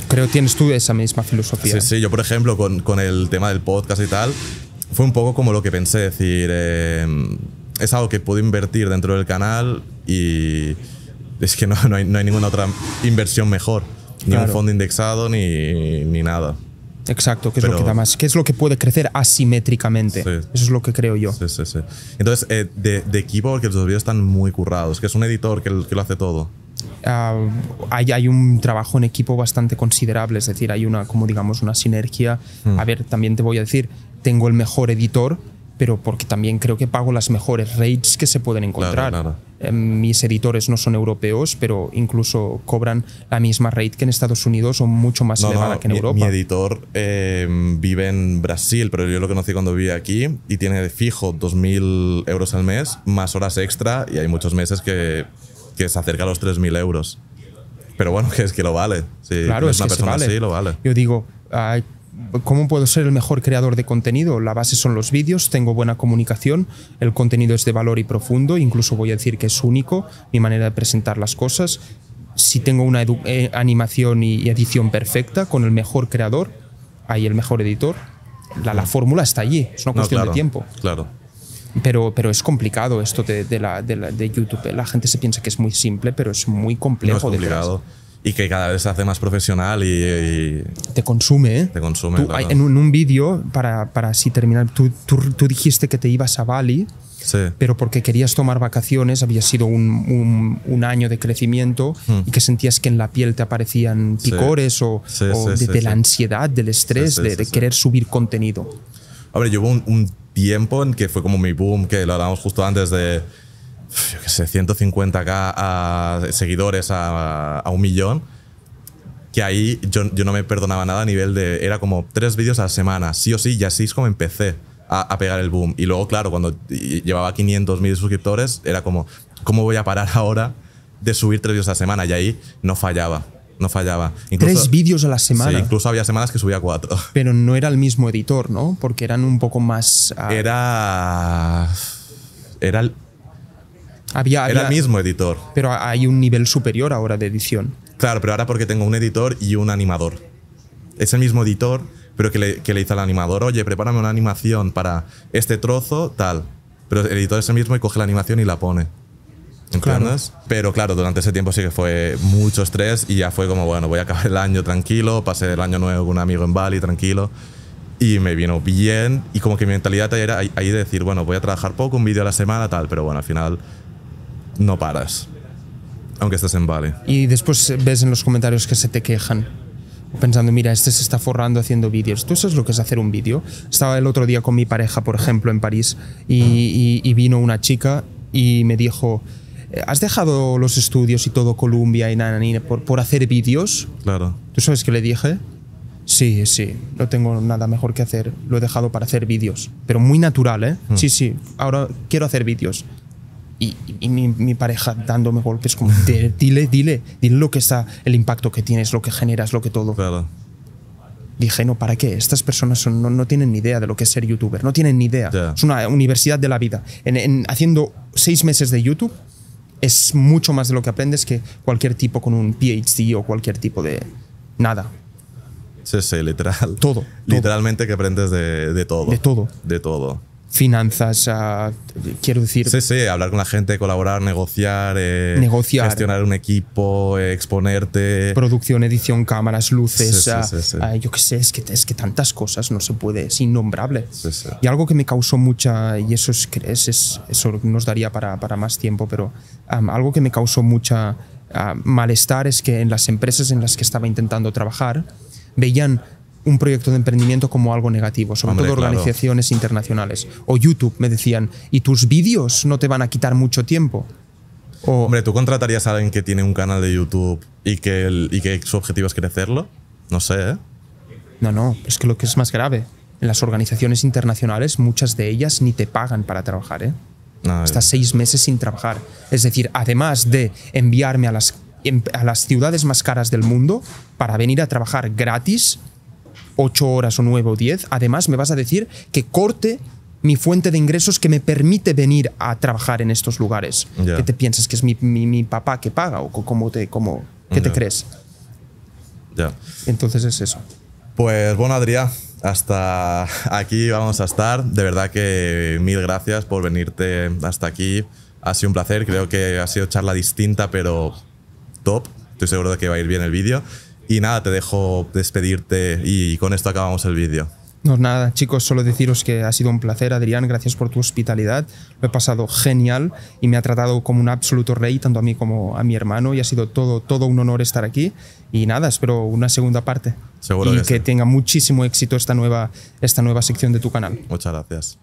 Creo que tienes tú esa misma filosofía. Sí, sí, yo por ejemplo con, con el tema del podcast y tal, fue un poco como lo que pensé, decir, eh, es algo que puedo invertir dentro del canal y es que no, no, hay, no hay ninguna otra inversión mejor, ni un fondo indexado ni, ni nada. Exacto, que es lo que da más. ¿Qué es lo que puede crecer asimétricamente? Sí. Eso es lo que creo yo. Sí, sí, sí. Entonces, eh, de, de equipo, porque los vídeos están muy currados, que es un editor que, que lo hace todo. Ah, hay, hay un trabajo en equipo bastante considerable, es decir, hay una, como digamos, una sinergia. Hmm. A ver, también te voy a decir, tengo el mejor editor, pero porque también creo que pago las mejores rates que se pueden encontrar. claro. Eh, mis editores no son europeos, pero incluso cobran la misma rate que en Estados Unidos o mucho más No, elevada no, que en mi, Europa. mi editor eh, vive en Brasil, pero yo lo conocí cuando vivía aquí y tiene de fijo 2.000 euros al mes, más horas extra y hay muchos meses que, que se acerca a los 3.000 euros. Pero bueno, que es que lo vale. Si Claro, es una que persona vale. así, lo vale. Yo digo, ay, ¿cómo puedo ser el mejor creador de contenido? La base son los vídeos, tengo buena comunicación, el contenido es de valor y profundo, incluso voy a decir que es único, mi manera de presentar las cosas. Si tengo una eh, animación y, y edición perfecta con el mejor creador, hay el mejor editor, la, la fórmula está allí, es una No, cuestión claro, de tiempo. Claro. Pero, pero es complicado esto de, de la, de, la- de YouTube. La gente se piensa que es muy simple, pero es muy No complejo. es detrás. Y que cada vez se hace más profesional y, y Te consume, ¿eh? te consume. Tú, claro. en un, un vídeo, para, para así terminar, tú, tú, tú dijiste que te ibas a Bali, Sí. pero porque querías tomar vacaciones, había sido un, un- un año de crecimiento y que sentías que en la piel te aparecían Hmm. Sí. picores o, Sí, o sí, de, la ansiedad, del estrés, de, querer subir contenido. Hombre, yo hubo un, un tiempo en que fue como mi boom, que lo hablábamos justo antes de, yo qué sé, 150k a seguidores a, a un millón, que ahí yo, yo no me perdonaba nada a nivel de, era como tres vídeos a la semana, sí o sí, y así es como empecé a, a pegar el boom. Y luego, claro, cuando llevaba 500 mil suscriptores, era como, ¿cómo voy a parar ahora de subir tres vídeos a la semana? Y ahí no fallaba, no fallaba. Tres vídeos a la semana. Sí, incluso había semanas que subía cuatro. Pero no era el mismo editor, ¿no? Porque eran un poco más... ah, Era. Era el, había, era había- el mismo editor. Pero hay un nivel superior ahora de edición. Claro, pero ahora porque tengo un editor y un animador. Es el mismo editor, pero que le, que le dice al animador, oye, prepárame una animación para este trozo, tal. Pero el editor es el mismo y coge la animación y la pone. ¿Entiendes? Pero claro, durante ese tiempo sí que fue mucho estrés y ya fue como, bueno, voy a acabar el año tranquilo, pasé el año nuevo con un amigo en Bali tranquilo y me vino bien y como que mi mentalidad era ahí de decir, bueno, voy a trabajar poco, un vídeo a la semana, tal, pero bueno, al final no paras, aunque estés en Bali. Y después ves en los comentarios que se te quejan pensando, mira, este se está forrando haciendo vídeos. ¿Tú sabes lo que es hacer un vídeo? Estaba el otro día con mi pareja, por ejemplo, en París, y, y vino una chica y me dijo, ¿Has dejado los estudios y todo Columbia y nada, por, por hacer vídeos? Claro. ¿Tú sabes qué le dije? Sí, sí, no tengo nada mejor que hacer. Lo he dejado para hacer vídeos. Pero muy natural, ¿eh? Mm. Sí, sí, ahora quiero hacer vídeos. Y, mi, mi, pareja dándome golpes como, dile, dile, dile lo que está, el impacto que tienes, lo que generas, lo que todo. Claro. Dije, no, ¿para qué? Estas personas son, no, no, tienen ni idea de lo que es ser youtuber, no tienen ni idea. Es una universidad de la vida. en, haciendo seis meses de YouTube, es mucho más de lo que aprendes que cualquier tipo con un PhD o cualquier tipo de nada. Sí, sí, literal. Todo. Literalmente que aprendes de, de todo. De todo. De todo finanzas, quiero decir. Sí, sí, hablar con la gente, colaborar, negociar, eh, negociar gestionar un equipo, eh, exponerte. Producción, edición, cámaras, luces, yo qué sé, es que, es que tantas cosas no se puede, es innombrable. Y algo que me causó mucha, y eso, es, es eso nos daría para, para más tiempo, pero algo que me causó mucha malestar es que en las empresas en las que estaba intentando trabajar, veían un proyecto de emprendimiento como algo negativo, sobre todo organizaciones internacionales. O YouTube, me decían, ¿y tus vídeos no te van a quitar mucho tiempo? O, Hombre, ¿tú contratarías a alguien que tiene un canal de YouTube y que, y que su objetivo es crecerlo? No sé, ¿eh? No, no, es que lo que es más grave, en las organizaciones internacionales, muchas de ellas ni te pagan para trabajar, ¿eh? Estás seis meses sin trabajar. Es decir, además de enviarme a las, a las ciudades más caras del mundo para venir a trabajar gratis, 8 horas o 9 o 10, además me vas a decir que corte mi fuente de ingresos que me permite venir a trabajar en estos lugares. ¿Qué te piensas? ¿Que es mi, mi, papá que paga? ¿O cómo te, cómo, qué te crees? Ya. Entonces es eso. Pues bueno, Adrián, hasta aquí vamos a estar. De verdad que mil gracias por venirte hasta aquí. Ha sido un placer. Creo que ha sido charla distinta, pero top. Estoy seguro de que va a ir bien el vídeo. Y nada, te dejo despedirte y con esto acabamos el vídeo. No, nada, chicos, solo deciros que ha sido un placer, Adrián, gracias por tu hospitalidad. Lo he pasado genial y me ha tratado como un absoluto rey, tanto a mí como a mi hermano, y ha sido todo, todo un honor estar aquí. Y nada, espero una segunda parte. Seguro y que, que tenga muchísimo éxito esta nueva, esta nueva sección de tu canal. Muchas gracias.